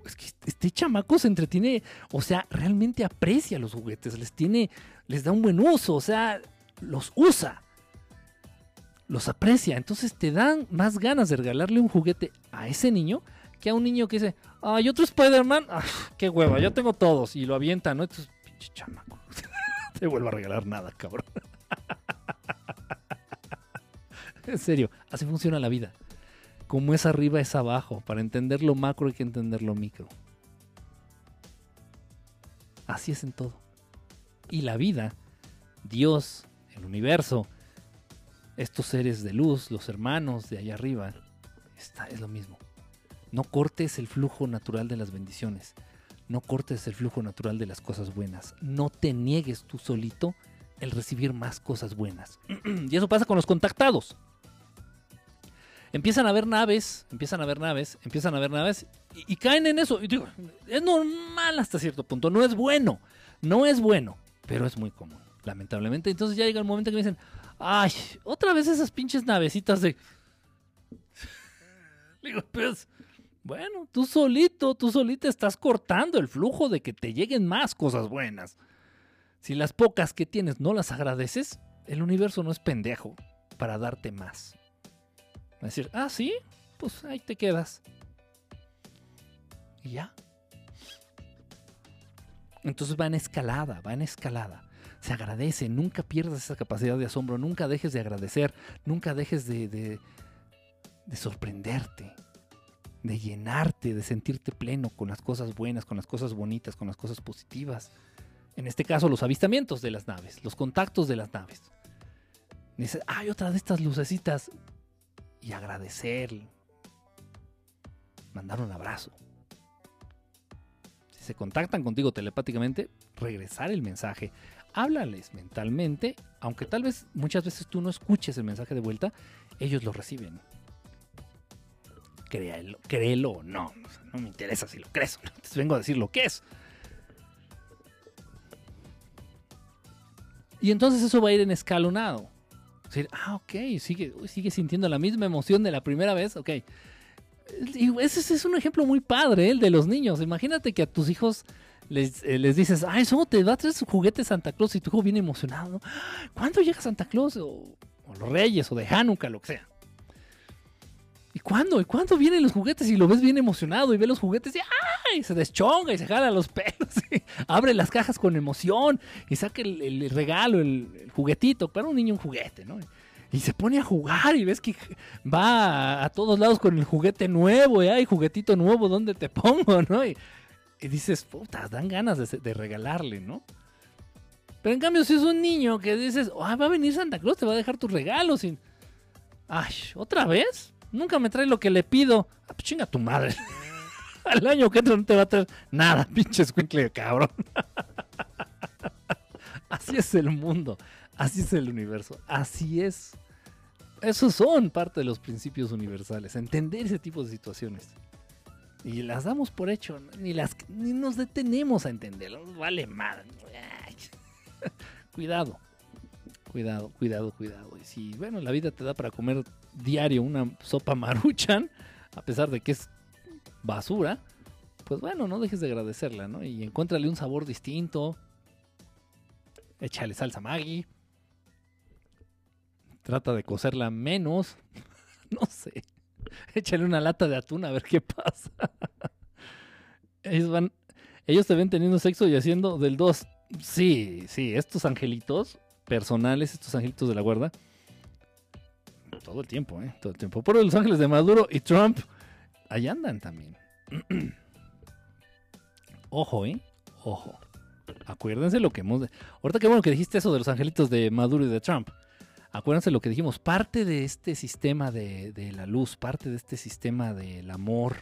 este chamaco se entretiene, o sea, realmente aprecia los juguetes, les tiene, les da un buen uso, o sea, los usa, los aprecia. Entonces te dan más ganas de regalarle un juguete a ese niño que a un niño que dice, ay, otro Spider-Man, ah, qué hueva, yo tengo todos, y lo avienta, ¿no? Entonces, pinche chamaco, te vuelvo a regalar nada, cabrón. en serio, así funciona la vida como es arriba es abajo. Para entender lo macro hay que entender lo micro. Así es en todo. Y la vida, Dios, el universo, estos seres de luz, los hermanos de allá arriba, está, es lo mismo. No cortes el flujo natural de las bendiciones. No cortes el flujo natural de las cosas buenas. No te niegues tú solito el recibir más cosas buenas. y eso pasa con los contactados empiezan a ver naves, empiezan a ver naves, empiezan a ver naves y, caen en eso. Y digo, es normal hasta cierto punto, no es bueno, no es bueno, pero es muy común, lamentablemente. Entonces ya llega el momento que me dicen, ay, otra vez esas pinches navecitas de... Digo, pues, bueno, tú solito, tú solito estás cortando el flujo de que te lleguen más cosas buenas. Si las pocas que tienes no las agradeces, el universo no es pendejo para darte más. Decir, ah, sí, pues ahí te quedas. Y ya. Entonces va en escalada, va en escalada. Se agradece, nunca pierdas esa capacidad de asombro, nunca dejes de agradecer, nunca dejes de, de, de sorprenderte, de llenarte, de sentirte pleno con las cosas buenas, con las cosas bonitas, con las cosas positivas. En este caso, los avistamientos de las naves, los contactos de las naves. Dices, hay otra de estas lucecitas. Y agradecer. Mandar un abrazo. Si se contactan contigo telepáticamente, regresar el mensaje. Háblales mentalmente, aunque tal vez muchas veces tú no escuches el mensaje de vuelta, ellos lo reciben. Créelo, créelo o no. No me interesa si lo crees. Te vengo a decir lo que es. Y entonces eso va a ir en escalonado. Ah, ok, sigue, sintiendo la misma emoción de la primera vez, ok. Y ese es un ejemplo muy padre, el de los niños. Imagínate que a tus hijos les, eh, dices, ah, eso te va a traer su juguete Santa Claus y tu hijo viene emocionado. ¿Cuándo llega Santa Claus? O, o los Reyes, o de Hanukkah, lo que sea. ¿Y cuándo? ¿Y cuándo vienen los juguetes? Y lo ves bien emocionado y ve los juguetes y ¡ay! se deschonga y se jala los pelos. Abre las cajas con emoción y saca el, regalo, el, juguetito. Para un niño un juguete, ¿no? Y se pone a jugar y ves que va a, todos lados con el juguete nuevo. Y hay juguetito nuevo, ¿dónde te pongo? ¿no? Y, dices, puta, dan ganas de, de, regalarle, ¿no? Pero en cambio, si es un niño que dices, ah, va a venir Santa Claus, te va a dejar tus regalos. Y, ¡ay! ¿Otra vez? Nunca me trae lo que le pido. Ah, pues chinga tu madre. Al año que entra no te va a traer nada, pinche escuincle cabrón. Así es el mundo. Así es el universo. Así es. Esos son parte de los principios universales. Entender ese tipo de situaciones. Y las damos por hecho. Ni, las, ni nos detenemos a entenderlo. Vale madre. Cuidado. Cuidado, cuidado, cuidado. Y si, bueno, la vida te da para comer diario una sopa maruchan, a pesar de que es basura, pues bueno, no dejes de agradecerla, ¿no? Y encuéntrale un sabor distinto. Échale salsa Maggi. Trata de cocerla menos. no sé. Échale una lata de atún a ver qué pasa. ellos van. Ellos te ven teniendo sexo y haciendo del 2. Sí, sí, estos angelitos personales, estos angelitos de la guarda. Todo el tiempo, ¿eh? Todo el tiempo. Por los ángeles de Maduro y Trump, ahí andan también. Ojo, ¿eh? Ojo. Acuérdense lo que hemos... Ahorita qué bueno que dijiste eso de los angelitos de Maduro y de Trump. Acuérdense lo que dijimos. Parte de este sistema de, de la luz, parte de este sistema del amor,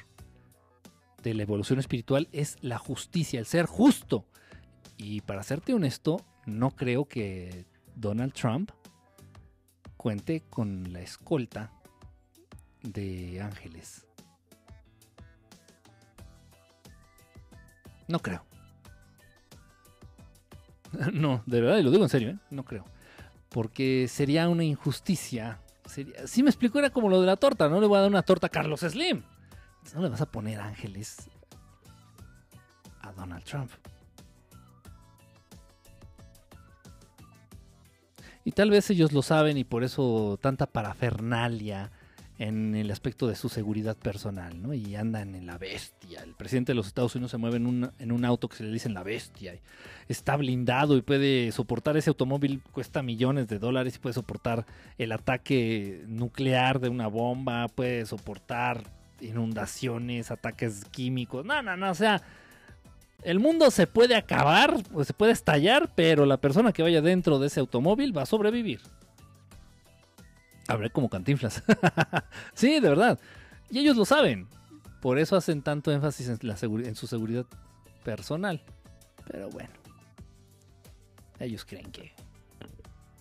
de la evolución espiritual, es la justicia, el ser justo. Y para serte honesto, no creo que Donald Trump cuente con la escolta de ángeles. No creo. No, de verdad, y lo digo en serio, ¿eh? no creo. Porque sería una injusticia. Sería, si me explico, era como lo de la torta. No le voy a dar una torta a Carlos Slim. No le vas a poner ángeles a Donald Trump. Y tal vez ellos lo saben y por eso tanta parafernalia en el aspecto de su seguridad personal, ¿no? Y andan en la bestia. El presidente de los Estados Unidos se mueve en un, en un auto que se le dice en la bestia. Está blindado y puede soportar ese automóvil, cuesta millones de dólares y puede soportar el ataque nuclear de una bomba, puede soportar inundaciones, ataques químicos. No, no, no, o sea, el mundo se puede acabar, pues se puede estallar, pero la persona que vaya dentro de ese automóvil va a sobrevivir. Habré como cantinflas. sí, de verdad. Y ellos lo saben. Por eso hacen tanto énfasis en, en su seguridad personal. Pero bueno. Ellos creen que,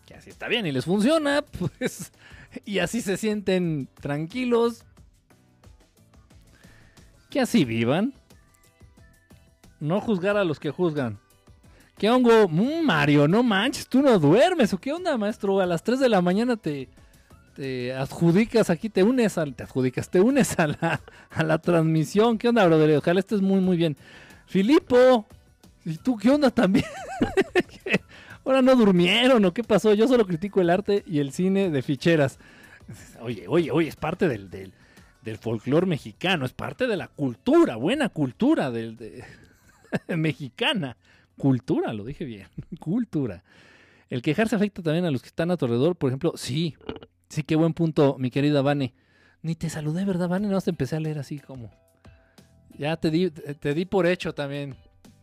que así está bien y les funciona. Pues, y así se sienten tranquilos. Que así vivan no juzgar a los que juzgan. ¿Qué hongo? Mm, Mario, no manches, tú no duermes. ¿O qué onda, maestro? A las 3 de la mañana te, te adjudicas aquí, te unes al, te adjudicas, te unes a la, a la transmisión. ¿Qué onda, brother? Ojalá estés muy, muy bien. Filipo, ¿y tú qué onda también? Ahora no durmieron o qué pasó. Yo solo critico el arte y el cine de ficheras. Oye, oye, oye, es parte del, del, del folclore mexicano, es parte de la cultura, buena cultura del, de, mexicana. Cultura, lo dije bien, cultura. El quejarse afecta también a los que están a tu alrededor, por ejemplo, sí, sí, qué buen punto, mi querida Vane. Ni te saludé, ¿verdad, Vane? No, te empecé a leer así como... Ya te di, te di por hecho también.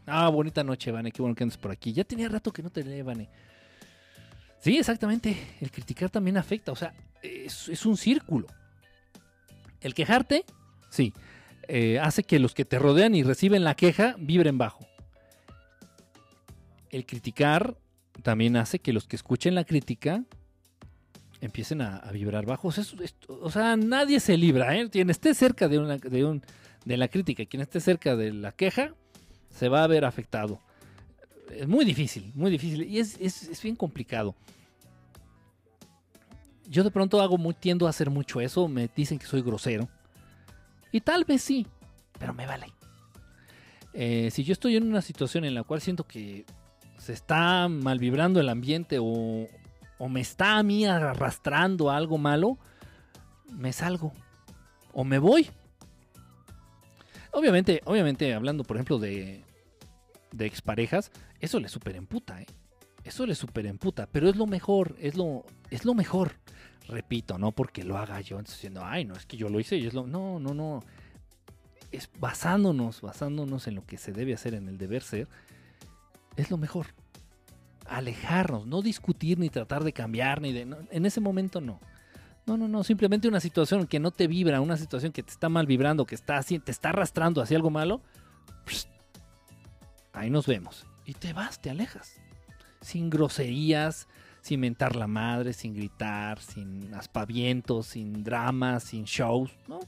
Ah, bonita noche, Vane, qué bueno que andes por aquí. Ya tenía rato que no te leí, Vane. Sí, exactamente. El criticar también afecta. O sea, es, es un círculo. El quejarte, sí, eh, hace que los que te rodean y reciben la queja vibren bajo. El criticar también hace que los que escuchen la crítica empiecen a, vibrar bajo. O sea, o sea, nadie se libra. ¿eh? Quien esté cerca de, una, de, un, de la crítica, quien esté cerca de la queja, se va a ver afectado. Es muy difícil, muy difícil. Y es, es, es bien complicado yo de pronto hago muy, tiendo a hacer mucho eso, me dicen que soy grosero. Y tal vez sí, pero me vale. Eh, si yo estoy en una situación en la cual siento que se está mal vibrando el ambiente o, o me está a mí arrastrando algo malo, me salgo o me voy. Obviamente, obviamente, hablando por ejemplo de, de exparejas, eso le super emputa, ¿eh? Eso le super emputa, pero es lo mejor, es lo, es lo mejor. Repito, no porque lo haga yo, diciendo, ay, no, es que yo lo hice y es lo. No, no, no. Es basándonos, basándonos en lo que se debe hacer en el deber ser, es lo mejor. Alejarnos, no discutir ni tratar de cambiar, ni de. en ese momento no. No, no, no, simplemente una situación que no te vibra, una situación que te está mal vibrando, que está así, te está arrastrando hacia algo malo. ahí nos vemos. Y te vas, te alejas sin groserías, sin mentar la madre, sin gritar, sin aspavientos, sin dramas, sin shows, ¿no?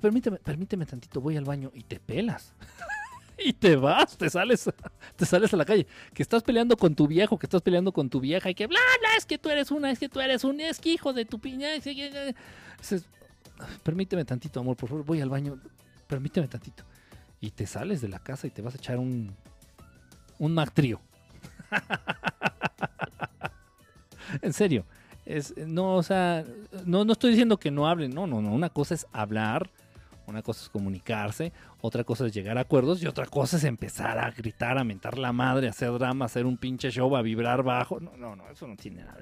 permíteme, permíteme tantito, voy al baño y te pelas. y te vas, te sales, te sales a la calle. Que estás peleando con tu viejo, que estás peleando con tu vieja y que bla, bla, es que tú eres una, es que tú eres un, es que hijo de tu piña. permíteme tantito, amor, por favor, voy al baño. Permíteme tantito. Y te sales de la casa y te vas a echar un, un Mac en serio. Es, no, o sea, no, no estoy diciendo que no hablen, no, no, no. Una cosa es hablar, una cosa es comunicarse, otra cosa es llegar a acuerdos y otra cosa es empezar a gritar, a mentar la madre, a hacer drama, a hacer un pinche show, a vibrar bajo. No, no, no, eso no tiene nada.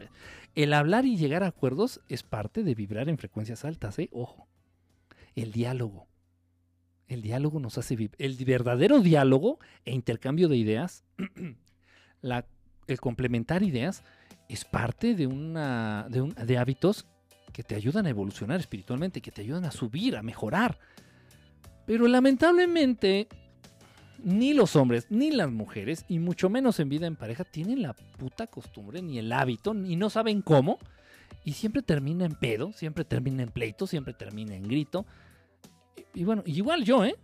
El hablar y llegar a acuerdos es parte de vibrar en frecuencias altas, ¿eh? Ojo. El diálogo. El diálogo nos hace vivir. El verdadero diálogo e intercambio de ideas, la, el complementar ideas, es parte de, una, de, un, de hábitos que te ayudan a evolucionar espiritualmente, que te ayudan a subir, a mejorar. Pero lamentablemente, ni los hombres, ni las mujeres, y mucho menos en vida en pareja, tienen la puta costumbre, ni el hábito, y no saben cómo. Y siempre termina en pedo, siempre termina en pleito, siempre termina en grito y bueno, igual yo, ¿eh?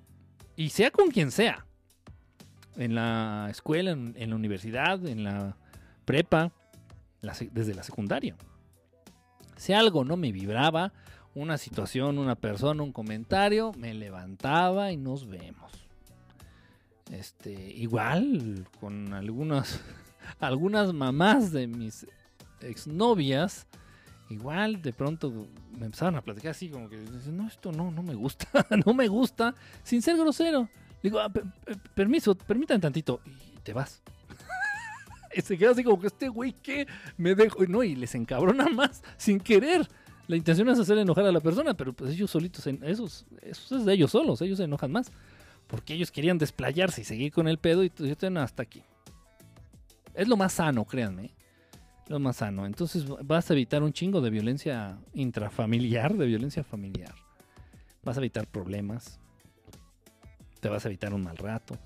Y sea con quien sea. En la escuela, en, la universidad, en la prepa, desde la secundaria. Si algo no me vibraba, una situación, una persona, un comentario, me levantaba y nos vemos. Este, igual con algunas, algunas mamás de mis exnovias igual de pronto me empezaron a platicar así como que no esto no no me gusta no me gusta sin ser grosero digo ah, permiso permítanme tantito y te vas. Y se queda así como que este güey que me dejo no y les encabrona más sin querer. La intención es hacer enojar a la persona pero pues ellos solitos esos eso es de ellos solos ellos se enojan más. Porque ellos querían desplayarse y seguir con el pedo y yo estoy hasta aquí es lo más sano créanme lo más sano. Entonces vas a evitar un chingo de violencia intrafamiliar, de violencia familiar. Vas a evitar problemas. Te vas a evitar un mal rato.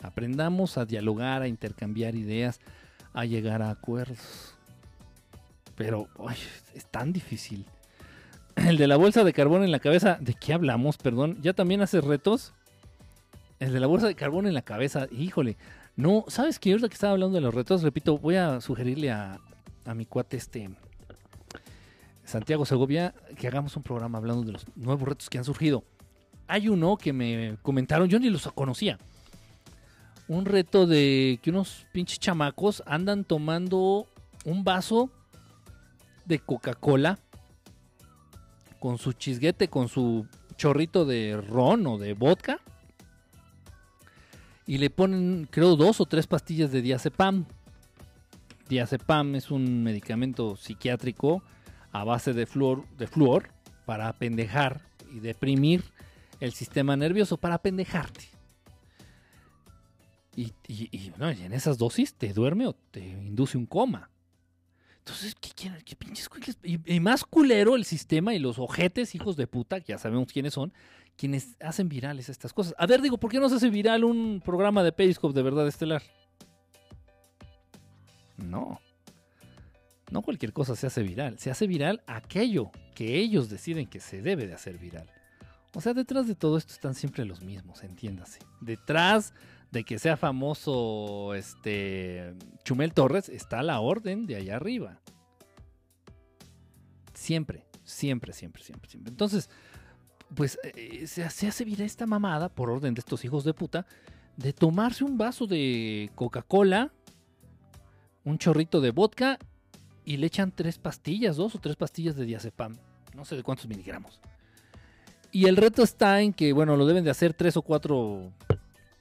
Aprendamos a dialogar, a intercambiar ideas, a llegar a acuerdos. Pero es tan difícil. El de la bolsa de carbón en la cabeza, ¿de qué hablamos? Perdón, ¿ya también hace retos? El de la bolsa de carbón en la cabeza, híjole, no, ¿sabes qué? Ahorita que estaba hablando de los retos, repito, voy a sugerirle a, a mi cuate este Santiago Segovia que hagamos un programa hablando de los nuevos retos que han surgido. Hay uno que me comentaron, yo ni los conocía. Un reto de que unos pinches chamacos andan tomando un vaso de Coca-Cola con su chisguete, con su chorrito de ron o de vodka. Y le ponen, creo, dos o tres pastillas de diazepam. Diazepam es un medicamento psiquiátrico a base de flúor, de flúor para pendejar y deprimir el sistema nervioso, para pendejarte. Y, en esas dosis te duerme o te induce un coma. Entonces, ¿qué, quieren? qué pinches y, más culero el sistema y los ojetes, hijos de puta, que ya sabemos quiénes son, quienes hacen virales estas cosas. A ver, digo, ¿por qué no se hace viral un programa de Periscope de verdad estelar? No. No cualquier cosa se hace viral, se hace viral aquello que ellos deciden que se debe de hacer viral. O sea, detrás de todo esto están siempre los mismos, entiéndase. Detrás de que sea famoso este Chumel Torres está la orden de allá arriba. Siempre, siempre, siempre, siempre, siempre. Entonces, pues eh, se, se hace viral esta mamada por orden de estos hijos de puta de tomarse un vaso de Coca-Cola, un chorrito de vodka y le echan tres pastillas, dos o tres pastillas de diazepam. No sé de cuántos miligramos. Y el reto está en que, bueno, lo deben de hacer tres o cuatro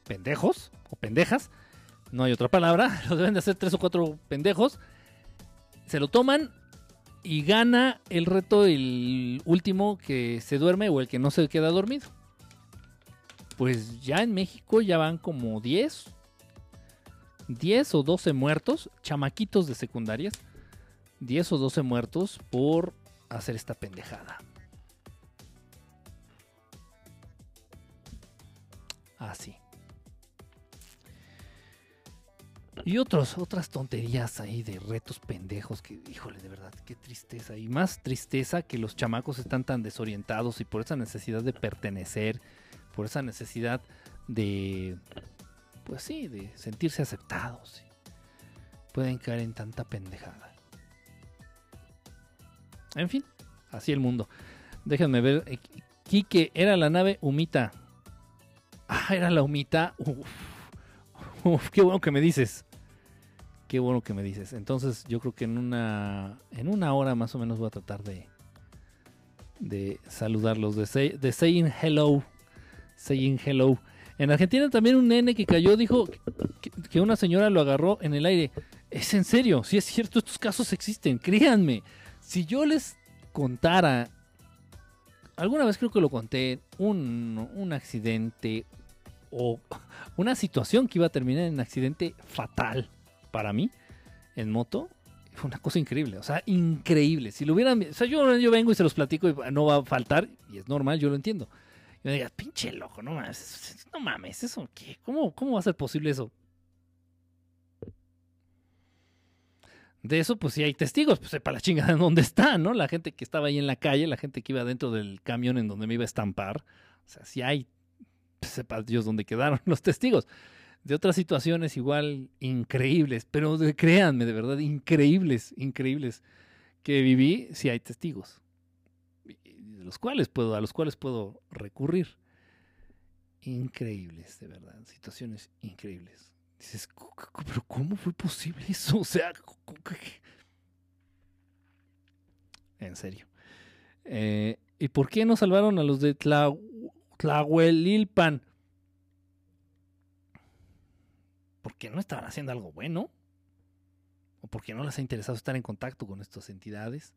pendejos o pendejas. No hay otra palabra. Lo deben de hacer tres o cuatro pendejos. Se lo toman y gana el reto el último que se duerme o el que no se queda dormido. Pues ya en México ya van como 10, 10 o 12 muertos, chamaquitos de secundarias 10 o 12 muertos por hacer esta pendejada. Así. Y otros, otras tonterías ahí de retos pendejos que, híjole, de verdad, qué tristeza. Y más tristeza que los chamacos están tan desorientados y por esa necesidad de pertenecer, por esa necesidad de, pues sí, de sentirse aceptados. Pueden caer en tanta pendejada. En fin, así el mundo. Déjenme ver. Eh, Quique, era la nave Humita. Ah, era la Humita. Uf, qué bueno que me dices. Qué bueno que me dices. Entonces, yo creo que en una, en una hora más o menos voy a tratar de, de saludarlos, de, de saying hello. Saying hello. En Argentina también un nene que cayó dijo que, que, una señora lo agarró en el aire. Es en serio, si es cierto, estos casos existen, créanme. Si yo les contara, alguna vez creo que lo conté, un, accidente o una situación que iba a terminar en un accidente fatal para mí en moto, fue una cosa increíble, o sea, increíble. Si lo hubieran, o sea, yo, yo vengo y se los platico y no va a faltar, y es normal, yo lo entiendo. Y me digas, pinche loco, no mames, no mames, ¿eso qué? ¿Cómo, cómo va a ser posible eso? De eso, pues si hay testigos, pues sepa la chingada de dónde está, ¿no? La gente que estaba ahí en la calle, la gente que iba dentro del camión en donde me iba a estampar. O sea, si hay, pues sepa Dios dónde quedaron los testigos. De otras situaciones igual increíbles, pero créanme, de verdad, increíbles, increíbles, que viví, si hay testigos. Los cuales puedo, a los cuales puedo recurrir. Increíbles, de verdad, situaciones increíbles. Dices, pero ¿cómo fue posible eso? O sea, en serio. Eh, ¿Y por qué no salvaron a los de Tlahuelilpan? ¿Porque no estaban haciendo algo bueno? ¿O porque no les ha interesado estar en contacto con estas entidades?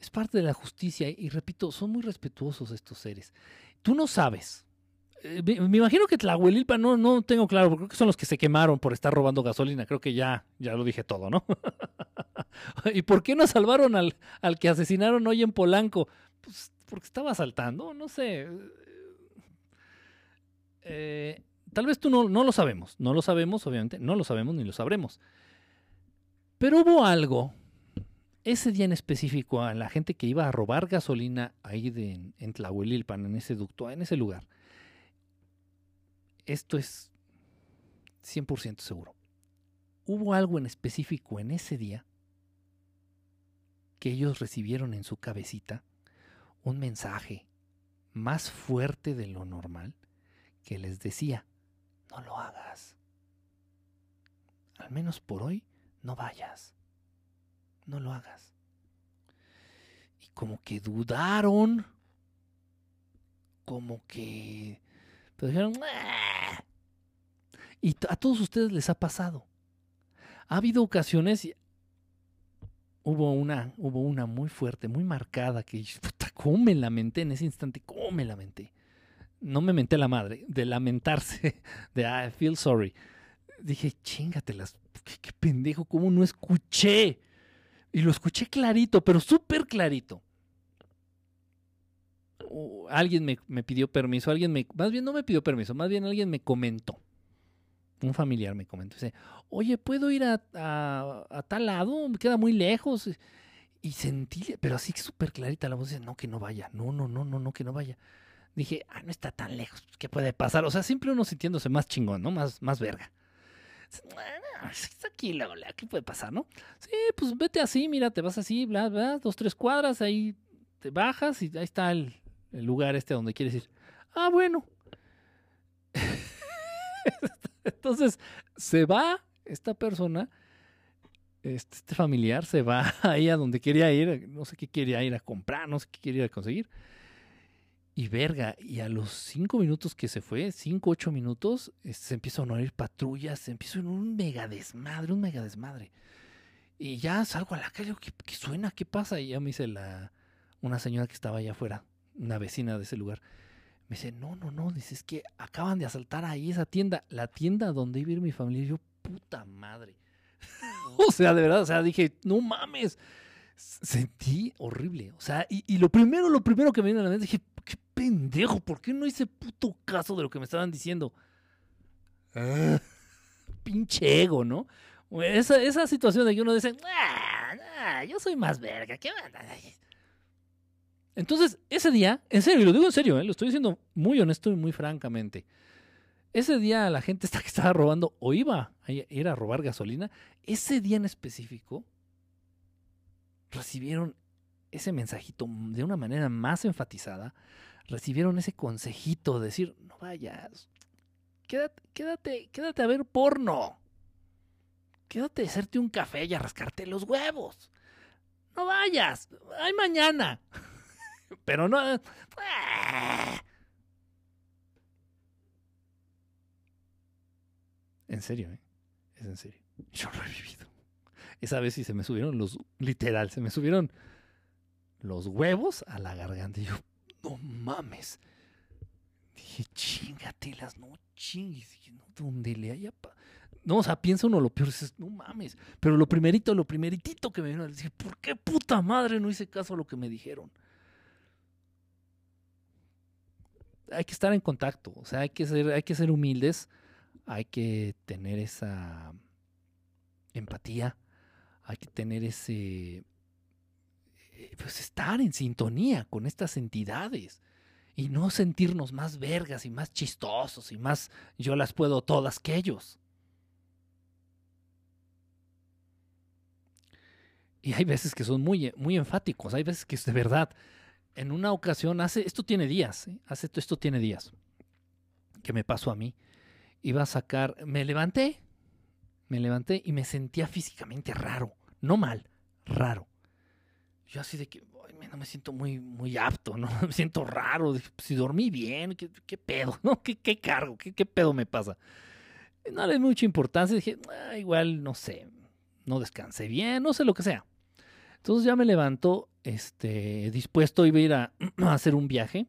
Es parte de la justicia y repito, son muy respetuosos estos seres. Tú no sabes, me imagino que Tlahuelilpa no, no tengo claro, porque creo que son los que se quemaron por estar robando gasolina. Creo que ya, ya lo dije todo, ¿no? ¿Y por qué no salvaron al, al que asesinaron hoy en Polanco? Pues porque estaba asaltando, no sé. Eh, tal vez tú no, no lo sabemos, no lo sabemos, obviamente, no lo sabemos ni lo sabremos. Pero hubo algo ese día en específico a la gente que iba a robar gasolina ahí de, en Tlahuelilpan, en ese ducto, en ese lugar esto es 100% seguro. hubo algo en específico en ese día que ellos recibieron en su cabecita, un mensaje más fuerte de lo normal que les decía, no lo hagas. Al menos por hoy, no vayas. No lo hagas. Y como que dudaron, como que... Dijeron, y a todos ustedes les ha pasado. Ha habido ocasiones, hubo una, hubo una muy fuerte, muy marcada, que, puta, ¿cómo me lamenté en ese instante? ¿Cómo me lamenté? No me menté la madre, de lamentarse, de I feel sorry. Dije, chingatelas, qué pendejo, ¿cómo no escuché? Y lo escuché clarito, pero súper clarito. Alguien me, me, pidió permiso, alguien me, más bien no me pidió permiso, más bien alguien me comentó un familiar me comentó, dice, oye, ¿puedo ir a, a, tal lado? Me queda muy lejos. Y sentí, pero así súper clarita la voz, dice, no, que no vaya, no, no, no, no, no, que no vaya. Dije, ah, no está tan lejos, ¿qué puede pasar? O sea, siempre uno sintiéndose más chingón, ¿no? Más, más verga. Bueno, está aquí, ¿qué puede pasar, no? Sí, pues vete así, mira, te vas así, bla, bla, dos, tres cuadras, ahí te bajas y ahí está el, el lugar este donde quieres ir. Ah, bueno. Entonces, se va esta persona, este, este, familiar, se va ahí a donde quería ir, no sé qué quería ir a comprar, no sé qué quería conseguir. Y verga, y a los cinco minutos que se fue, cinco, ocho minutos, este, se empiezan a oír patrullas, se empieza en un mega desmadre, un mega desmadre. Y ya salgo a la calle, ¿qué, qué suena? ¿Qué pasa? Y ya me dice la, una señora que estaba allá afuera, una vecina de ese lugar. Me dice, no, no, no, dice, es que acaban de asaltar ahí esa tienda, la tienda donde iba a ir mi familia. Yo, puta madre. o sea, de verdad, o sea, dije, no mames. Sentí horrible. O sea, y, lo primero, lo primero que me vino a la mente, dije, qué pendejo, ¿por qué no hice puto caso de lo que me estaban diciendo? Pinche ego, ¿no? Esa, esa situación de que uno dice, ah, yo soy más verga, ¿qué onda? Entonces, ese día, en serio, lo digo en serio, ¿eh? lo estoy diciendo muy honesto y muy francamente. Ese día la gente que estaba robando o iba a ir a robar gasolina, ese día en específico recibieron ese mensajito de una manera más enfatizada, recibieron ese consejito de decir, no vayas, quédate, quédate, quédate a ver porno, quédate a hacerte un café y a rascarte los huevos, no vayas, hay mañana. Pero no. En serio, ¿eh? Es en serio. Yo lo he vivido. Esa vez sí se me subieron los. Literal, se me subieron los huevos a la garganta. Y yo, no mames. Dije, chingatelas, no chingues. Dije, no, donde le haya. No, o sea, piensa uno lo peor, es, no mames. Pero lo primerito, lo primeritito que me vino, dije, ¿por qué puta madre no hice caso a lo que me dijeron? Hay que estar en contacto, o sea, hay que ser, hay que ser humildes, hay que tener esa empatía, hay que tener ese, eh, pues estar en sintonía con estas entidades y no sentirnos más vergas y más chistosos y más yo las puedo todas que ellos. Y hay veces que son muy, muy enfáticos, hay veces que es de verdad en una ocasión, hace, esto tiene días, ¿eh? hace, esto tiene días, que me pasó a mí. Iba a sacar, me levanté, me levanté y me sentía físicamente raro, no mal, raro. Yo así de que, no me siento muy, muy apto, ¿no? Me siento raro, si dormí bien, ¿qué, pedo? ¿No? ¿Qué, qué cargo? ¿Qué, ¿Qué, pedo me pasa? No le mucha importancia, dije, ah, igual, no sé, no descansé bien, no sé lo que sea. Entonces ya me levanto este, dispuesto, iba a ir a, hacer un viaje.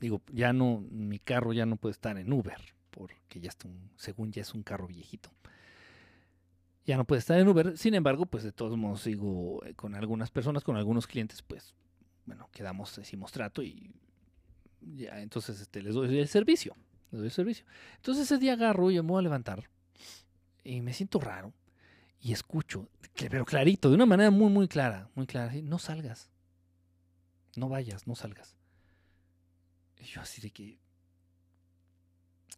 Digo, ya no, mi carro ya no puede estar en Uber, porque ya está un, según ya es un carro viejito. Ya no puede estar en Uber, sin embargo, pues de todos modos sigo eh, con algunas personas, con algunos clientes, pues, bueno, quedamos, hicimos trato y ya, entonces este, les doy el servicio, les doy el servicio. Entonces ese día agarro y me voy a levantar y me siento raro y escucho, pero clarito, de una manera muy, muy clara, muy clara, no salgas, no vayas, no salgas. Y yo así de que,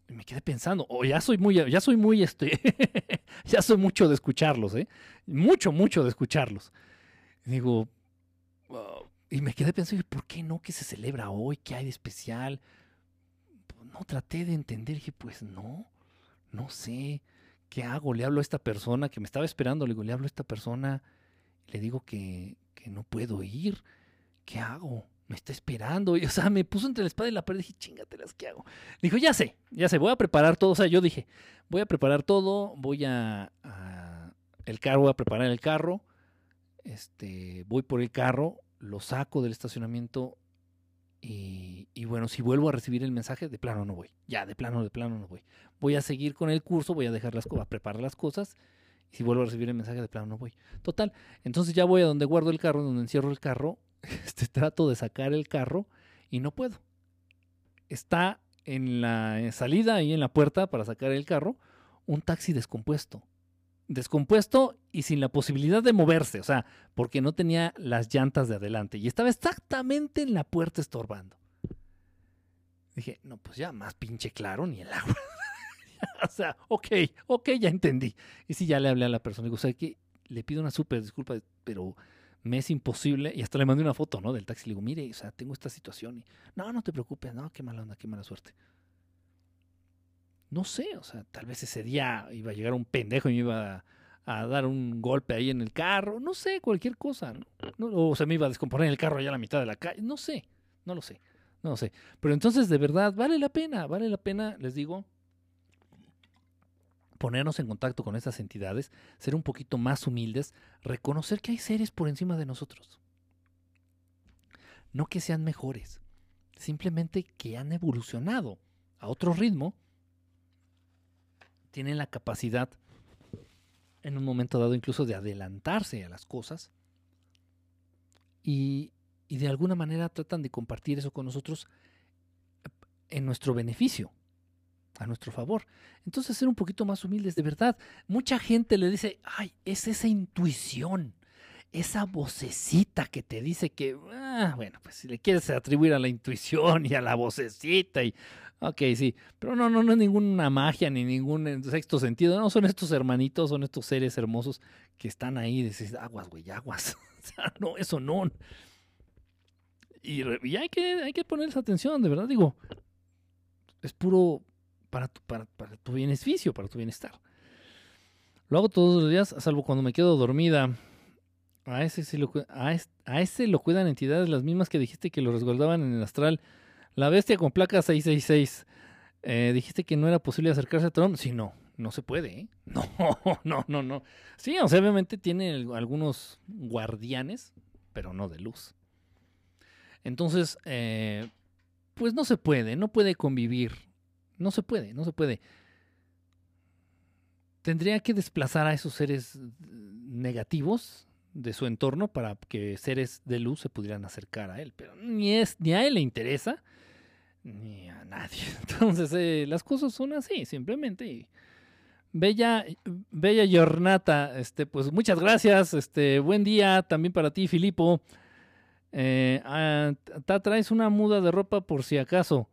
me quedé pensando, o ya soy muy, ya soy muy, este, ya soy mucho de escucharlos, ¿eh? Mucho, mucho de escucharlos. Y digo, y me quedé pensando, ¿por qué no? ¿Qué se celebra hoy? ¿Qué hay de especial? Pues no traté de entender, dije, pues no, no sé. ¿Qué hago? Le hablo a esta persona que me estaba esperando, le digo, le hablo a esta persona, le digo que, que no puedo ir. ¿Qué hago? Me está esperando. Y, o sea, me puso entre la espada y la pared. Dije, chingatelas, ¿qué hago? Dijo, ya sé, ya sé, voy a preparar todo. O sea, yo dije, voy a preparar todo, voy a, a el carro, voy a preparar el carro. Este, voy por el carro, lo saco del estacionamiento y, bueno, si vuelvo a recibir el mensaje, de plano no voy. Ya, de plano, de plano no voy. Voy a seguir con el curso, voy a dejar las cosas, preparar las cosas. Y si vuelvo a recibir el mensaje, de plano no voy. Total. Entonces ya voy a donde guardo el carro, donde encierro el carro. Este, trato de sacar el carro y no puedo. Está en la salida y en la puerta para sacar el carro un taxi descompuesto descompuesto y sin la posibilidad de moverse, o sea, porque no tenía las llantas de adelante y estaba exactamente en la puerta estorbando. Dije, no, pues ya más pinche claro ni el agua. o sea, ok, ok, ya entendí. Y sí, ya le hablé a la persona, digo, o sea, que le pido una súper disculpa, pero me es imposible. Y hasta le mandé una foto, ¿no? Del taxi. Le digo, mire, o sea, tengo esta situación. Y, no, no te preocupes, no, qué mala onda, qué mala suerte. No sé, o sea, tal vez ese día iba a llegar un pendejo y me iba a, dar un golpe ahí en el carro, no sé, cualquier cosa, ¿no? O se me iba a descomponer el carro allá a la mitad de la calle, no sé, no lo sé, no lo sé. Pero entonces, de verdad, vale la pena, vale la pena, les digo, ponernos en contacto con esas entidades, ser un poquito más humildes, reconocer que hay seres por encima de nosotros. No que sean mejores, simplemente que han evolucionado a otro ritmo tienen la capacidad en un momento dado incluso de adelantarse a las cosas y, de alguna manera tratan de compartir eso con nosotros en nuestro beneficio, a nuestro favor. Entonces ser un poquito más humildes, de verdad. Mucha gente le dice, ay, es esa intuición, esa vocecita que te dice que, ah, bueno, pues si le quieres atribuir a la intuición y a la vocecita y Ok, sí, pero no, no, no es ninguna magia ni ningún sexto sentido, no, son estos hermanitos, son estos seres hermosos que están ahí, dices, aguas, güey, aguas, o sea, no, eso no. Y, hay, que, hay que ponerles atención, de verdad, digo, es puro para tu, para, para tu beneficio, para tu bienestar. Lo hago todos los días, salvo cuando me quedo dormida. A ese, lo, a, a ese lo cuidan entidades las mismas que dijiste que lo resguardaban en el astral. La bestia con placa 666. Eh, dijiste que no era posible acercarse a Tron. Sí, no, no se puede. ¿eh? No, no, no, no. Sí, o sea, obviamente tiene algunos guardianes, pero no de luz. Entonces, eh, pues no se puede, no puede convivir. No se puede, no se puede. Tendría que desplazar a esos seres negativos de su entorno para que seres de luz se pudieran acercar a él. Pero ni, es, ni a él le interesa ni a nadie. Entonces, eh, las cosas son así, simplemente. Bella, bella jornata, este, pues muchas gracias, este, buen día también para ti, Filipo. Eh, ah, traes una muda de ropa por si acaso.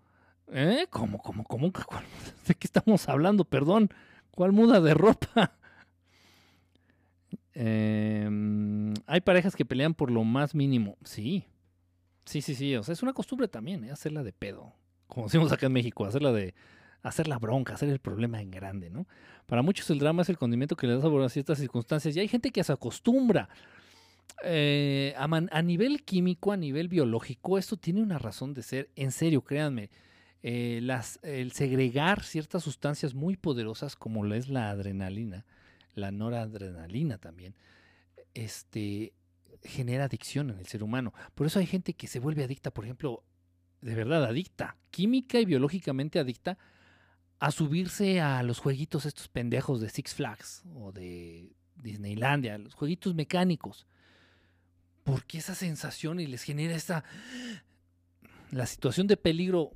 ¿Eh? ¿Cómo, cómo, cómo? ¿De qué estamos hablando? Perdón. ¿Cuál muda de ropa? Em, hay parejas que pelean por lo más mínimo. Sí. Sí, sí, sí. O sea, es una costumbre también, ¿eh? hacerla de pedo como decimos acá en México, hacerla de hacer la bronca, hacer el problema en grande, ¿no? Para muchos el drama es el condimento que le da sabor a ciertas circunstancias y hay gente que se acostumbra. Eh, a, nivel químico, a nivel biológico, esto tiene una razón de ser, en serio, créanme. Eh, el segregar ciertas sustancias muy poderosas como lo es la adrenalina, la noradrenalina también, este, genera adicción en el ser humano. Por eso hay gente que se vuelve adicta, por ejemplo, de verdad adicta, química y biológicamente adicta a subirse a los jueguitos estos pendejos de Six Flags o de Disneylandia, los jueguitos mecánicos. Porque esa sensación y les genera esa la situación de peligro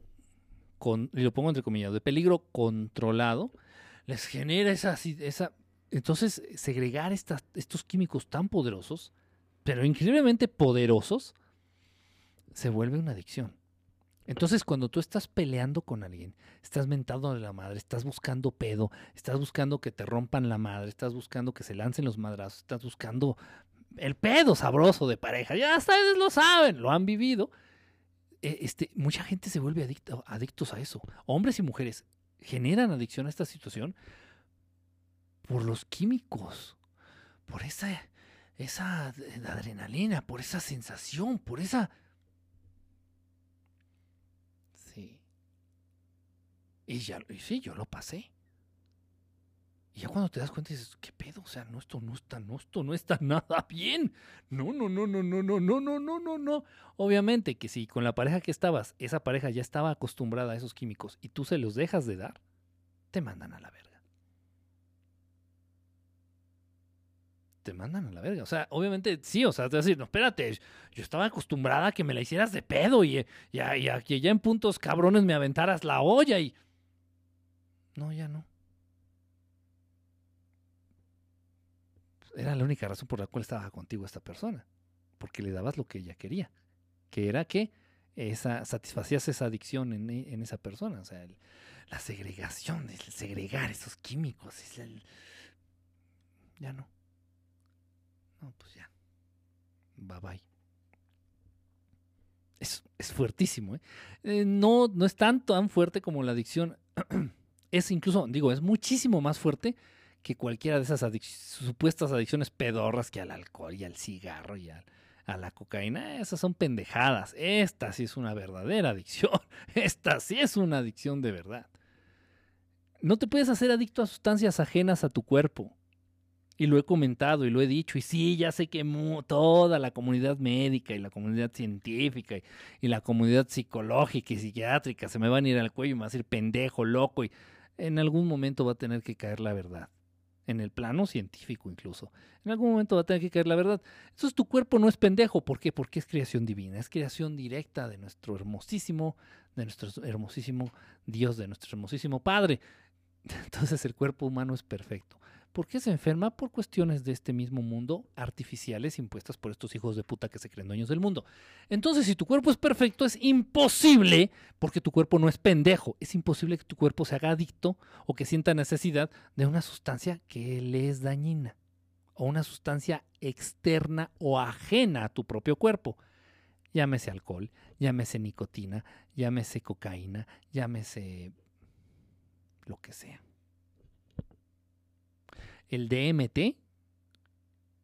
con y lo pongo entre comillas, de peligro controlado, les genera esa esa entonces segregar estos químicos tan poderosos, pero increíblemente poderosos, se vuelve una adicción Entonces, cuando tú estás peleando con alguien, estás mentado de la madre, estás buscando pedo, estás buscando que te rompan la madre, estás buscando que se lancen los madrazos, estás buscando el pedo sabroso de pareja. Ya ustedes lo saben, lo han vivido. E, este, mucha gente se vuelve adicto, adictos a eso. Hombres y mujeres generan adicción a esta situación por los químicos, por esa, esa adrenalina, por esa sensación, por esa Y ya, sí, yo lo pasé. Y ya cuando te das cuenta dices, ¿qué pedo? O sea, no, esto no está, no, esto no está nada bien. No, no, no, no, no, no, no, no, no, no, no. Obviamente que si con la pareja que estabas, esa pareja ya estaba acostumbrada a esos químicos y tú se los dejas de dar, te mandan a la verga. Te mandan a la verga. O sea, obviamente sí, o sea, te vas a decir, no, espérate, yo estaba acostumbrada a que me la hicieras de pedo y, y, y que ya en puntos cabrones me aventaras la olla y no, ya no. Era la única razón por la cual estaba contigo esta persona. Porque le dabas lo que ella quería. Que era que esa, satisfacías esa adicción en, en esa persona. O sea, la segregación, el segregar esos químicos. ya no. No, pues ya. Bye bye. Es, es fuertísimo. ¿eh? Eh, no, no es tanto tan fuerte como la adicción es incluso, digo, es muchísimo más fuerte que cualquiera de esas supuestas adicciones pedorras que al alcohol y al cigarro y a la cocaína. Esas son pendejadas. Esta sí es una verdadera adicción. Esta sí es una adicción de verdad. No te puedes hacer adicto a sustancias ajenas a tu cuerpo. Y lo he comentado y lo he dicho. Y sí, ya sé que toda la comunidad médica y la comunidad científica y, y, la comunidad psicológica y psiquiátrica se me van a ir al cuello y me van a decir pendejo, loco. Y en algún momento va a tener que caer la verdad. En el plano científico incluso. En algún momento va a tener que caer la verdad. Entonces tu cuerpo no es pendejo. ¿Por qué? Porque es creación divina. Es creación directa de nuestro hermosísimo, de nuestro hermosísimo Dios, de nuestro hermosísimo Padre. Entonces el cuerpo humano es perfecto. ¿Por qué se enferma? Por cuestiones de este mismo mundo artificiales impuestas por estos hijos de puta que se creen dueños del mundo. Entonces, si tu cuerpo es perfecto, es imposible, porque tu cuerpo no es pendejo, es imposible que tu cuerpo se haga adicto o que sienta necesidad de una sustancia que le es dañina o una sustancia externa o ajena a tu propio cuerpo. Llámese alcohol, llámese nicotina, llámese cocaína, llámese lo que sea. El DMT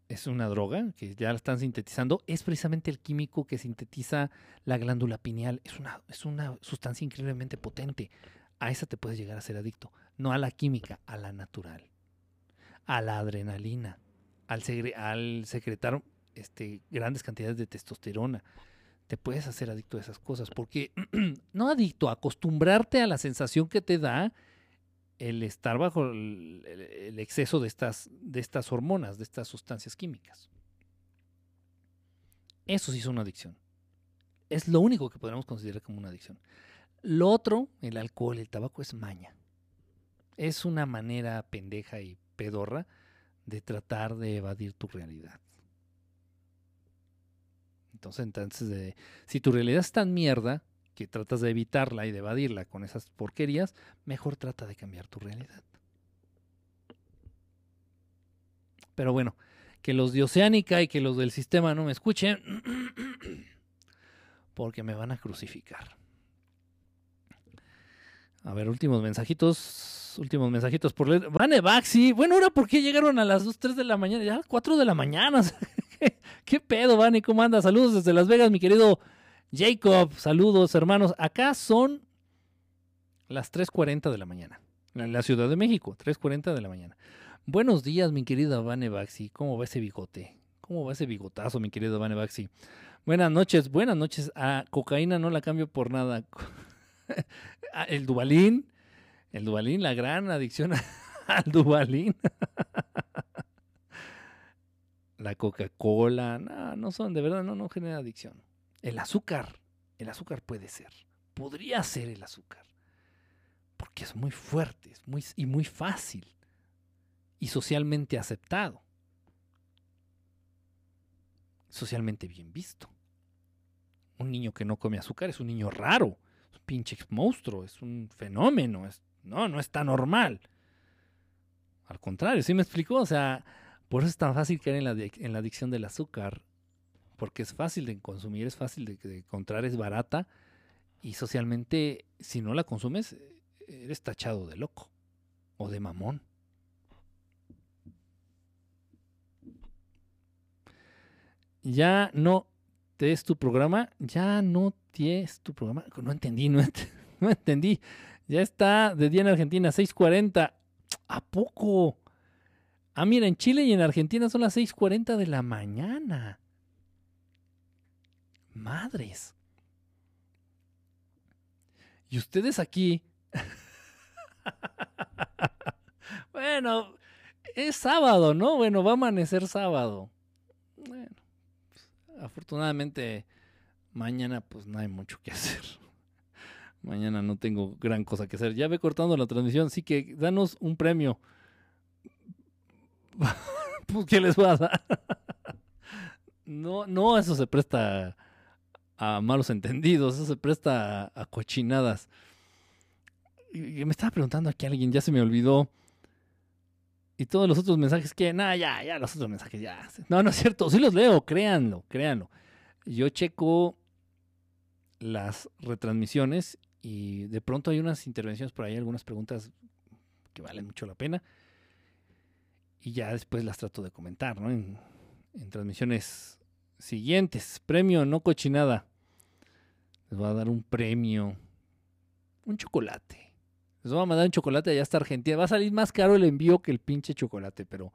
es una droga que ya la están sintetizando, es precisamente el químico que sintetiza la glándula pineal. Es una, es una sustancia increíblemente potente. A esa te puedes llegar a ser adicto. No a la química, a la natural. A la adrenalina. Al, al secretar este, grandes cantidades de testosterona. Te puedes hacer adicto a esas cosas. Porque, no adicto, acostumbrarte a la sensación que te da el estar bajo el, exceso de estas, de estas hormonas, de estas sustancias químicas. Eso sí es una adicción. Es lo único que podemos considerar como una adicción. Lo otro, el alcohol, el tabaco, es maña. Es una manera pendeja y pedorra de tratar de evadir tu realidad. Entonces, entonces si tu realidad es tan mierda que tratas de evitarla y de evadirla con esas porquerías, mejor trata de cambiar tu realidad. Pero bueno, que los de Oceánica y que los del sistema no me escuchen, porque me van a crucificar. A ver, últimos mensajitos, últimos mensajitos por leer. Vane Baxi, bueno, ahora por qué llegaron a las 2, 3 de la mañana, ya 4 de la mañana. ¿Qué, pedo, Vane? ¿Cómo andas? Saludos desde Las Vegas, mi querido Jacob, saludos hermanos. Acá son las 3.40 de la mañana. En la Ciudad de México, 3.40 de la mañana. Buenos días, mi querida Vane Baxi. ¿Cómo va ese bigote? ¿Cómo va ese bigotazo, mi querido Vane Baxi? Buenas noches, buenas noches. A cocaína no la cambio por nada. Ah, el Dubalín, el Dubalín, la gran adicción al Dubalín. la Coca-Cola, no, no son, de verdad, no, no genera adicción. El azúcar, el azúcar puede ser, podría ser el azúcar, porque es muy fuerte es muy, y muy fácil y socialmente aceptado, socialmente bien visto. Un niño que no come azúcar es un niño raro, un pinche monstruo, es un fenómeno, es, no, no está normal. Al contrario, ¿sí me explicó? O sea, por eso es tan fácil caer en la, en la adicción del azúcar, porque es fácil de consumir, es fácil de, de encontrar, es barata, y socialmente, si no la consumes, eres tachado de loco o de mamón. Ya no te es tu programa, ya no tienes tu programa. No entendí, no entendí. Ya está de día en Argentina, 6:40. ¿A poco? Ah, mira, en Chile y en Argentina son las 6:40 de la mañana. Madres. Y ustedes aquí. bueno, es sábado, ¿no? Bueno, va a amanecer sábado. Bueno, afortunadamente mañana pues no hay mucho que hacer. Mañana no tengo gran cosa que hacer. Ya ve cortando la transmisión, así que danos un premio. pues, ¿qué les voy a dar? no, no, eso se presta a malos entendidos, eso se presta a, cochinadas. Y, me estaba preguntando aquí alguien, ya se me olvidó. Y todos los otros mensajes que, nada, ya, ya, los otros mensajes ya. No, no es cierto, sí los leo, créanlo, créanlo. Yo checo las retransmisiones y de pronto hay unas intervenciones por ahí, algunas preguntas que valen mucho la pena. Y ya después las trato de comentar, ¿no? En transmisiones siguientes. Premio no cochinada. Voy a dar un premio. Un chocolate. Les voy a mandar un chocolate allá hasta Argentina. Va a salir más caro el envío que el pinche chocolate, pero.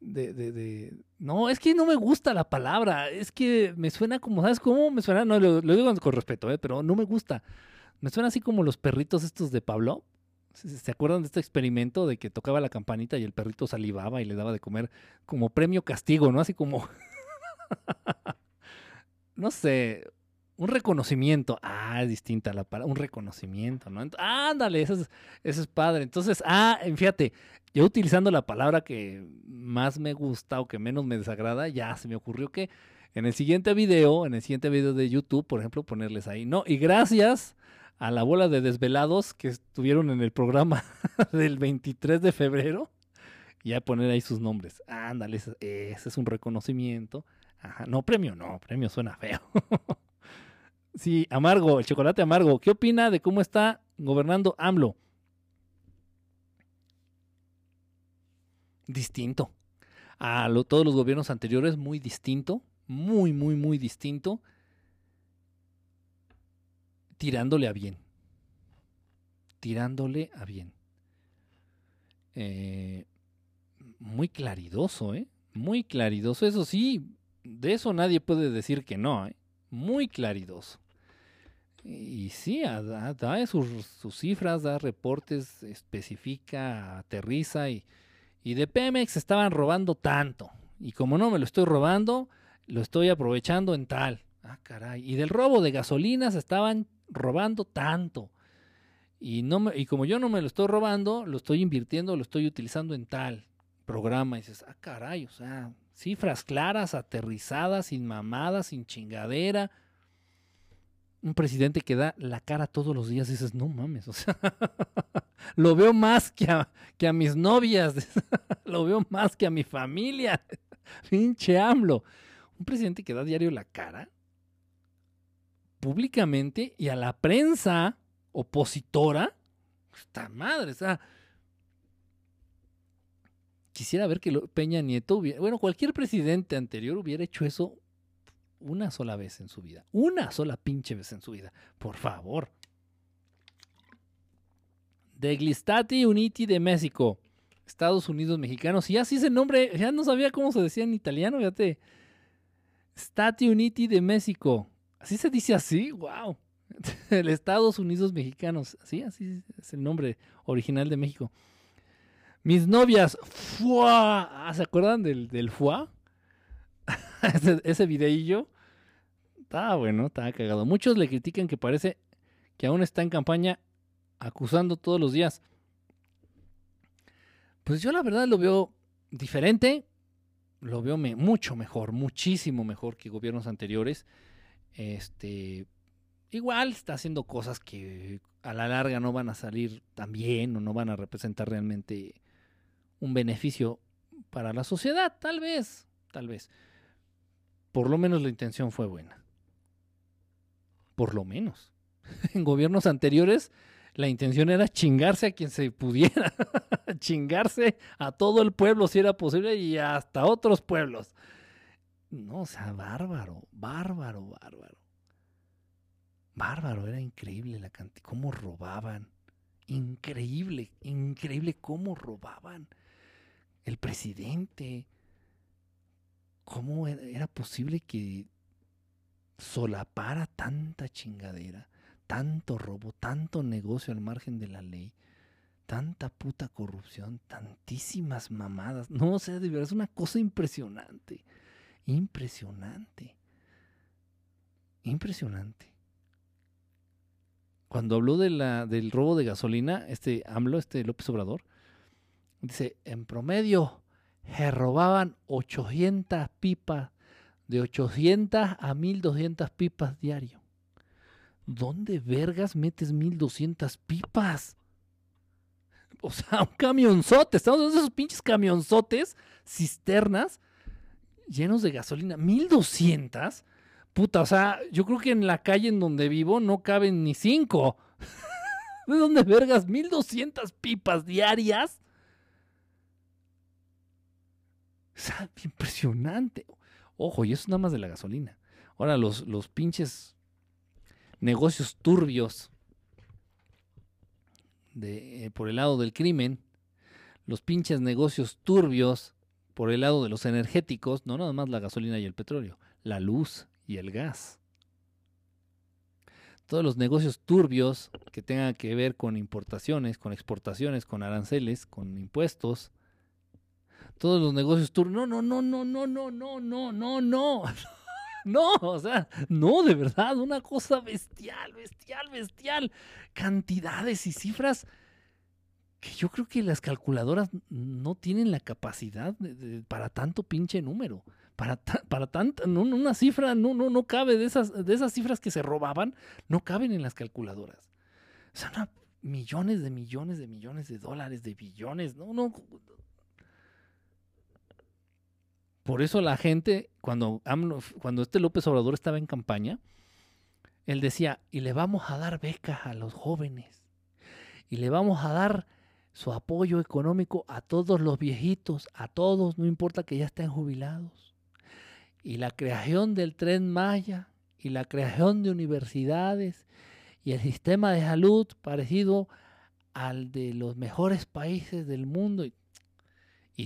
De, de. No, es que no me gusta la palabra. Es que me suena como, ¿sabes cómo? Me suena, no, lo, digo con respeto, ¿eh? pero no me gusta. Me suena así como los perritos estos de Pablo. ¿Se acuerdan de este experimento de que tocaba la campanita y el perrito salivaba y le daba de comer como premio castigo, ¿no? Así como... no sé, un reconocimiento. Ah, es distinta la palabra. Un reconocimiento, ¿no? ándale, eso es, eso es padre. Entonces, ah, fíjate, yo utilizando la palabra que más me gusta o que menos me desagrada, ya se me ocurrió que en el siguiente video, en el siguiente video de YouTube, por ejemplo, ponerles ahí, no, y gracias a la bola de desvelados que estuvieron en el programa del 23 de febrero, ya poner ahí sus nombres. Ándale, ese es un reconocimiento. Ajá, no, premio, no, premio suena feo. sí, amargo, el chocolate amargo. ¿Qué opina de cómo está gobernando AMLO? Distinto. A todos los gobiernos anteriores, muy distinto. Muy, muy, muy distinto. Tirándole a bien. Tirándole a bien. Eh, muy claridoso, ¿eh? Muy claridoso. Eso sí, de eso nadie puede decir que no, ¿eh? muy claridoso. Y sí, da, sus, cifras, da reportes, especifica, aterriza y, y de Pemex estaban robando tanto. Y como no me lo estoy robando, lo estoy aprovechando en tal. Ah, caray. Y del robo de gasolinas estaban robando tanto. Y, no me, y como yo no me lo estoy robando, lo estoy invirtiendo, lo estoy utilizando en tal programa. Y dices, ah, caray, o sea, Cifras claras, aterrizadas, sin mamadas, sin chingadera. Un presidente que da la cara todos los días dices, no mames, o sea, lo veo más que a, que a mis novias, lo veo más que a mi familia. Pinche AMLO. Un presidente que da diario la cara públicamente y a la prensa opositora, esta madre, o sea, quisiera ver que Peña Nieto hubiera, bueno, cualquier presidente anterior hubiera hecho eso una sola vez en su vida. Una sola pinche vez en su vida. Por favor. Deglistati Uniti de México. Estados Unidos mexicanos. Y así es el nombre. Ya no sabía cómo se decía en italiano, fíjate. Stati Uniti de México. Así se dice así. Wow. El Estados Unidos mexicanos. Así, así es el nombre original de México. Mis novias, ¡fua! Ah, ¿Se acuerdan del, del fuá? ese, ese videillo. Estaba bueno, estaba cagado. Muchos le critican que parece que aún está en campaña acusando todos los días. Pues yo la verdad lo veo diferente, lo veo mucho mejor, muchísimo mejor que gobiernos anteriores. Este, igual está haciendo cosas que a la larga no van a salir tan bien o no van a representar realmente un beneficio para la sociedad, tal vez, tal vez. Por lo menos la intención fue buena. Por lo menos. en gobiernos anteriores la intención era chingarse a quien se pudiera, chingarse a todo el pueblo si era posible y hasta otros pueblos. No, o sea, bárbaro, bárbaro, bárbaro. Bárbaro, era increíble la cantidad, cómo robaban. Increíble, increíble cómo robaban. El presidente, cómo era posible que solapara tanta chingadera tanto robo, tanto negocio al margen de la ley, tanta puta corrupción, tantísimas mamadas. No, o sea, de verdad es una cosa impresionante. Impresionante. Impresionante. Cuando habló de la, del robo de gasolina, este AMLO, este López Obrador, dice, en promedio se robaban 800 pipas, de 800 a 1200 pipas diario. ¿dónde vergas metes 1200 pipas? O sea, un camionzote, estamos hablando esos pinches camionzotes, cisternas, llenos de gasolina. 1200, puta, o sea, yo creo que en la calle en donde vivo no caben ni cinco. ¿De dónde vergas 1200 pipas diarias? O impresionante. Ojo, y eso es nada más de la gasolina. Ahora, los, los pinches negocios turbios de, eh, por el lado del crimen, los pinches negocios turbios por el lado de los energéticos, no nada más la gasolina y el petróleo, la luz y el gas. Todos los negocios turbios que tengan que ver con importaciones, con exportaciones, con aranceles, con impuestos. Todos los negocios turbios. No, no, no, no, no, no, no, no, no, no. No, o sea, no, de verdad, una cosa bestial, bestial, bestial. Cantidades y cifras que yo creo que las calculadoras no tienen la capacidad para tanto pinche número. Para, para tanta, no, una cifra no, no, no cabe de esas, de esas cifras que se robaban, no caben en las calculadoras. O sea, millones de millones de millones de dólares, de billones, no, no, por eso la gente, cuando, cuando este López Obrador estaba en campaña, él decía, y le vamos a dar becas a los jóvenes, y le vamos a dar su apoyo económico a todos los viejitos, a todos, no importa que ya estén jubilados. Y la creación del tren Maya, y la creación de universidades, y el sistema de salud parecido al de los mejores países del mundo.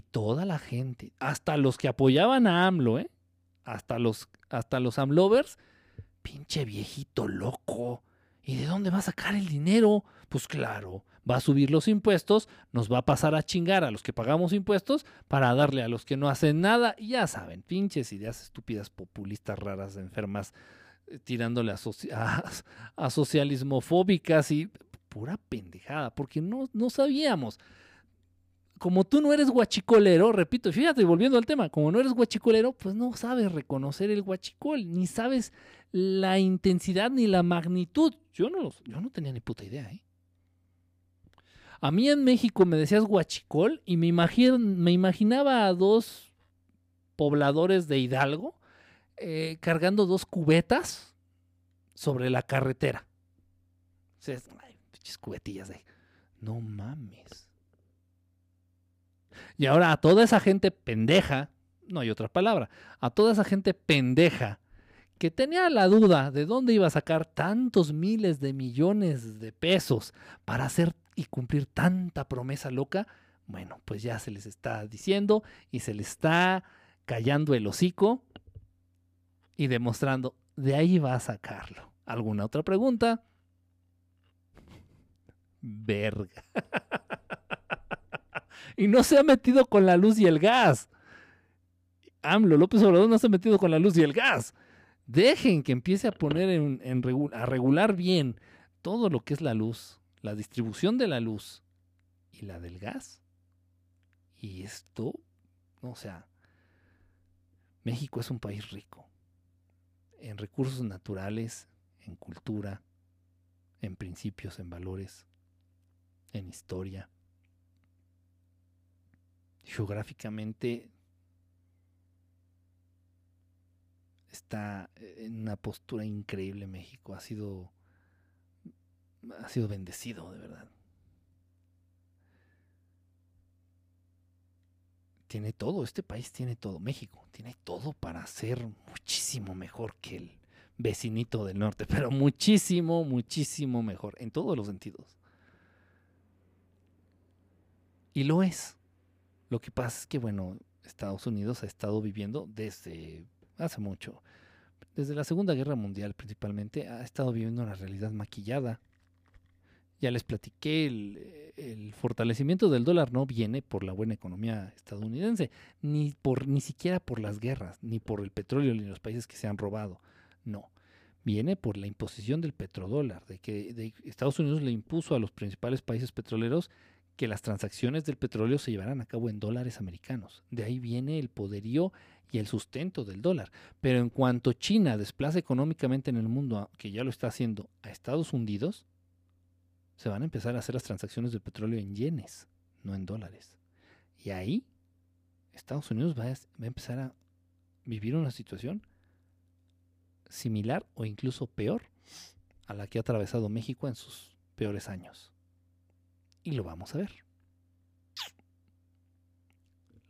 Toda la gente, hasta los que apoyaban a AMLO, ¿eh? hasta los, hasta los AMLovers, pinche viejito loco. ¿Y de dónde va a sacar el dinero? Pues claro, va a subir los impuestos, nos va a pasar a chingar a los que pagamos impuestos para darle a los que no hacen nada. Y ya saben, pinches ideas estúpidas, populistas, raras, enfermas, eh, tirándole a, a, socialismofóbicas y pura pendejada, porque no, no sabíamos como tú no eres guachicolero, repito, fíjate, volviendo al tema, como no eres guachicolero, pues no sabes reconocer el guachicol, ni sabes la intensidad ni la magnitud. Yo no, yo no tenía ni puta idea, ¿eh? A mí en México me decías guachicol y me, imaginaba a dos pobladores de Hidalgo eh, cargando dos cubetas sobre la carretera. O sea, ay, cubetillas de... No mames. Y ahora a toda esa gente pendeja, no hay otra palabra, a toda esa gente pendeja que tenía la duda de dónde iba a sacar tantos miles de millones de pesos para hacer y cumplir tanta promesa loca, bueno, pues ya se les está diciendo y se les está callando el hocico y demostrando, de ahí va a sacarlo. ¿Alguna otra pregunta? Verga. y no se ha metido con la luz y el gas. AMLO, López Obrador no se ha metido con la luz y el gas. Dejen que empiece a poner en, a regular bien todo lo que es la luz, la distribución de la luz y la del gas. Y esto, o sea, México es un país rico en recursos naturales, en cultura, en principios, en valores, en historia. Geográficamente está en una postura increíble México. Ha sido, ha sido bendecido, de verdad. Tiene todo, este país tiene todo, México tiene todo para ser muchísimo mejor que el vecinito del norte, pero muchísimo, muchísimo mejor, en todos los sentidos. Y lo es. Lo que pasa es que, bueno, Estados Unidos ha estado viviendo desde hace mucho, desde la Segunda Guerra Mundial principalmente, ha estado viviendo una realidad maquillada. Ya les platiqué, el, fortalecimiento del dólar no viene por la buena economía estadounidense, ni, por, ni siquiera por las guerras, ni por el petróleo, ni los países que se han robado. No, viene por la imposición del petrodólar, de que Estados Unidos le impuso a los principales países petroleros que las transacciones del petróleo se llevaran a cabo en dólares americanos. De ahí viene el poderío y el sustento del dólar. Pero en cuanto China desplaza económicamente en el mundo, que ya lo está haciendo, a Estados Unidos, se van a empezar a hacer las transacciones del petróleo en yenes, no en dólares. Y ahí Estados Unidos va a, va a empezar a vivir una situación similar o incluso peor a la que ha atravesado México en sus peores años. Y lo vamos a ver.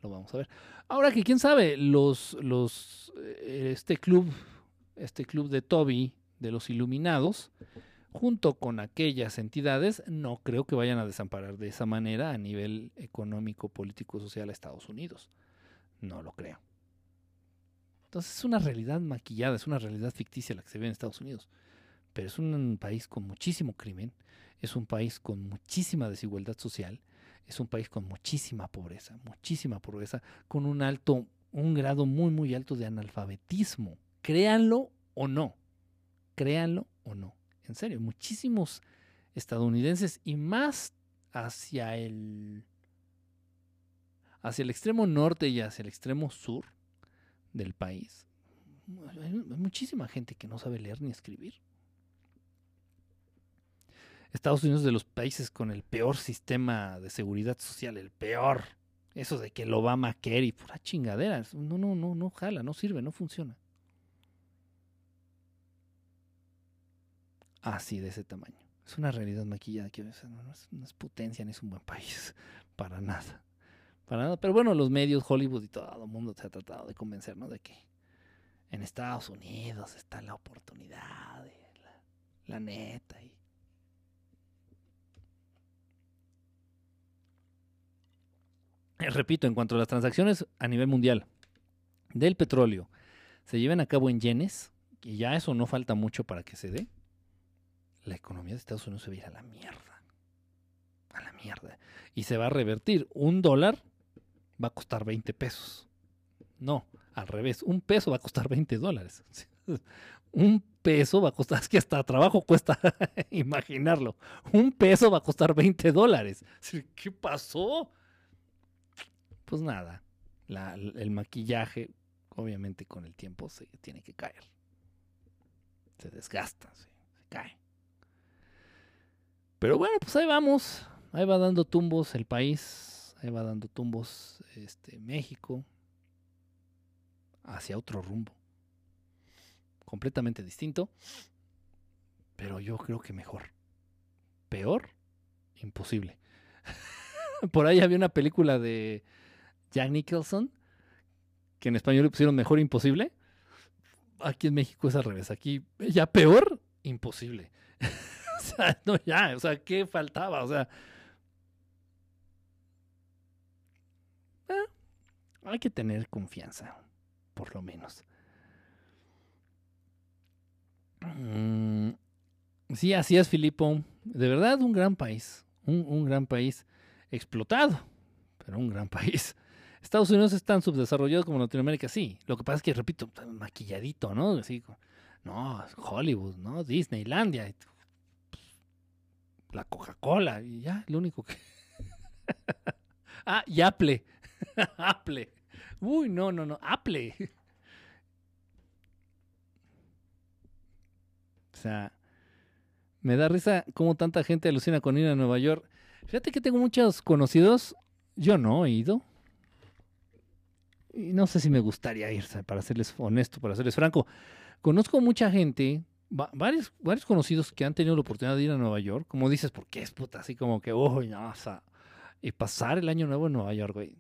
Lo vamos a ver. Ahora que quién sabe, los, los, eh, este club, este club de Toby, de los Iluminados, junto con aquellas entidades, no creo que vayan a desamparar de esa manera a nivel económico, político, social a Estados Unidos. No lo creo. Entonces es una realidad maquillada, es una realidad ficticia la que se ve en Estados Unidos. Pero es un país con muchísimo crimen, es un país con muchísima desigualdad social, es un país con muchísima pobreza, muchísima pobreza, con un alto, un grado muy, muy alto de analfabetismo. Créanlo o no, créanlo o no. En serio, muchísimos estadounidenses y más hacia el hacia el extremo norte y hacia el extremo sur del país. Hay muchísima gente que no sabe leer ni escribir. Estados Unidos es de los países con el peor sistema de seguridad social, el peor. Eso de que lo va a y pura chingadera. No, no, no, no jala, no sirve, no funciona. Así de ese tamaño. Es una realidad maquillada que no es, no es potencia ni es un buen país. Para nada. Para nada. Pero bueno, los medios, Hollywood y todo el mundo se ha tratado de convencer, ¿no? De que en Estados Unidos está la oportunidad, la neta. Y repito, en cuanto a las transacciones a nivel mundial del petróleo se lleven a cabo en yenes, y ya eso no falta mucho para que se dé, la economía de Estados Unidos se va a ir a la mierda. A la mierda. Y se va a revertir. Un dólar va a costar 20 pesos. No, al revés. Un peso va a costar 20 dólares. Un peso va a costar, es que hasta trabajo cuesta imaginarlo. Un peso va a costar 20 dólares. ¿Qué pasó? Pues nada, el maquillaje obviamente con el tiempo se tiene que caer. Se desgasta, se, cae. Pero bueno, pues ahí vamos. Ahí va dando tumbos el país. Ahí va dando tumbos este, México. Hacia otro rumbo. Completamente distinto. Pero yo creo que mejor. Peor, imposible. Por ahí había una película de Jack Nicholson, que en español le pusieron mejor imposible. Aquí en México es al revés. Aquí ya peor, imposible. o sea, no, ya, o sea, ¿qué faltaba? O sea, eh, hay que tener confianza, por lo menos. Mm, sí, así es, Filipo. De verdad, un gran país. un gran país explotado, pero un gran país. Estados Unidos es tan subdesarrollado como Latinoamérica, sí. Lo que pasa es que, repito, maquilladito, ¿no? Así, no, Hollywood, ¿no? Disneylandia. La Coca-Cola, y ya, lo único que. ah, y Apple. Apple. Uy, no, no, no, Apple. sea, me da risa cómo tanta gente alucina con ir a Nueva York. Fíjate que tengo muchos conocidos, yo no he ido. Y no sé si me gustaría ir, para serles honesto, para serles franco. Conozco mucha gente, varios, varios conocidos que han tenido la oportunidad de ir a Nueva York. Como dices, porque es puta, así como que, uy, no, o sea, y pasar el año nuevo en Nueva York, güey.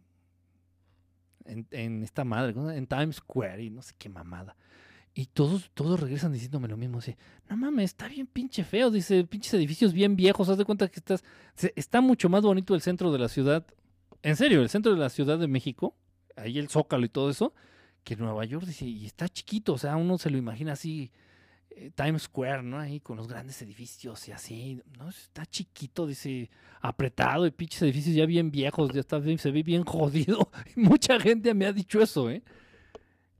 En, esta madre, en Times Square y no sé qué mamada. Y todos, todos regresan diciéndome lo mismo. Dice, no mames, está bien pinche feo. Dice, pinches edificios bien viejos. Haz de cuenta que estás. Está mucho más bonito el centro de la ciudad. En serio, el centro de la Ciudad de México. Ahí el Zócalo y todo eso. Que Nueva York, dice, y está chiquito. O sea, uno se lo imagina así eh, Times Square, ¿no? Ahí con los grandes edificios y así, ¿no? Está chiquito, dice, apretado y pinches edificios ya bien viejos, ya está se ve bien jodido. mucha gente me ha dicho eso, ¿eh?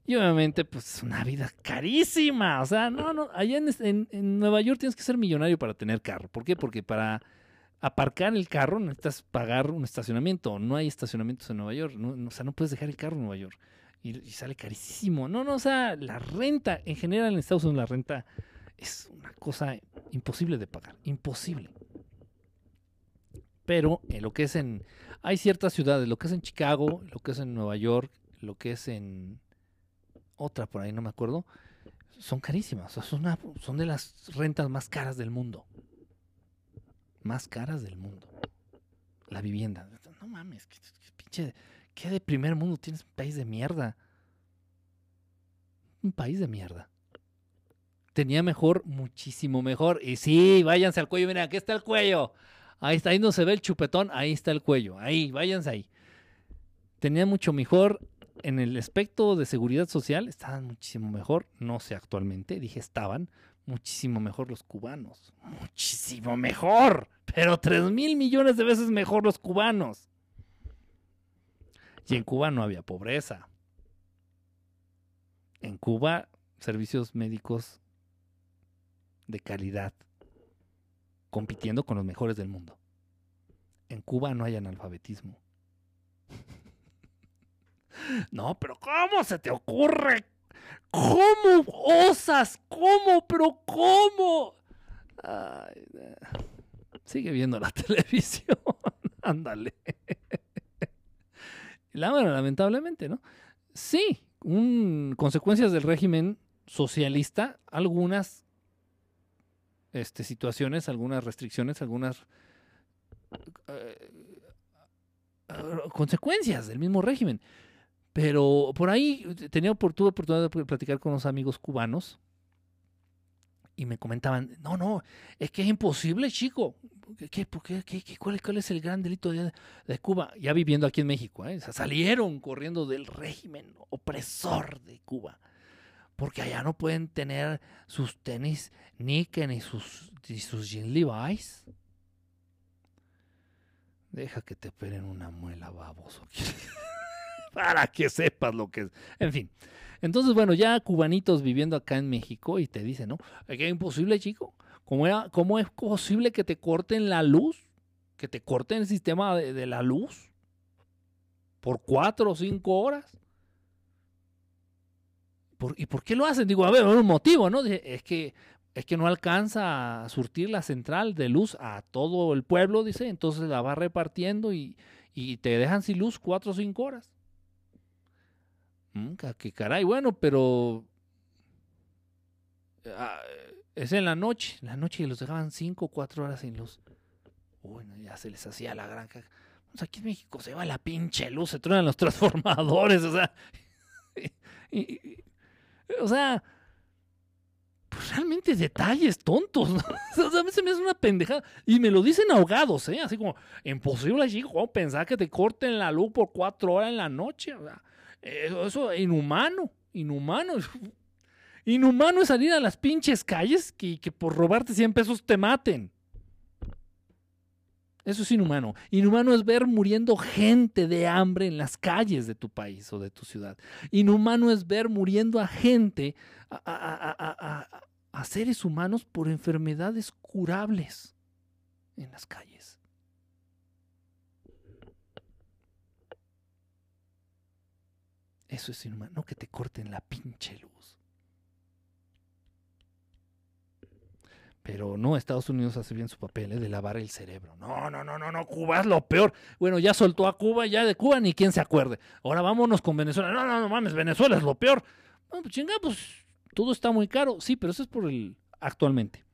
Y obviamente, pues, es una vida carísima. O sea, no, no, allá en, en, Nueva York tienes que ser millonario para tener carro. ¿Por qué? Porque para aparcar el carro necesitas pagar un estacionamiento. No hay estacionamientos en Nueva York. o sea, no puedes dejar el carro en Nueva York y, sale carísimo. No, no, o sea, la renta, en general en Estados Unidos la renta es una cosa imposible de pagar, imposible. Pero en lo que es en, hay ciertas ciudades, lo que es en Chicago, lo que es en Nueva York, lo que es en otra por ahí, no me acuerdo, son carísimas. son, son de las rentas más caras del mundo. Más caras del mundo. La vivienda. No mames, qué pinche ¿Qué de primer mundo tienes un país de mierda? Un país de mierda. Tenía mejor, muchísimo mejor. Y sí, váyanse al cuello. Miren, aquí está el cuello. Ahí está, ahí no se ve el chupetón. Ahí está el cuello. Ahí, váyanse ahí. Tenía mucho mejor en el aspecto de seguridad social. Estaban muchísimo mejor. No sé actualmente. Dije estaban muchísimo mejor los cubanos. Muchísimo mejor. Pero tres mil millones de veces mejor los cubanos. Y en Cuba no había pobreza. En Cuba, servicios médicos de calidad, compitiendo con los mejores del mundo. En Cuba no hay analfabetismo. no, pero ¿cómo se te ocurre? ¿Cómo osas? ¿Cómo? ¿Pero cómo? sigue viendo la televisión. Ándale lamentablemente, ¿no? Sí, un, consecuencias del régimen socialista, algunas este, situaciones, algunas restricciones, algunas eh, consecuencias del mismo régimen. Pero por ahí tenía oportunidad de platicar con los amigos cubanos y me comentaban, no, no, es que es imposible, chico. ¿Qué, cuál, es el gran delito de, Cuba? Ya viviendo aquí en México, ¿eh? salieron corriendo del régimen opresor de Cuba. Porque allá no pueden tener sus tenis Nike ni sus, ni sus jean Levi's. Deja que te peren una muela, baboso. Para que sepas lo que es. En fin. Entonces, bueno, ya cubanitos viviendo acá en México y te dicen, ¿no? Que imposible, chico. ¿Cómo, ¿Cómo, es posible que te corten la luz? Que te corten el sistema de, la luz por cuatro o cinco horas. ¿Y por qué lo hacen? Digo, a ver, un motivo, ¿no? Es que, es que no alcanza a surtir la central de luz a todo el pueblo, dice, entonces la va repartiendo y te dejan sin luz cuatro o cinco horas. Qué caray, bueno, pero ah, es en la noche, en la noche y los dejaban cinco o cuatro horas sin luz. Bueno, ya se les hacía la granja. Pues aquí en México se va la pinche luz, se truenan los transformadores, o sea. o sea, pues realmente detalles tontos, ¿no? O sea, a mí se me hace una pendejada. Y me lo dicen ahogados, ¿eh? Así como, imposible, chico, pensar que te corten la luz por cuatro horas en la noche. O sea, eso, es inhumano, inhumano. Inhumano es salir a las pinches calles que, que por robarte 100 pesos te maten. Eso es inhumano. Inhumano es ver muriendo gente de hambre en las calles de tu país o de tu ciudad. Inhumano es ver muriendo a gente, a, a, seres humanos por enfermedades curables en las calles. Eso es inhumano. No que te corten la pinche luz. Pero no, Estados Unidos hace bien su papel ¿eh? de lavar el cerebro. No, no, no, no, no, Cuba es lo peor. Bueno, ya soltó a Cuba, ya de Cuba ni quien se acuerde. Ahora vámonos con Venezuela. No, no, no mames, Venezuela es lo peor. No, pues chinga, pues todo está muy caro. Sí, pero eso es por el actualmente.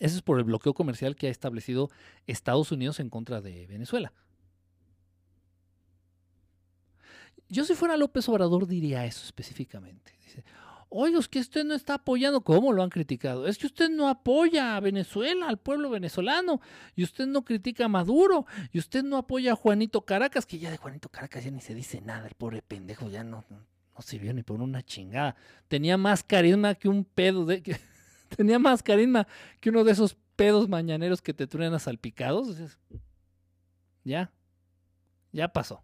Eso es por el bloqueo comercial que ha establecido Estados Unidos en contra de Venezuela. Yo si fuera López Obrador diría eso específicamente. Dice, oye, es que usted no está apoyando, ¿cómo lo han criticado? Es que usted no apoya a Venezuela, al pueblo venezolano, y usted no critica a Maduro, y usted no apoya a Juanito Caracas, que ya de Juanito Caracas ya ni se dice nada, el pobre pendejo ya no, no, sirvió ni por una chingada. Tenía más carisma que un pedo de... Que, tenía más carisma que uno de esos pedos mañaneros que te truenan salpicados. Ya, ya pasó.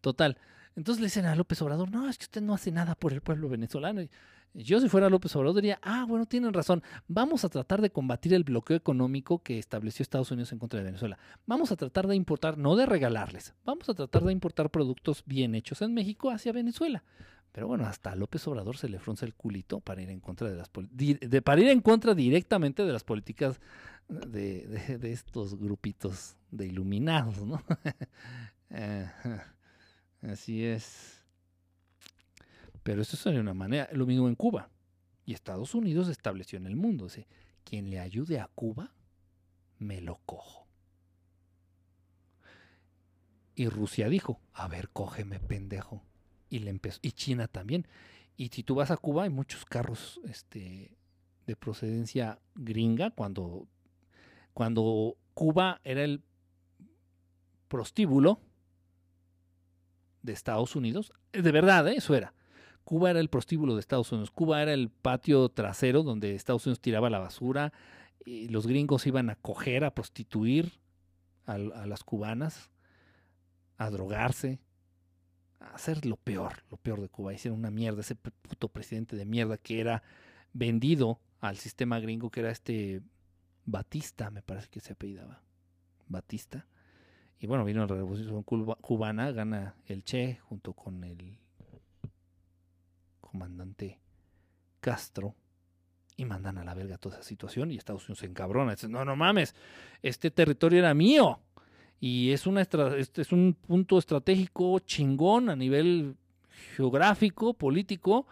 Total. Entonces le dicen a López Obrador, no, es que usted no hace nada por el pueblo venezolano. Y yo si fuera López Obrador diría, ah, bueno, tienen razón, vamos a tratar de combatir el bloqueo económico que estableció Estados Unidos en contra de Venezuela. Vamos a tratar de importar, no de regalarles, vamos a tratar de importar productos bien hechos en México hacia Venezuela. Pero bueno, hasta a López Obrador se le frunce el culito para ir en contra de las de, para ir en contra directamente de las políticas de, de estos grupitos de iluminados, ¿no? eh, Así es. Pero eso sería una manera, lo mismo en Cuba. Y Estados Unidos estableció en el mundo. Quien le ayude a Cuba, me lo cojo. Y Rusia dijo, a ver, cógeme, pendejo. Y le empezó. Y China también. Y si tú vas a Cuba, hay muchos carros este, de procedencia gringa. Cuando, cuando Cuba era el prostíbulo de Estados Unidos. Eh, de verdad, ¿eh? eso era. Cuba era el prostíbulo de Estados Unidos. Cuba era el patio trasero donde Estados Unidos tiraba la basura y los gringos iban a coger, a prostituir a, las cubanas, a drogarse, a hacer lo peor, lo peor de Cuba. Hicieron una mierda, ese puto presidente de mierda que era vendido al sistema gringo, que era este Batista, me parece que se apellidaba. Batista. Y bueno, vino la revolución cubana, gana el Che junto con el comandante Castro y mandan a la verga toda esa situación y Estados Unidos se encabrona. Dice, no, no mames, este territorio era mío y es, una este es un punto estratégico chingón a nivel geográfico, político.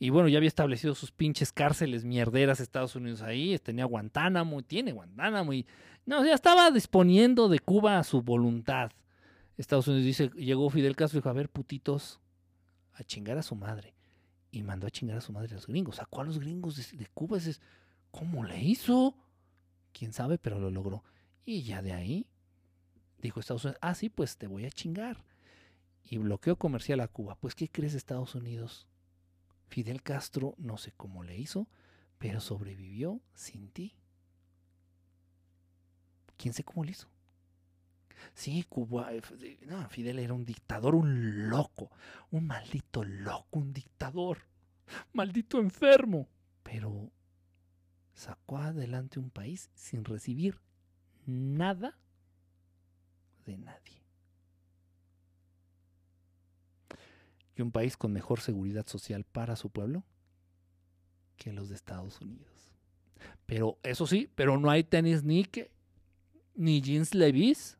Y bueno, ya había establecido sus pinches cárceles mierderas Estados Unidos ahí, tenía Guantánamo, tiene Guantánamo y no, ya estaba disponiendo de Cuba a su voluntad. Estados Unidos dice, llegó Fidel Castro y dijo, a ver, putitos, a chingar a su madre. Y mandó a chingar a su madre a los gringos. Sacó a los gringos de, Cuba. Dices, ¿cómo le hizo? Quién sabe, pero lo logró. Y ya de ahí, dijo Estados Unidos, ah, sí, pues te voy a chingar. Y bloqueo comercial a Cuba. Pues, ¿qué crees Estados Unidos? Fidel Castro, no sé cómo le hizo, pero sobrevivió sin ti quién sé cómo lo hizo. Sí, Cuba, eh, no, Fidel era un dictador, un loco, un maldito loco, un dictador, maldito enfermo, pero sacó adelante un país sin recibir nada de nadie. Y un país con mejor seguridad social para su pueblo que los de Estados Unidos. Pero eso sí, pero no hay tenis ni que ni jeans Levis.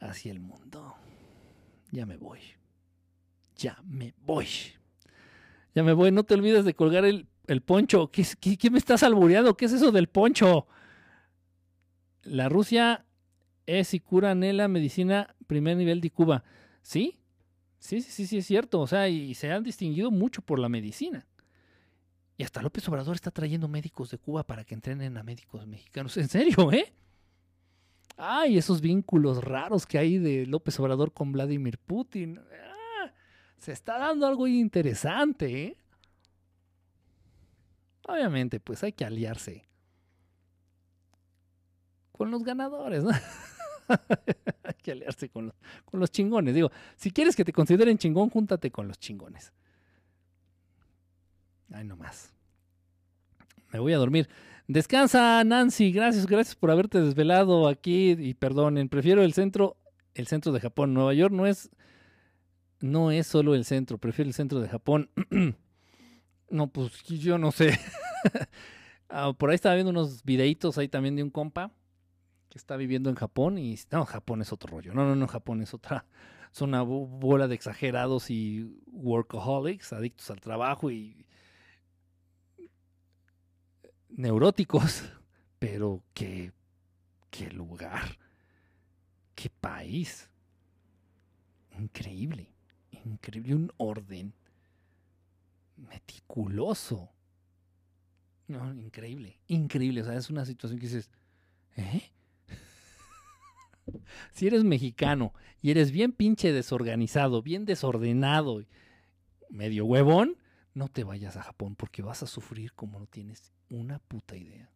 Hacia el mundo. Ya me voy. Ya me voy. Ya me voy. No te olvides de colgar el, poncho. ¿Qué, ¿Qué, me estás albureando? ¿Qué es eso del poncho? La Rusia es y cura la medicina primer nivel de Cuba. Sí, sí, sí, sí, es cierto. O sea, y se han distinguido mucho por la medicina. Y hasta López Obrador está trayendo médicos de Cuba para que entrenen a médicos mexicanos. En serio, ¿eh? Ay, esos vínculos raros que hay de López Obrador con Vladimir Putin. Ah, se está dando algo interesante, ¿eh? Obviamente, pues hay que aliarse con los ganadores, ¿no? hay que aliarse con los, con los chingones. Digo, si quieres que te consideren chingón, júntate con los chingones. Ay, no más. Me voy a dormir. Descansa, Nancy. Gracias, gracias por haberte desvelado aquí. Y perdonen, prefiero el centro, el centro de Japón. Nueva York no es no es solo el centro, prefiero el centro de Japón. no, pues yo no sé. Ah, por ahí estaba viendo unos videitos ahí también de un compa que está viviendo en Japón y no, Japón es otro rollo. No, no, no, Japón es otra, es una bola de exagerados y workaholics, adictos al trabajo y neuróticos, pero qué, qué lugar, qué país. Increíble, increíble, un orden meticuloso. No, increíble, increíble. O sea, es una situación que dices, ¿eh? si eres mexicano y eres bien pinche desorganizado, bien desordenado, medio huevón, no te vayas a Japón porque vas a sufrir como no tienes una puta idea.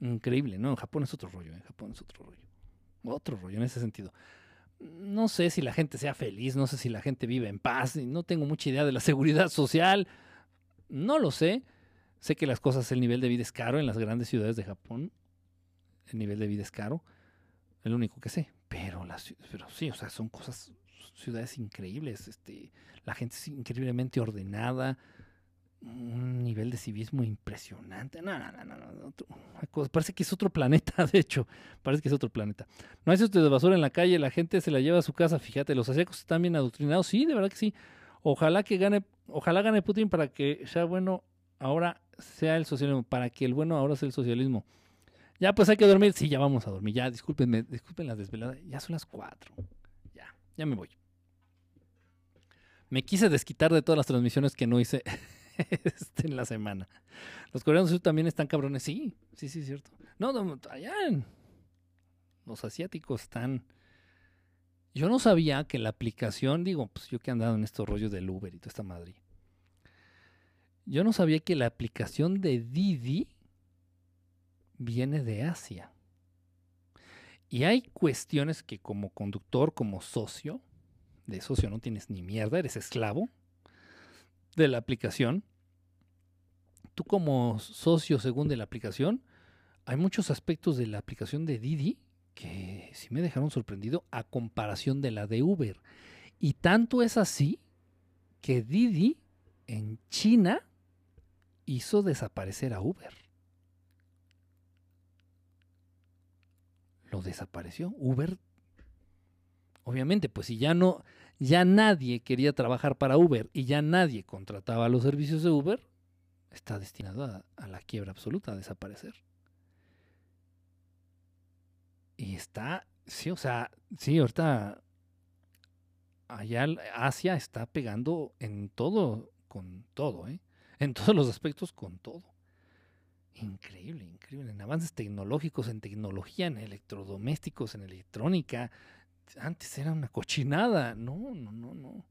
Increíble, ¿no? Japón es otro rollo, ¿eh? Japón es otro rollo. Otro rollo en ese sentido. No sé si la gente sea feliz, no sé si la gente vive en paz, no tengo mucha idea de la seguridad social, no lo sé. Sé que las cosas, el nivel de vida es caro en las grandes ciudades de Japón, el nivel de vida es caro, es lo único que sé. Pero, las, pero sí, o sea, son cosas, ciudades increíbles. Este, la gente es increíblemente ordenada, un nivel de civismo impresionante. No, no, no, no, parece que es otro planeta, de hecho, parece que es otro planeta. No hay de basura en la calle, la gente se la lleva a su casa, fíjate, los asiáticos están bien adoctrinados, sí, de verdad que sí. Ojalá que gane, ojalá gane Putin para que sea bueno ahora sea el socialismo, para que el bueno ahora sea el socialismo. Ya, pues hay que dormir. Sí, ya vamos a dormir. Ya, discúlpenme, disculpen la desvelada. Ya son las cuatro. Ya, ya me voy. Me quise desquitar de todas las transmisiones que no hice este, en la semana. Los coreanos también están cabrones. Sí, sí, sí, cierto. No, no, allá los asiáticos están. Yo no sabía que la aplicación, digo, pues yo que he andado en estos rollos del Uber y toda esta madre. Yo no sabía que la aplicación de Didi viene de Asia. Y hay cuestiones que como conductor, como socio, de socio no tienes ni mierda, eres esclavo de la aplicación. Tú como socio según de la aplicación, hay muchos aspectos de la aplicación de Didi que sí me dejaron sorprendido a comparación de la de Uber. Y tanto es así que Didi en China hizo desaparecer a Uber. Lo desapareció. Uber, obviamente, pues si ya no, ya nadie quería trabajar para Uber y ya nadie contrataba los servicios de Uber, está destinado a, la quiebra absoluta, a desaparecer. Y está, sí, o sea, sí, ahorita allá Asia está pegando en todo, con todo, ¿eh? En todos los aspectos, con todo. Increíble, increíble. En avances tecnológicos, en tecnología, en electrodomésticos, en electrónica. Antes era una cochinada. No, no, no, no.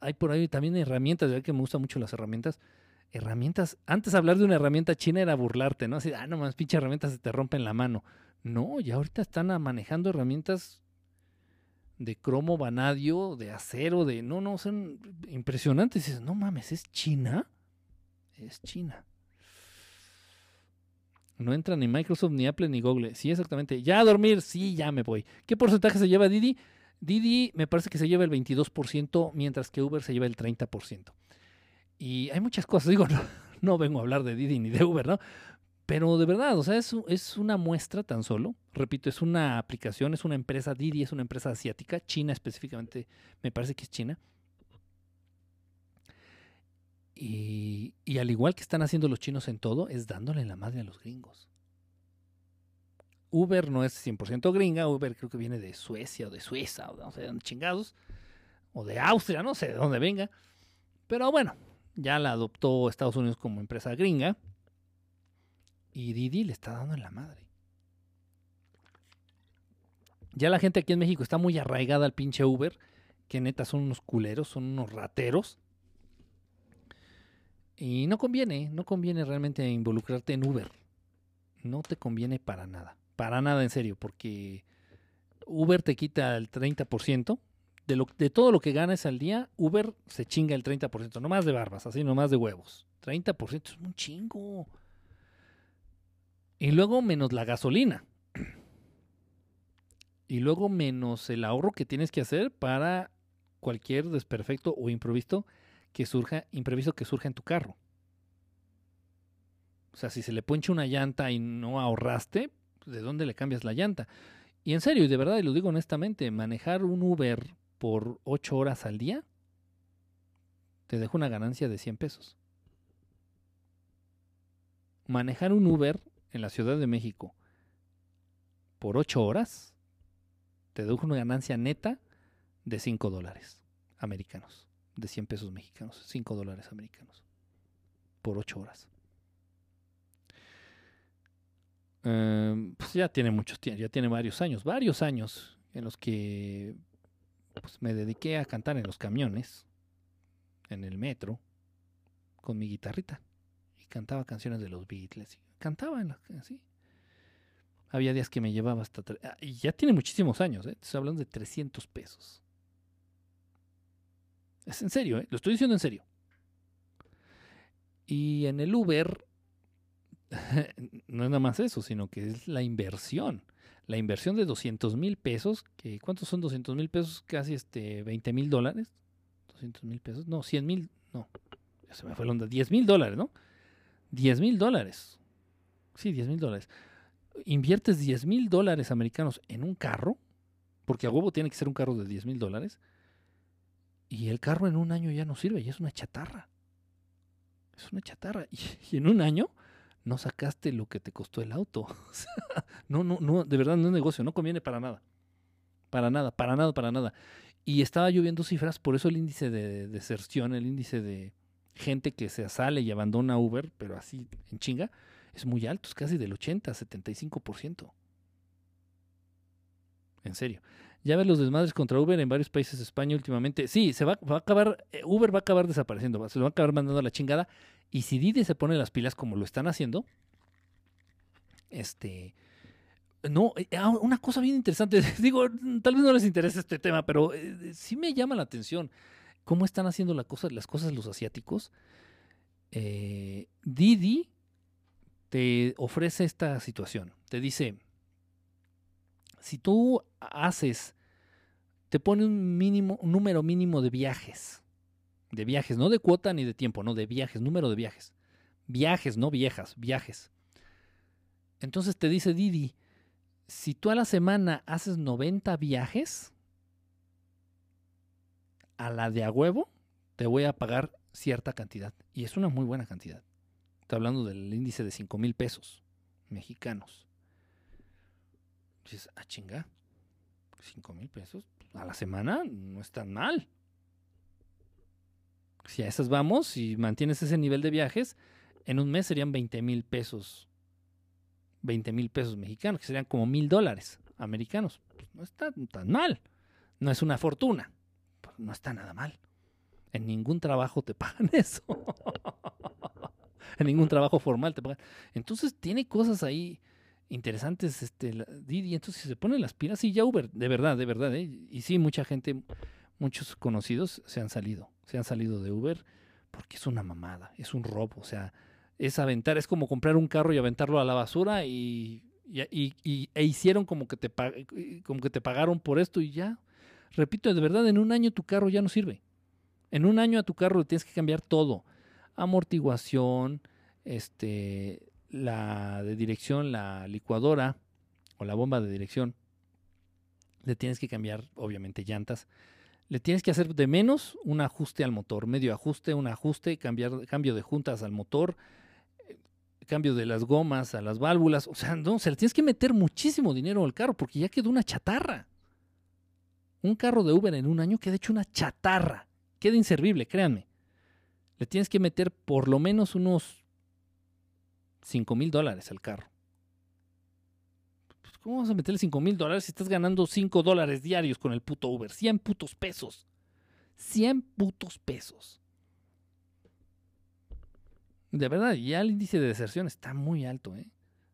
Hay por ahí también herramientas, ya que me gustan mucho las herramientas. Herramientas. Antes hablar de una herramienta china era burlarte, ¿no? Así, ah, no más, pinche herramientas se te rompen la mano. No, ya ahorita están manejando herramientas de cromo vanadio, de acero, de. No, no, son impresionantes. dices, no mames, ¿es China? Es China. No entra ni Microsoft, ni Apple, ni Google. Sí, exactamente. Ya a dormir, sí, ya me voy. ¿Qué porcentaje se lleva Didi? Didi me parece que se lleva el 22%, mientras que Uber se lleva el 30%. Y hay muchas cosas, digo, no, vengo a hablar de Didi ni de Uber, ¿no? Pero de verdad, o sea, es, una muestra tan solo. Repito, es una aplicación, es una empresa, Didi es una empresa asiática, China específicamente, me parece que es China. Y, al igual que están haciendo los chinos en todo, es dándole la madre a los gringos. Uber no es 100% gringa, Uber creo que viene de Suecia o de Suiza o de no sé dónde chingados, o de Austria, no sé de dónde venga. Pero bueno, ya la adoptó Estados Unidos como empresa gringa y Didi le está dando en la madre. Ya la gente aquí en México está muy arraigada al pinche Uber, que neta son unos culeros, son unos rateros. Y no conviene, no conviene realmente involucrarte en Uber. No te conviene para nada. Para nada en serio, porque Uber te quita el 30%. De, lo, de todo lo que ganas al día, Uber se chinga el 30%. No más de barbas, así, no más de huevos. 30% es un chingo. Y luego menos la gasolina. Y luego menos el ahorro que tienes que hacer para cualquier desperfecto o imprevisto que surja, imprevisto que surja en tu carro. O sea, si se le poncha una llanta y no ahorraste, ¿de dónde le cambias la llanta? Y en serio, y de verdad, y lo digo honestamente, manejar un Uber por 8 horas al día te deja una ganancia de 100 pesos. Manejar un Uber en la Ciudad de México por 8 horas te deja una ganancia neta de 5 dólares americanos, de 100 pesos mexicanos, 5 dólares americanos por 8 horas. Em, pues ya tiene muchos, ya tiene varios años, varios años en los que pues me dediqué a cantar en los camiones, en el metro, con mi guitarrita. Y cantaba canciones de los Beatles. cantaba en la, así. Había días que me llevaba hasta... Ah, y ya tiene muchísimos años, ¿eh? Estoy hablando de 300 pesos. Es en serio, ¿eh? Lo estoy diciendo en serio. Y en el Uber no es nada más eso, sino que es la inversión. La inversión de 200 mil pesos, que ¿cuántos son 200 mil pesos? Casi este 20 mil dólares. 200 mil pesos, no, 100 mil, no, ya se me fue la onda, 10 mil dólares, ¿no? 10 mil dólares. Sí, 10 mil dólares. Inviertes 10 mil dólares americanos en un carro, porque a huevo tiene que ser un carro de 10 mil dólares, y el carro en un año ya no sirve, ya es una chatarra. Es una chatarra. y en un año no sacaste lo que te costó el auto. no, no, no, de verdad no es negocio, no conviene para nada. Para nada, para nada, para nada. Y estaba lloviendo cifras, por eso el índice de deserción, el índice de gente que se sale y abandona Uber, pero así en chinga, es muy alto, es casi del 80, 75%. En serio. Ya ves los desmadres contra Uber en varios países de España últimamente. Sí, se va, va, a acabar, eh, Uber va a acabar desapareciendo, se lo va a acabar mandando a la chingada. Y si Didi se pone las pilas como lo están haciendo, este, no, eh, ah, una cosa bien interesante, digo, tal vez no les interese este tema, pero eh, sí me llama la atención cómo están haciendo la cosa, las cosas los asiáticos. Didi te ofrece esta situación, te dice, si tú haces, te pone un mínimo, un número mínimo de viajes, de viajes, no de cuota ni de tiempo, no, de viajes, número de viajes. Viajes, no viejas, viajes. Entonces te dice Didi, si tú a la semana haces 90 viajes, a la de a huevo te voy a pagar cierta cantidad. Y es una muy buena cantidad. Estoy hablando del índice de 5 mil pesos mexicanos. Dices, ah, chinga, 5 mil pesos a la semana no es tan mal. Si a esas vamos y mantienes ese nivel de viajes, en un mes serían 20 mil pesos. 20 mil pesos mexicanos, que serían como mil dólares americanos. Pues no está tan mal. No es una fortuna. Pues no está nada mal. En ningún trabajo te pagan eso. en ningún trabajo formal te pagan. Entonces tiene cosas ahí interesantes este Didi, entonces se ponen las pilas y ya Uber, de verdad, de verdad, ¿eh? y sí, mucha gente, muchos conocidos se han salido, se han salido de Uber porque es una mamada, es un robo, o sea, es aventar, es como comprar un carro y aventarlo a la basura y, e hicieron como que, te, como que te pagaron por esto y ya, repito, de verdad, en un año tu carro ya no sirve, en un año a tu carro le tienes que cambiar todo, amortiguación, este, la de dirección, la licuadora o la bomba de dirección, le tienes que cambiar, obviamente, llantas. Le tienes que hacer de menos un ajuste al motor, medio ajuste, un ajuste, cambiar, cambio de juntas al motor, eh, cambio de las gomas a las válvulas. O sea, no, se le tienes que meter muchísimo dinero al carro porque ya quedó una chatarra. Un carro de Uber en un año queda hecho una chatarra. Queda inservible, créanme. Le tienes que meter por lo menos unos 5 mil dólares al carro. Pues, ¿Cómo vas a meterle 5 mil dólares si estás ganando 5 dólares diarios con el puto Uber? 100 putos pesos. 100 putos pesos. De verdad, ya el índice de deserción está muy alto, ¿eh?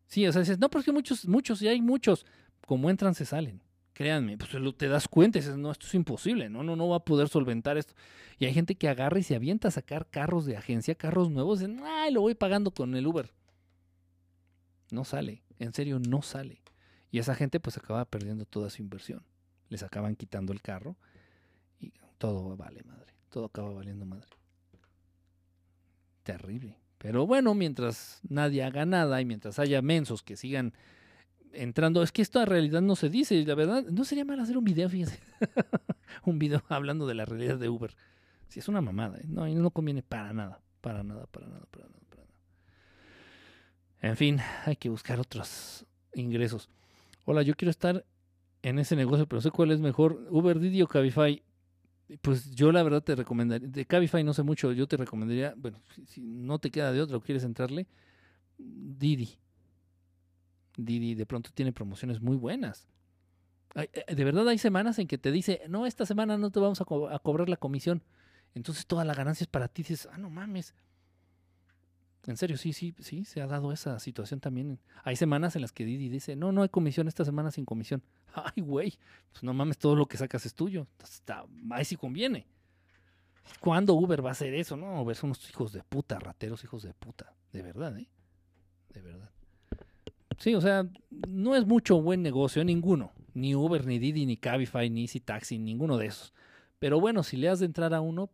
Sí, o sea, dices, no, pero es que muchos, muchos, y hay muchos. Como entran, se salen. Créanme, pues te das cuenta dices, no, esto es imposible, no, no, no va a poder solventar esto. Y hay gente que agarra y se avienta a sacar carros de agencia, carros nuevos, dicen, ay, lo voy pagando con el Uber. No sale, en serio no sale. Y esa gente pues acaba perdiendo toda su inversión. Les acaban quitando el carro y todo vale madre. Todo acaba valiendo madre. Terrible. Pero bueno, mientras nadie haga nada y mientras haya mensos que sigan entrando, es que esto en realidad no se dice, la verdad, no sería mal hacer un video, fíjense, un video hablando de la realidad de Uber. Si es una mamada, ¿eh? no, no conviene para nada, para nada, para nada, para nada, para nada. En fin, hay que buscar otros ingresos. Hola, yo quiero estar en ese negocio, pero sé cuál es mejor, Uber, Didi o Cabify. Pues yo la verdad te recomendaría, de Cabify no sé mucho, yo te recomendaría, bueno, si, no te queda de otro, quieres entrarle, Didi. Didi de pronto tiene promociones muy buenas. Eh, de verdad hay semanas en que te dice, no, esta semana no te vamos a, a cobrar la comisión. Entonces toda la ganancia es para ti. Dices, ah, no mames, en serio, sí, sí, sí, se ha dado esa situación también. Hay semanas en las que Didi dice, no, no hay comisión esta semana sin comisión. Ay, güey, pues no mames, todo lo que sacas es tuyo. Está, ahí sí conviene. ¿Cuándo Uber va a hacer eso? No, Uber son unos hijos de puta, rateros hijos de puta. De verdad, ¿eh? De verdad. Sí, o sea, no es mucho buen negocio, ninguno. Ni Uber, ni Didi, ni Cabify, ni Easy Taxi, ninguno de esos. Pero bueno, si le has de entrar a uno,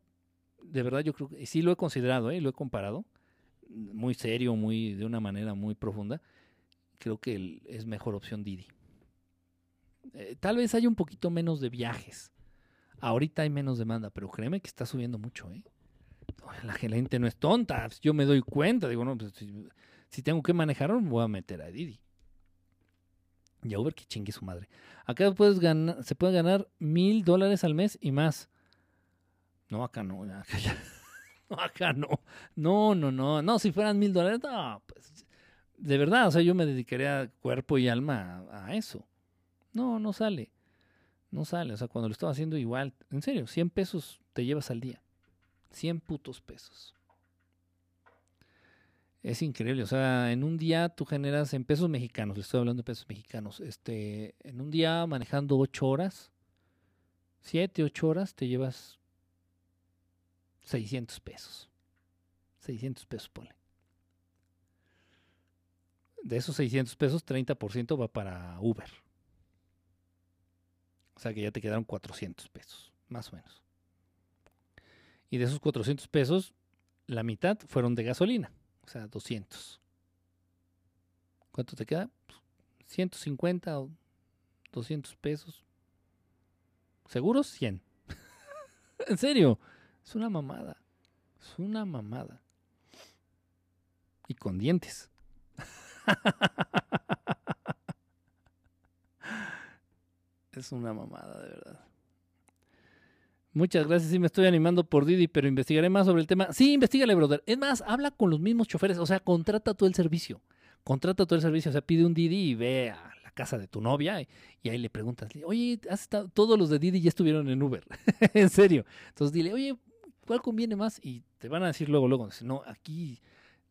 de verdad yo creo que sí lo he considerado, ¿eh? Lo he comparado muy serio, muy de una manera muy profunda, creo que es mejor opción Didi. Eh, tal vez haya un poquito menos de viajes. Ahorita hay menos demanda, pero créeme que está subiendo mucho, ¿eh? La gente no es tonta, yo me doy cuenta, digo, no, pues, si, tengo que manejar, me voy a meter a Didi. Y a Uber que chingue su madre. Acá puedes ganar, se puede ganar mil dólares al mes y más. No, acá no, acá ya. Acá no. No, no, no. No, si fueran mil dólares, no, pues. De verdad, o sea, yo me dedicaría cuerpo y alma a, eso. No, no sale. No sale. O sea, cuando lo estaba haciendo igual. En serio, 100 pesos te llevas al día. 100 putos pesos. Es increíble, o sea, en un día tú generas en pesos mexicanos, le estoy hablando de pesos mexicanos, este, en un día manejando 8 horas, 7, 8 horas, te llevas 600 pesos. 600 pesos, ponle. De esos 600 pesos, 30% va para Uber. O sea que ya te quedaron 400 pesos, más o menos. Y de esos 400 pesos, la mitad fueron de gasolina, o sea, 200. ¿Cuánto te queda? 150 o 200 pesos. ¿Seguros? 100. en serio. Es una mamada. Es una mamada. Y con dientes. es una mamada, de verdad. Muchas gracias. Sí, me estoy animando por Didi, pero investigaré más sobre el tema. Sí, investigale, brother. Es más, habla con los mismos choferes. O sea, contrata todo el servicio. Contrata todo el servicio. O sea, pide un Didi y ve a la casa de tu novia y, ahí le preguntas, oye, ¿has estado? todos los de Didi ya estuvieron en Uber. en serio. Entonces dile, oye, ¿cuál conviene más? Y te van a decir luego, luego, no, aquí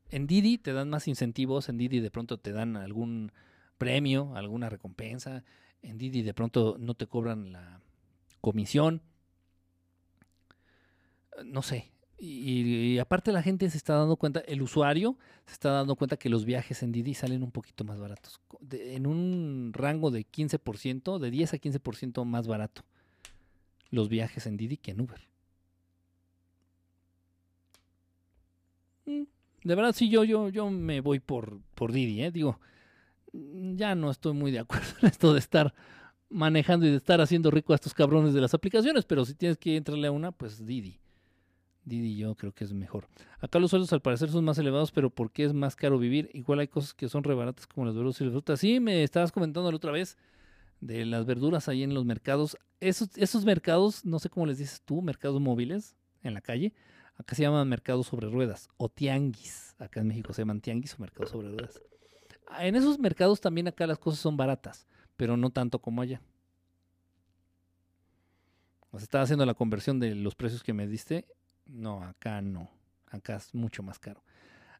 en Didi te dan más incentivos, en Didi de pronto te dan algún premio, alguna recompensa, en Didi de pronto no te cobran la comisión, no sé. Y, aparte la gente se está dando cuenta, el usuario se está dando cuenta que los viajes en Didi salen un poquito más baratos, en un rango de 15%, de 10 a 15% más barato los viajes en Didi que en Uber. De verdad, sí, yo, yo, yo me voy por, por Didi, ¿eh? Digo, ya no estoy muy de acuerdo en esto de estar manejando y de estar haciendo rico a estos cabrones de las aplicaciones, pero si tienes que entrarle a una, pues Didi. Didi yo creo que es mejor. Acá los sueldos al parecer son más elevados, pero ¿por qué es más caro vivir? Igual hay cosas que son rebaratas como las verduras y las frutas. Sí, me estabas comentando la otra vez de las verduras ahí en los mercados. Esos, esos mercados, no sé cómo les dices tú, mercados móviles en la calle, Acá se llaman mercados sobre ruedas o tianguis. Acá en México se llaman tianguis o mercados sobre ruedas. Ah, en esos mercados también acá las cosas son baratas, pero no tanto como allá. O estaba haciendo la conversión de los precios que me diste. No, acá no. Acá es mucho más caro.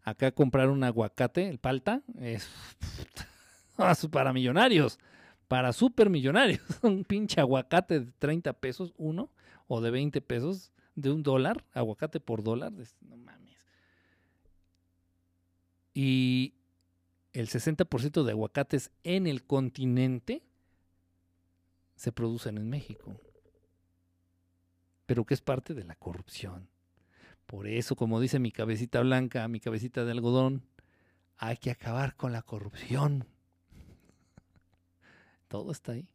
Acá comprar un aguacate, el palta, es para millonarios, para super millonarios. un pinche aguacate de 30 pesos uno o de 20 pesos de un dólar, aguacate por dólar, no mames. Y el 60% de aguacates en el continente se producen en México. Pero que es parte de la corrupción. Por eso, como dice mi cabecita blanca, mi cabecita de algodón, hay que acabar con la corrupción. Todo está ahí.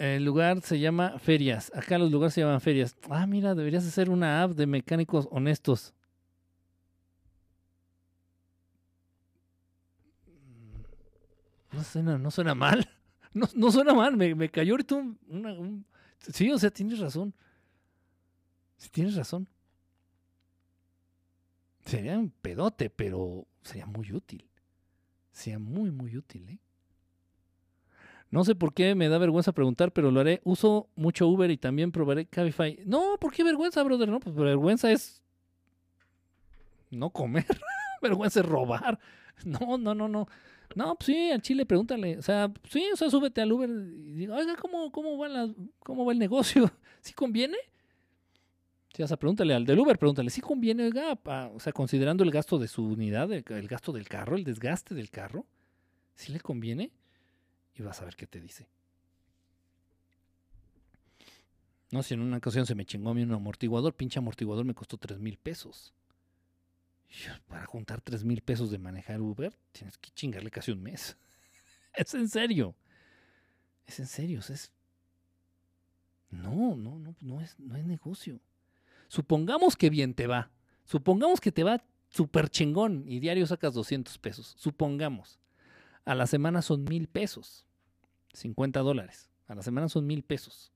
El lugar se llama Ferias. Acá los lugares se llaman Ferias. Ah, mira, deberías hacer una app de mecánicos honestos. No suena, no suena mal. No, no suena mal. Me, me cayó ahorita un, Sí, o sea, tienes razón. Sí, tienes razón. Sería un pedote, pero sería muy útil. Sería muy, muy útil, ¿eh? No sé por qué me da vergüenza preguntar, pero lo haré. Uso mucho Uber y también probaré Cabify. No, ¿por qué vergüenza, brother? No, pues vergüenza es no comer. vergüenza es robar. No, no, no, no. No, pues sí, al Chile pregúntale. O sea, sí, o sea, súbete al Uber y diga, oiga, ¿cómo, cómo, va, la, cómo va el negocio? ¿Sí conviene? O sea, pregúntale al del Uber, pregúntale, ¿sí conviene, oiga? o sea, considerando el gasto de su unidad, el, el, gasto del carro, el desgaste del carro, ¿sí le conviene? Y vas a ver qué te dice. No, si en una ocasión se me chingó a mí un amortiguador, pinche amortiguador me costó 3 mil pesos para juntar 3 mil pesos de manejar Uber, tienes que chingarle casi un mes. es en serio. Es en serio. Es... No, no, no, no es, no es negocio. Supongamos que bien te va. Supongamos que te va súper chingón y diario sacas 200 pesos. Supongamos. A la semana son mil pesos. 50 dólares. A la semana son mil pesos.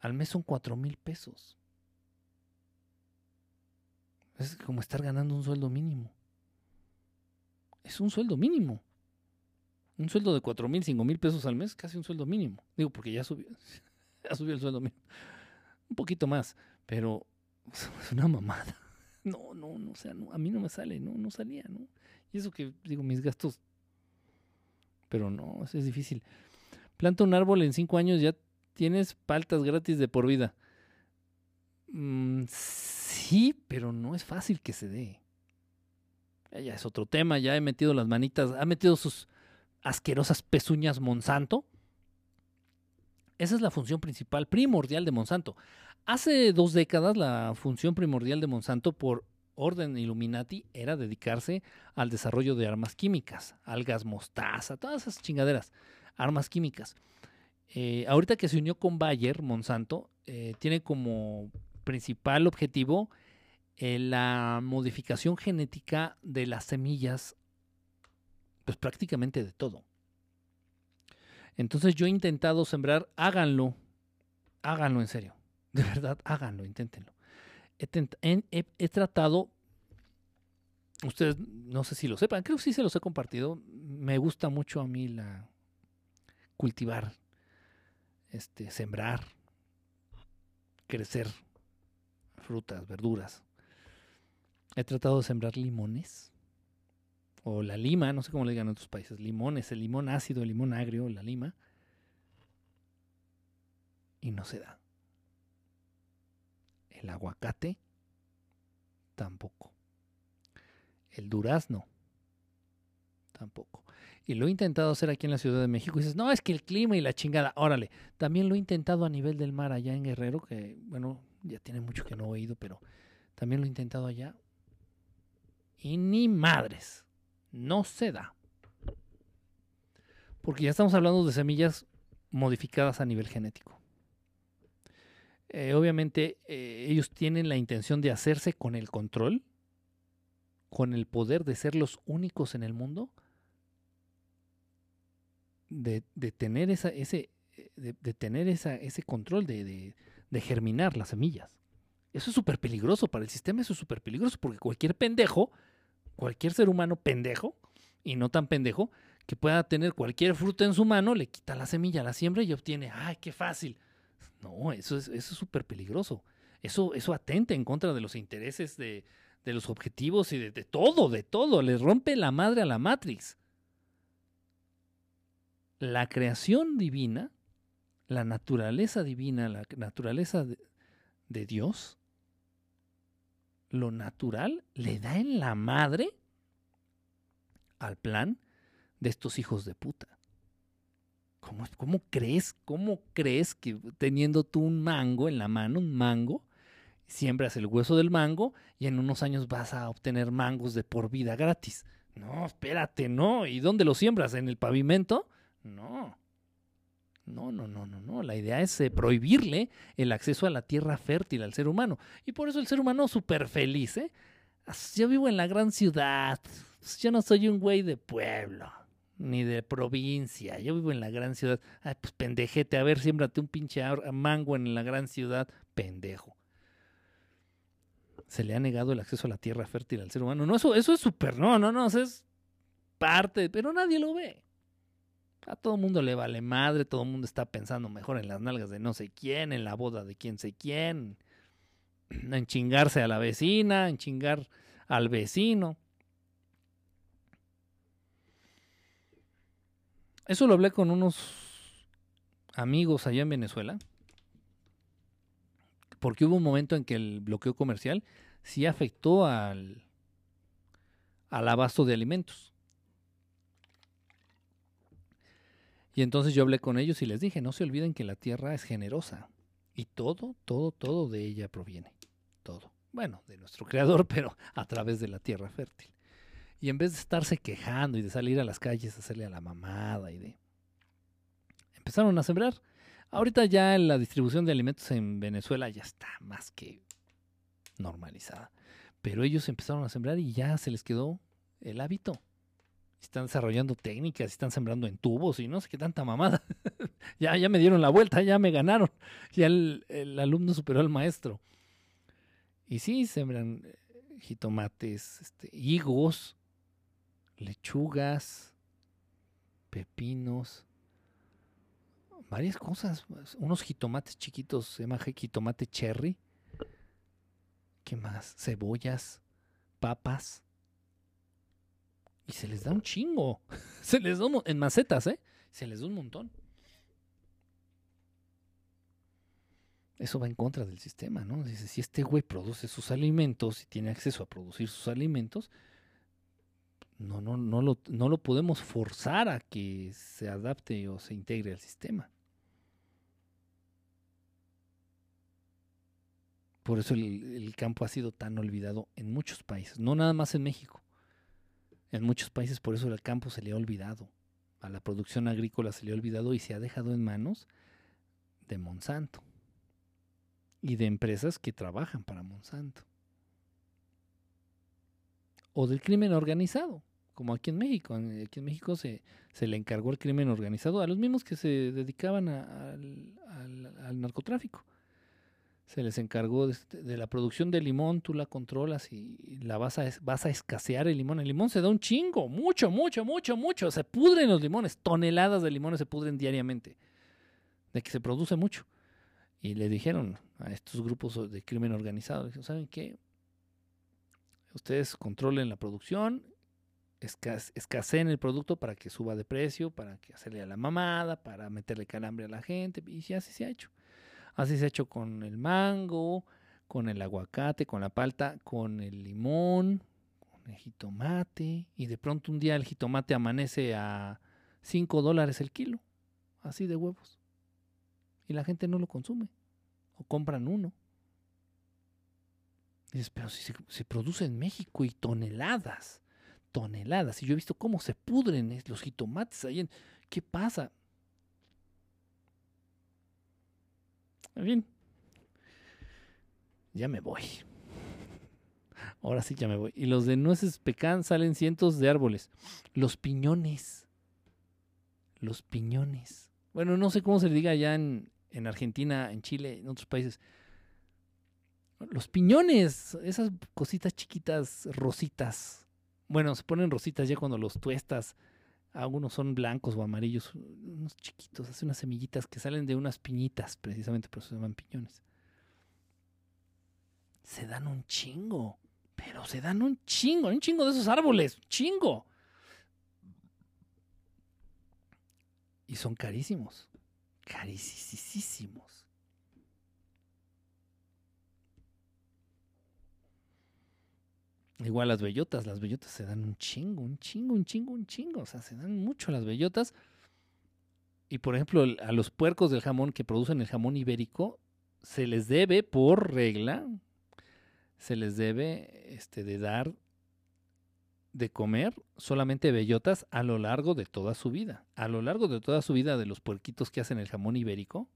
Al mes son 4 mil pesos. Es como estar ganando un sueldo mínimo. Es un sueldo mínimo. Un sueldo de cuatro mil, cinco mil pesos al mes, casi un sueldo mínimo. Digo, porque ya subió, ya subió el sueldo mínimo. Un poquito más, pero es una mamada. No, no, no, o sea, a mí no me sale, no, no salía, ¿no? Y eso que, digo, mis gastos. Pero no, es difícil. Planta un árbol en cinco años, ya tienes paltas gratis de por vida. Mm, Sí, pero no es fácil que se dé. Ya es otro tema, ya he metido las manitas, ha metido sus asquerosas pezuñas Monsanto. Esa es la función principal, primordial de Monsanto. Hace dos décadas la función primordial de Monsanto por orden Illuminati era dedicarse al desarrollo de armas químicas, algas mostaza, todas esas chingaderas, armas químicas. Eh, ahorita que se unió con Bayer, Monsanto, eh, tiene como principal objetivo eh, la modificación genética de las semillas, pues prácticamente de todo. Entonces yo he intentado sembrar, háganlo, háganlo en serio, de verdad, háganlo, inténtenlo. He, tratado, ustedes no sé si lo sepan, creo que sí se los he compartido, me gusta mucho a mí la cultivar, este, sembrar, crecer frutas, verduras. He tratado de sembrar limones. O la lima, no sé cómo le digan en otros países. Limones, el limón ácido, el limón agrio, la lima. Y no se da. El aguacate, tampoco. El durazno, tampoco. Y lo he intentado hacer aquí en la Ciudad de México. Y dices, no, es que el clima y la chingada. Órale, también lo he intentado a nivel del mar allá en Guerrero, que bueno, ya tiene mucho que no he oído, pero también lo he intentado allá. Y ni madres, no se da. Porque ya estamos hablando de semillas modificadas a nivel genético. Eh, obviamente eh, ellos tienen la intención de hacerse con el control, con el poder de ser los únicos en el mundo, de, tener, esa, ese, de, tener esa, ese control de, de germinar las semillas. Eso es súper peligroso para el sistema, eso es súper peligroso porque cualquier pendejo, cualquier ser humano pendejo, y no tan pendejo, que pueda tener cualquier fruta en su mano, le quita la semilla, la siembra y obtiene, ¡ay, qué fácil! No, eso es eso súper peligroso. Eso, eso atenta en contra de los intereses de, de los objetivos y de, de, todo, de todo. Le rompe la madre a la Matrix. La creación divina la naturaleza divina, la naturaleza de, Dios, lo natural le da en la madre al plan de estos hijos de puta. ¿Cómo, ¿Cómo, crees? ¿Cómo crees que teniendo tú un mango en la mano, un mango, siembras el hueso del mango y en unos años vas a obtener mangos de por vida gratis? No, espérate, no. ¿Y dónde lo siembras? ¿En el pavimento? No. No, no, no, no, no. La idea es eh, prohibirle el acceso a la tierra fértil al ser humano. Y por eso el ser humano súper feliz, ¿eh? Yo vivo en la gran ciudad. Yo no soy un güey de pueblo, ni de provincia. Yo vivo en la gran ciudad. Ay, pues pendejete, a ver, siémbrate un pinche mango en la gran ciudad. Pendejo. Se le ha negado el acceso a la tierra fértil al ser humano. No, eso, eso es súper, no, no, no, eso es parte, pero nadie lo ve. A todo mundo le vale madre, todo el mundo está pensando mejor en las nalgas de no sé quién, en la boda de quién sé quién, en chingarse a la vecina, en chingar al vecino. Eso lo hablé con unos amigos allá en Venezuela, porque hubo un momento en que el bloqueo comercial sí afectó al, al abasto de alimentos. Y entonces yo hablé con ellos y les dije, no se olviden que la tierra es generosa y todo, todo, todo de ella proviene. Todo. Bueno, de nuestro creador, pero a través de la tierra fértil. Y en vez de estarse quejando y de salir a las calles a hacerle a la mamada y de... Empezaron a sembrar. Ahorita ya la distribución de alimentos en Venezuela ya está más que normalizada. Pero ellos empezaron a sembrar y ya se les quedó el hábito están desarrollando técnicas, están sembrando en tubos y no sé qué tanta mamada. ya, ya me dieron la vuelta, ya me ganaron. Ya el, alumno superó al maestro. Y sí, sembran eh, jitomates, este, higos, lechugas, pepinos, varias cosas. Unos jitomates chiquitos, se llama jitomate cherry. ¿Qué más? Cebollas, papas y se les da un chingo. Se les da un, en macetas, ¿eh? Se les da un montón. Eso va en contra del sistema, ¿no? Dice, si este güey produce sus alimentos y tiene acceso a producir sus alimentos, no, no, no, lo, no lo podemos forzar a que se adapte o se integre al sistema. Por eso el campo ha sido tan olvidado en muchos países, no nada más en México. En muchos países por eso el campo se le ha olvidado, a la producción agrícola se le ha olvidado y se ha dejado en manos de Monsanto y de empresas que trabajan para Monsanto. O del crimen organizado, como aquí en México. Aquí en México se, se le encargó el crimen organizado a los mismos que se dedicaban al narcotráfico se les encargó de, la producción de limón, tú la controlas y la vas a, vas a escasear el limón. El limón se da un chingo, mucho, mucho, mucho, mucho. Se pudren los limones, toneladas de limones se pudren diariamente, de que se produce mucho. Y le dijeron a estos grupos de crimen organizado, ¿saben qué? Ustedes controlen la producción, escaseen el producto para que suba de precio, para que hacerle a la mamada, para meterle calambre a la gente, y así se ha hecho. Así se ha hecho con el mango, con el aguacate, con la palta, con el limón, con el jitomate. Y de pronto un día el jitomate amanece a 5 dólares el kilo, así de huevos. Y la gente no lo consume. O compran uno. Y dices, pero si se, produce en México y toneladas, toneladas. Y yo he visto cómo se pudren los jitomates ahí. En, ¿Qué pasa? En fin. Ya me voy. Ahora sí ya me voy. Y los de nueces pecan salen cientos de árboles. Los piñones. Los piñones. Bueno, no sé cómo se le diga allá en, en Argentina, en Chile, en otros países. Los piñones, esas cositas chiquitas, rositas. Bueno, se ponen rositas ya cuando los tuestas algunos son blancos o amarillos, unos chiquitos, hace unas semillitas que salen de unas piñitas, precisamente por eso se llaman piñones. Se dan un chingo, pero se dan un chingo, un chingo de esos árboles, chingo. Y son carísimos, carísimos. Igual las bellotas, las bellotas se dan un chingo, un chingo, un chingo, un chingo. O sea, se dan mucho las bellotas. Y por ejemplo, a los puercos del jamón que producen el jamón ibérico, se les debe, por regla, se les debe este, de dar de comer solamente bellotas a lo largo de toda su vida. A lo largo de toda su vida de los puerquitos que hacen el jamón ibérico,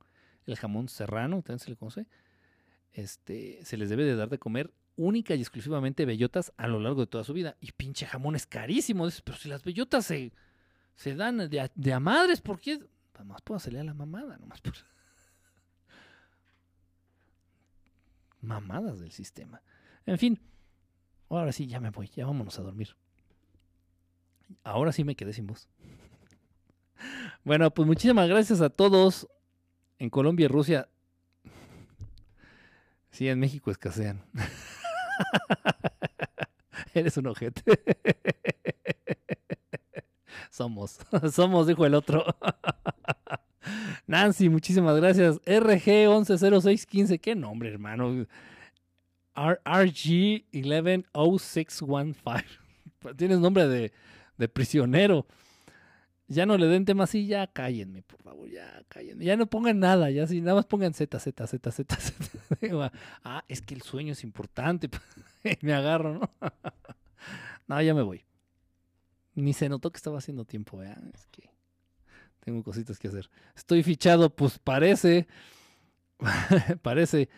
el jamón serrano, también se le conoce, este, se les debe de dar de comer única y exclusivamente bellotas a lo largo de toda su vida. Y pinche jamón es carísimo. pero si las bellotas se, se dan de a, madres, ¿por qué? Más puedo hacerle a la mamada, nomás. Mamadas del sistema. En fin, ahora sí, ya me voy, ya vámonos a dormir. Ahora sí me quedé sin voz. Bueno, pues muchísimas gracias a todos en Colombia y Rusia. Sí, en México escasean. Eres un ojete. somos, somos, dijo el otro. Nancy, muchísimas gracias. RG110615, qué nombre, hermano. RG110615. Tienes nombre de, de prisionero. Ya no le den tema así, ya cállenme, por favor, ya cállenme. Ya no pongan nada, ya sí, nada más pongan Z, Z, Z, Z, Z. ah, es que el sueño es importante. me agarro, ¿no? no, ya me voy. Ni se notó que estaba haciendo tiempo, ¿eh? Es que tengo cositas que hacer. Estoy fichado, pues parece. parece.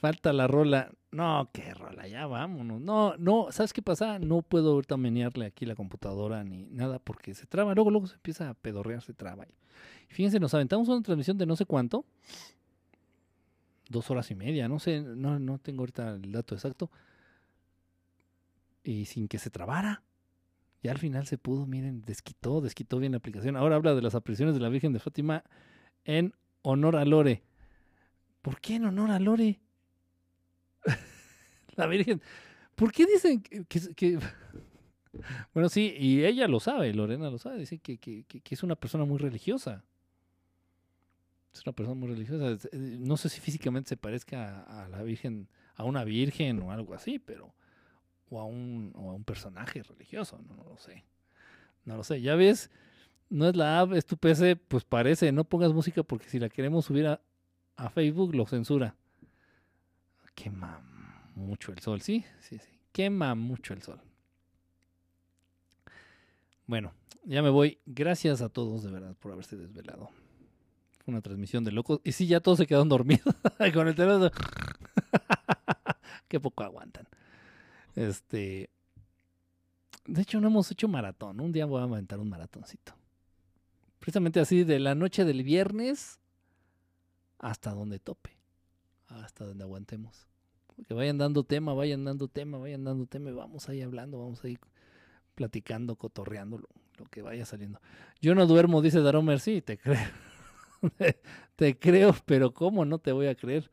Falta la rola. No, qué rola, ya vámonos. No, no, ¿sabes qué pasa? No puedo ahorita menearle aquí la computadora ni nada porque se traba. Luego, luego se empieza a pedorrear, se traba. Fíjense, nos aventamos una transmisión de no sé cuánto. Dos horas y media, no sé, no, no tengo ahorita el dato exacto. Y sin que se trabara. Ya al final se pudo, miren, desquitó, desquitó bien la aplicación. Ahora habla de las apariciones de la Virgen de Fátima en honor a Lore. ¿Por qué en honor a Lore? la Virgen. ¿Por qué dicen que, Bueno, sí, y ella lo sabe, Lorena lo sabe, dice que, que, es una persona muy religiosa. Es una persona muy religiosa. Eh, no sé si físicamente se parezca a, la Virgen, a una Virgen o algo así, pero... O a un, o a un personaje religioso, no, lo sé. No lo sé. Ya ves, no es la app, es tu PC, pues parece, no pongas música porque si la queremos subir a, a Facebook lo censura. Quema mucho el sol, sí, sí, sí. Quema mucho el sol. Bueno, ya me voy. Gracias a todos de verdad por haberse desvelado. Fue una transmisión de locos. Y sí, ya todos se quedaron dormidos con el teléfono. Qué poco aguantan. Este. De hecho, no hemos hecho maratón. Un día voy a aventar un maratoncito. Precisamente así, de la noche del viernes hasta donde tope. Hasta donde aguantemos. Que vayan dando tema, vayan dando tema, vayan dando tema. vamos ahí hablando, vamos ahí platicando, cotorreando lo, que vaya saliendo. Yo no duermo, dice Daromer. Sí, te creo. te creo, pero ¿cómo no te voy a creer?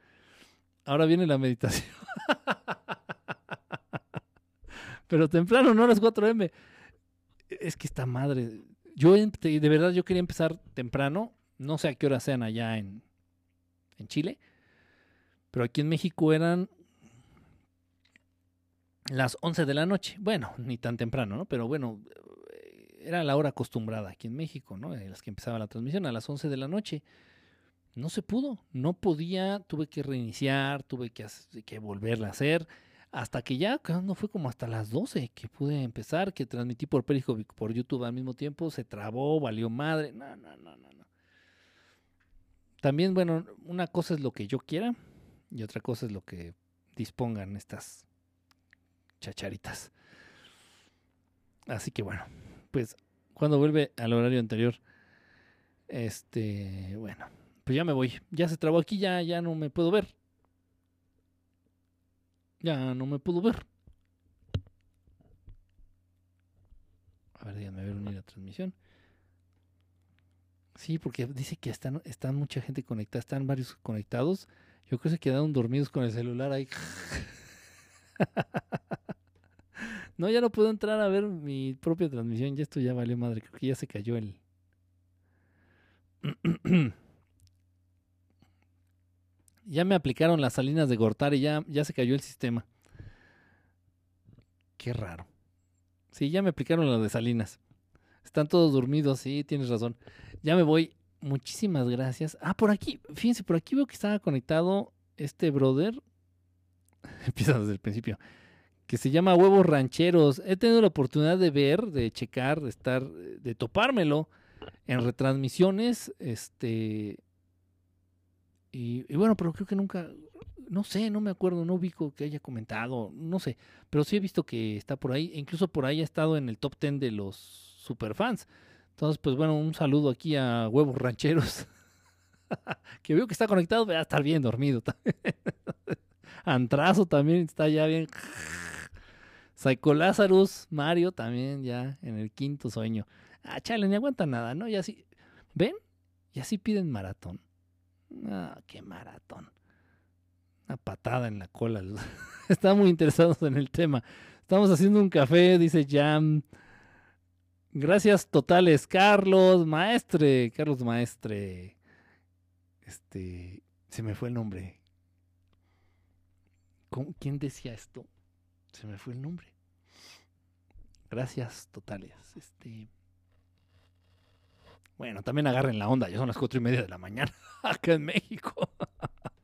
Ahora viene la meditación. pero temprano, no a las 4M. Es que esta madre. Yo de verdad yo quería empezar temprano. No sé a qué hora sean allá en, en Chile. Pero aquí en México eran las 11 de la noche. Bueno, ni tan temprano, ¿no? Pero bueno, eh, era la hora acostumbrada aquí en México, ¿no? En las que empezaba la transmisión, a las 11 de la noche. No se pudo, no podía, tuve que reiniciar, tuve que, que volverla a hacer, hasta que ya, no fue como hasta las 12 que pude empezar, que transmití por Periscope por YouTube al mismo tiempo, se trabó, valió madre, no, no, no, no, no. También, bueno, una cosa es lo que yo quiera y otra cosa es lo que dispongan estas chacharitas. Así que bueno, pues cuando vuelve al horario anterior, este, bueno, pues ya me voy. Ya se trabó aquí, ya, ya no me puedo ver. Ya no me puedo ver. A ver, déjame ver unir la transmisión. Sí, porque dice que están, están mucha gente conectada, están varios conectados. Yo creo que se quedaron dormidos con el celular ahí. No, ya no puedo entrar a ver mi propia transmisión. Ya esto ya valió madre. Creo que ya se cayó el. ya me aplicaron las salinas de Gortari. Ya, ya se cayó el sistema. Qué raro. Sí, ya me aplicaron lo de Salinas. Están todos dormidos, sí, tienes razón. Ya me voy. Muchísimas gracias. Ah, por aquí, fíjense, por aquí veo que estaba conectado este brother. Empieza desde el principio. Que se llama Huevos Rancheros. He tenido la oportunidad de ver, de checar, de estar, de topármelo en retransmisiones. Este. Y, bueno, pero creo que nunca, no sé, no me acuerdo, no ubico que haya comentado, no sé, pero sí he visto que está por ahí, e incluso por ahí ha estado en el top 10 de los superfans. Entonces, pues bueno, un saludo aquí a Huevos Rancheros, que veo que está conectado, va a estar bien dormido también. Antrazo también está ya bien. Psycho Lazarus, Mario también ya en el quinto sueño. Ah, chale, ni aguanta nada, ¿no? Y así, ¿ven? Y así piden maratón. Ah, qué maratón. Una patada en la cola. Están muy interesados en el tema. Estamos haciendo un café, dice Jam. Gracias totales, Carlos Maestre. Carlos Maestre. Este. Se me fue el nombre. ¿Quién decía esto? Se me fue el nombre. Gracias totales. Este. Bueno, también agarren la onda. Ya son las cuatro y media de la mañana acá en México.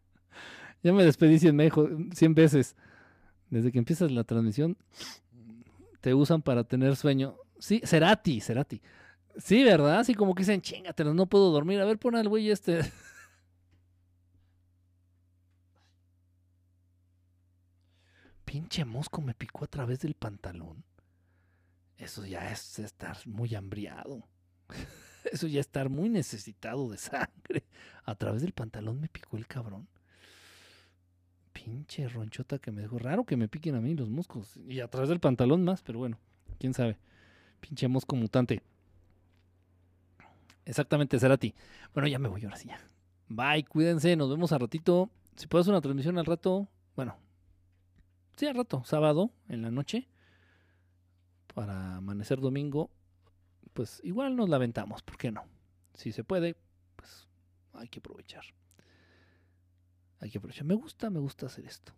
ya me despedí 100, 100 veces. Desde que empiezas la transmisión, te usan para tener sueño. Sí, Cerati, Cerati. Sí, ¿verdad? Así como que dicen, chingatelos, no puedo dormir. A ver, pon al güey este. Pinche mosco me picó a través del pantalón. Eso ya es estar muy hambriado. Eso ya estar muy necesitado de sangre. A través del pantalón me picó el cabrón. Pinche ronchota que me dejó. Raro que me piquen a mí los moscos. Y a través del pantalón más, pero bueno, quién sabe. Pinche mosco mutante. Exactamente, Cerati. Bueno, ya me voy ahora sí ya. Bye, cuídense, nos vemos al ratito. Si puedo hacer una transmisión al rato, bueno, sí, al rato, sábado, en la noche, para amanecer domingo, pues igual nos la aventamos, ¿por qué no? Si se puede, pues hay que aprovechar. Hay que aprovechar. Me gusta, me gusta hacer esto.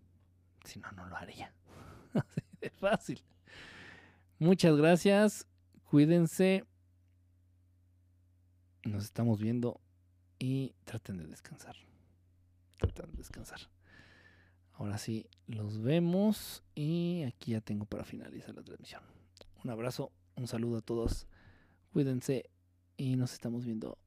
Si no, no lo haría. Así de fácil. Muchas gracias. Cuídense. Nos estamos viendo y traten de descansar. Traten de descansar. Ahora sí, los vemos y aquí ya tengo para finalizar la transmisión. Un abrazo, un saludo a todos. Cuídense y nos estamos viendo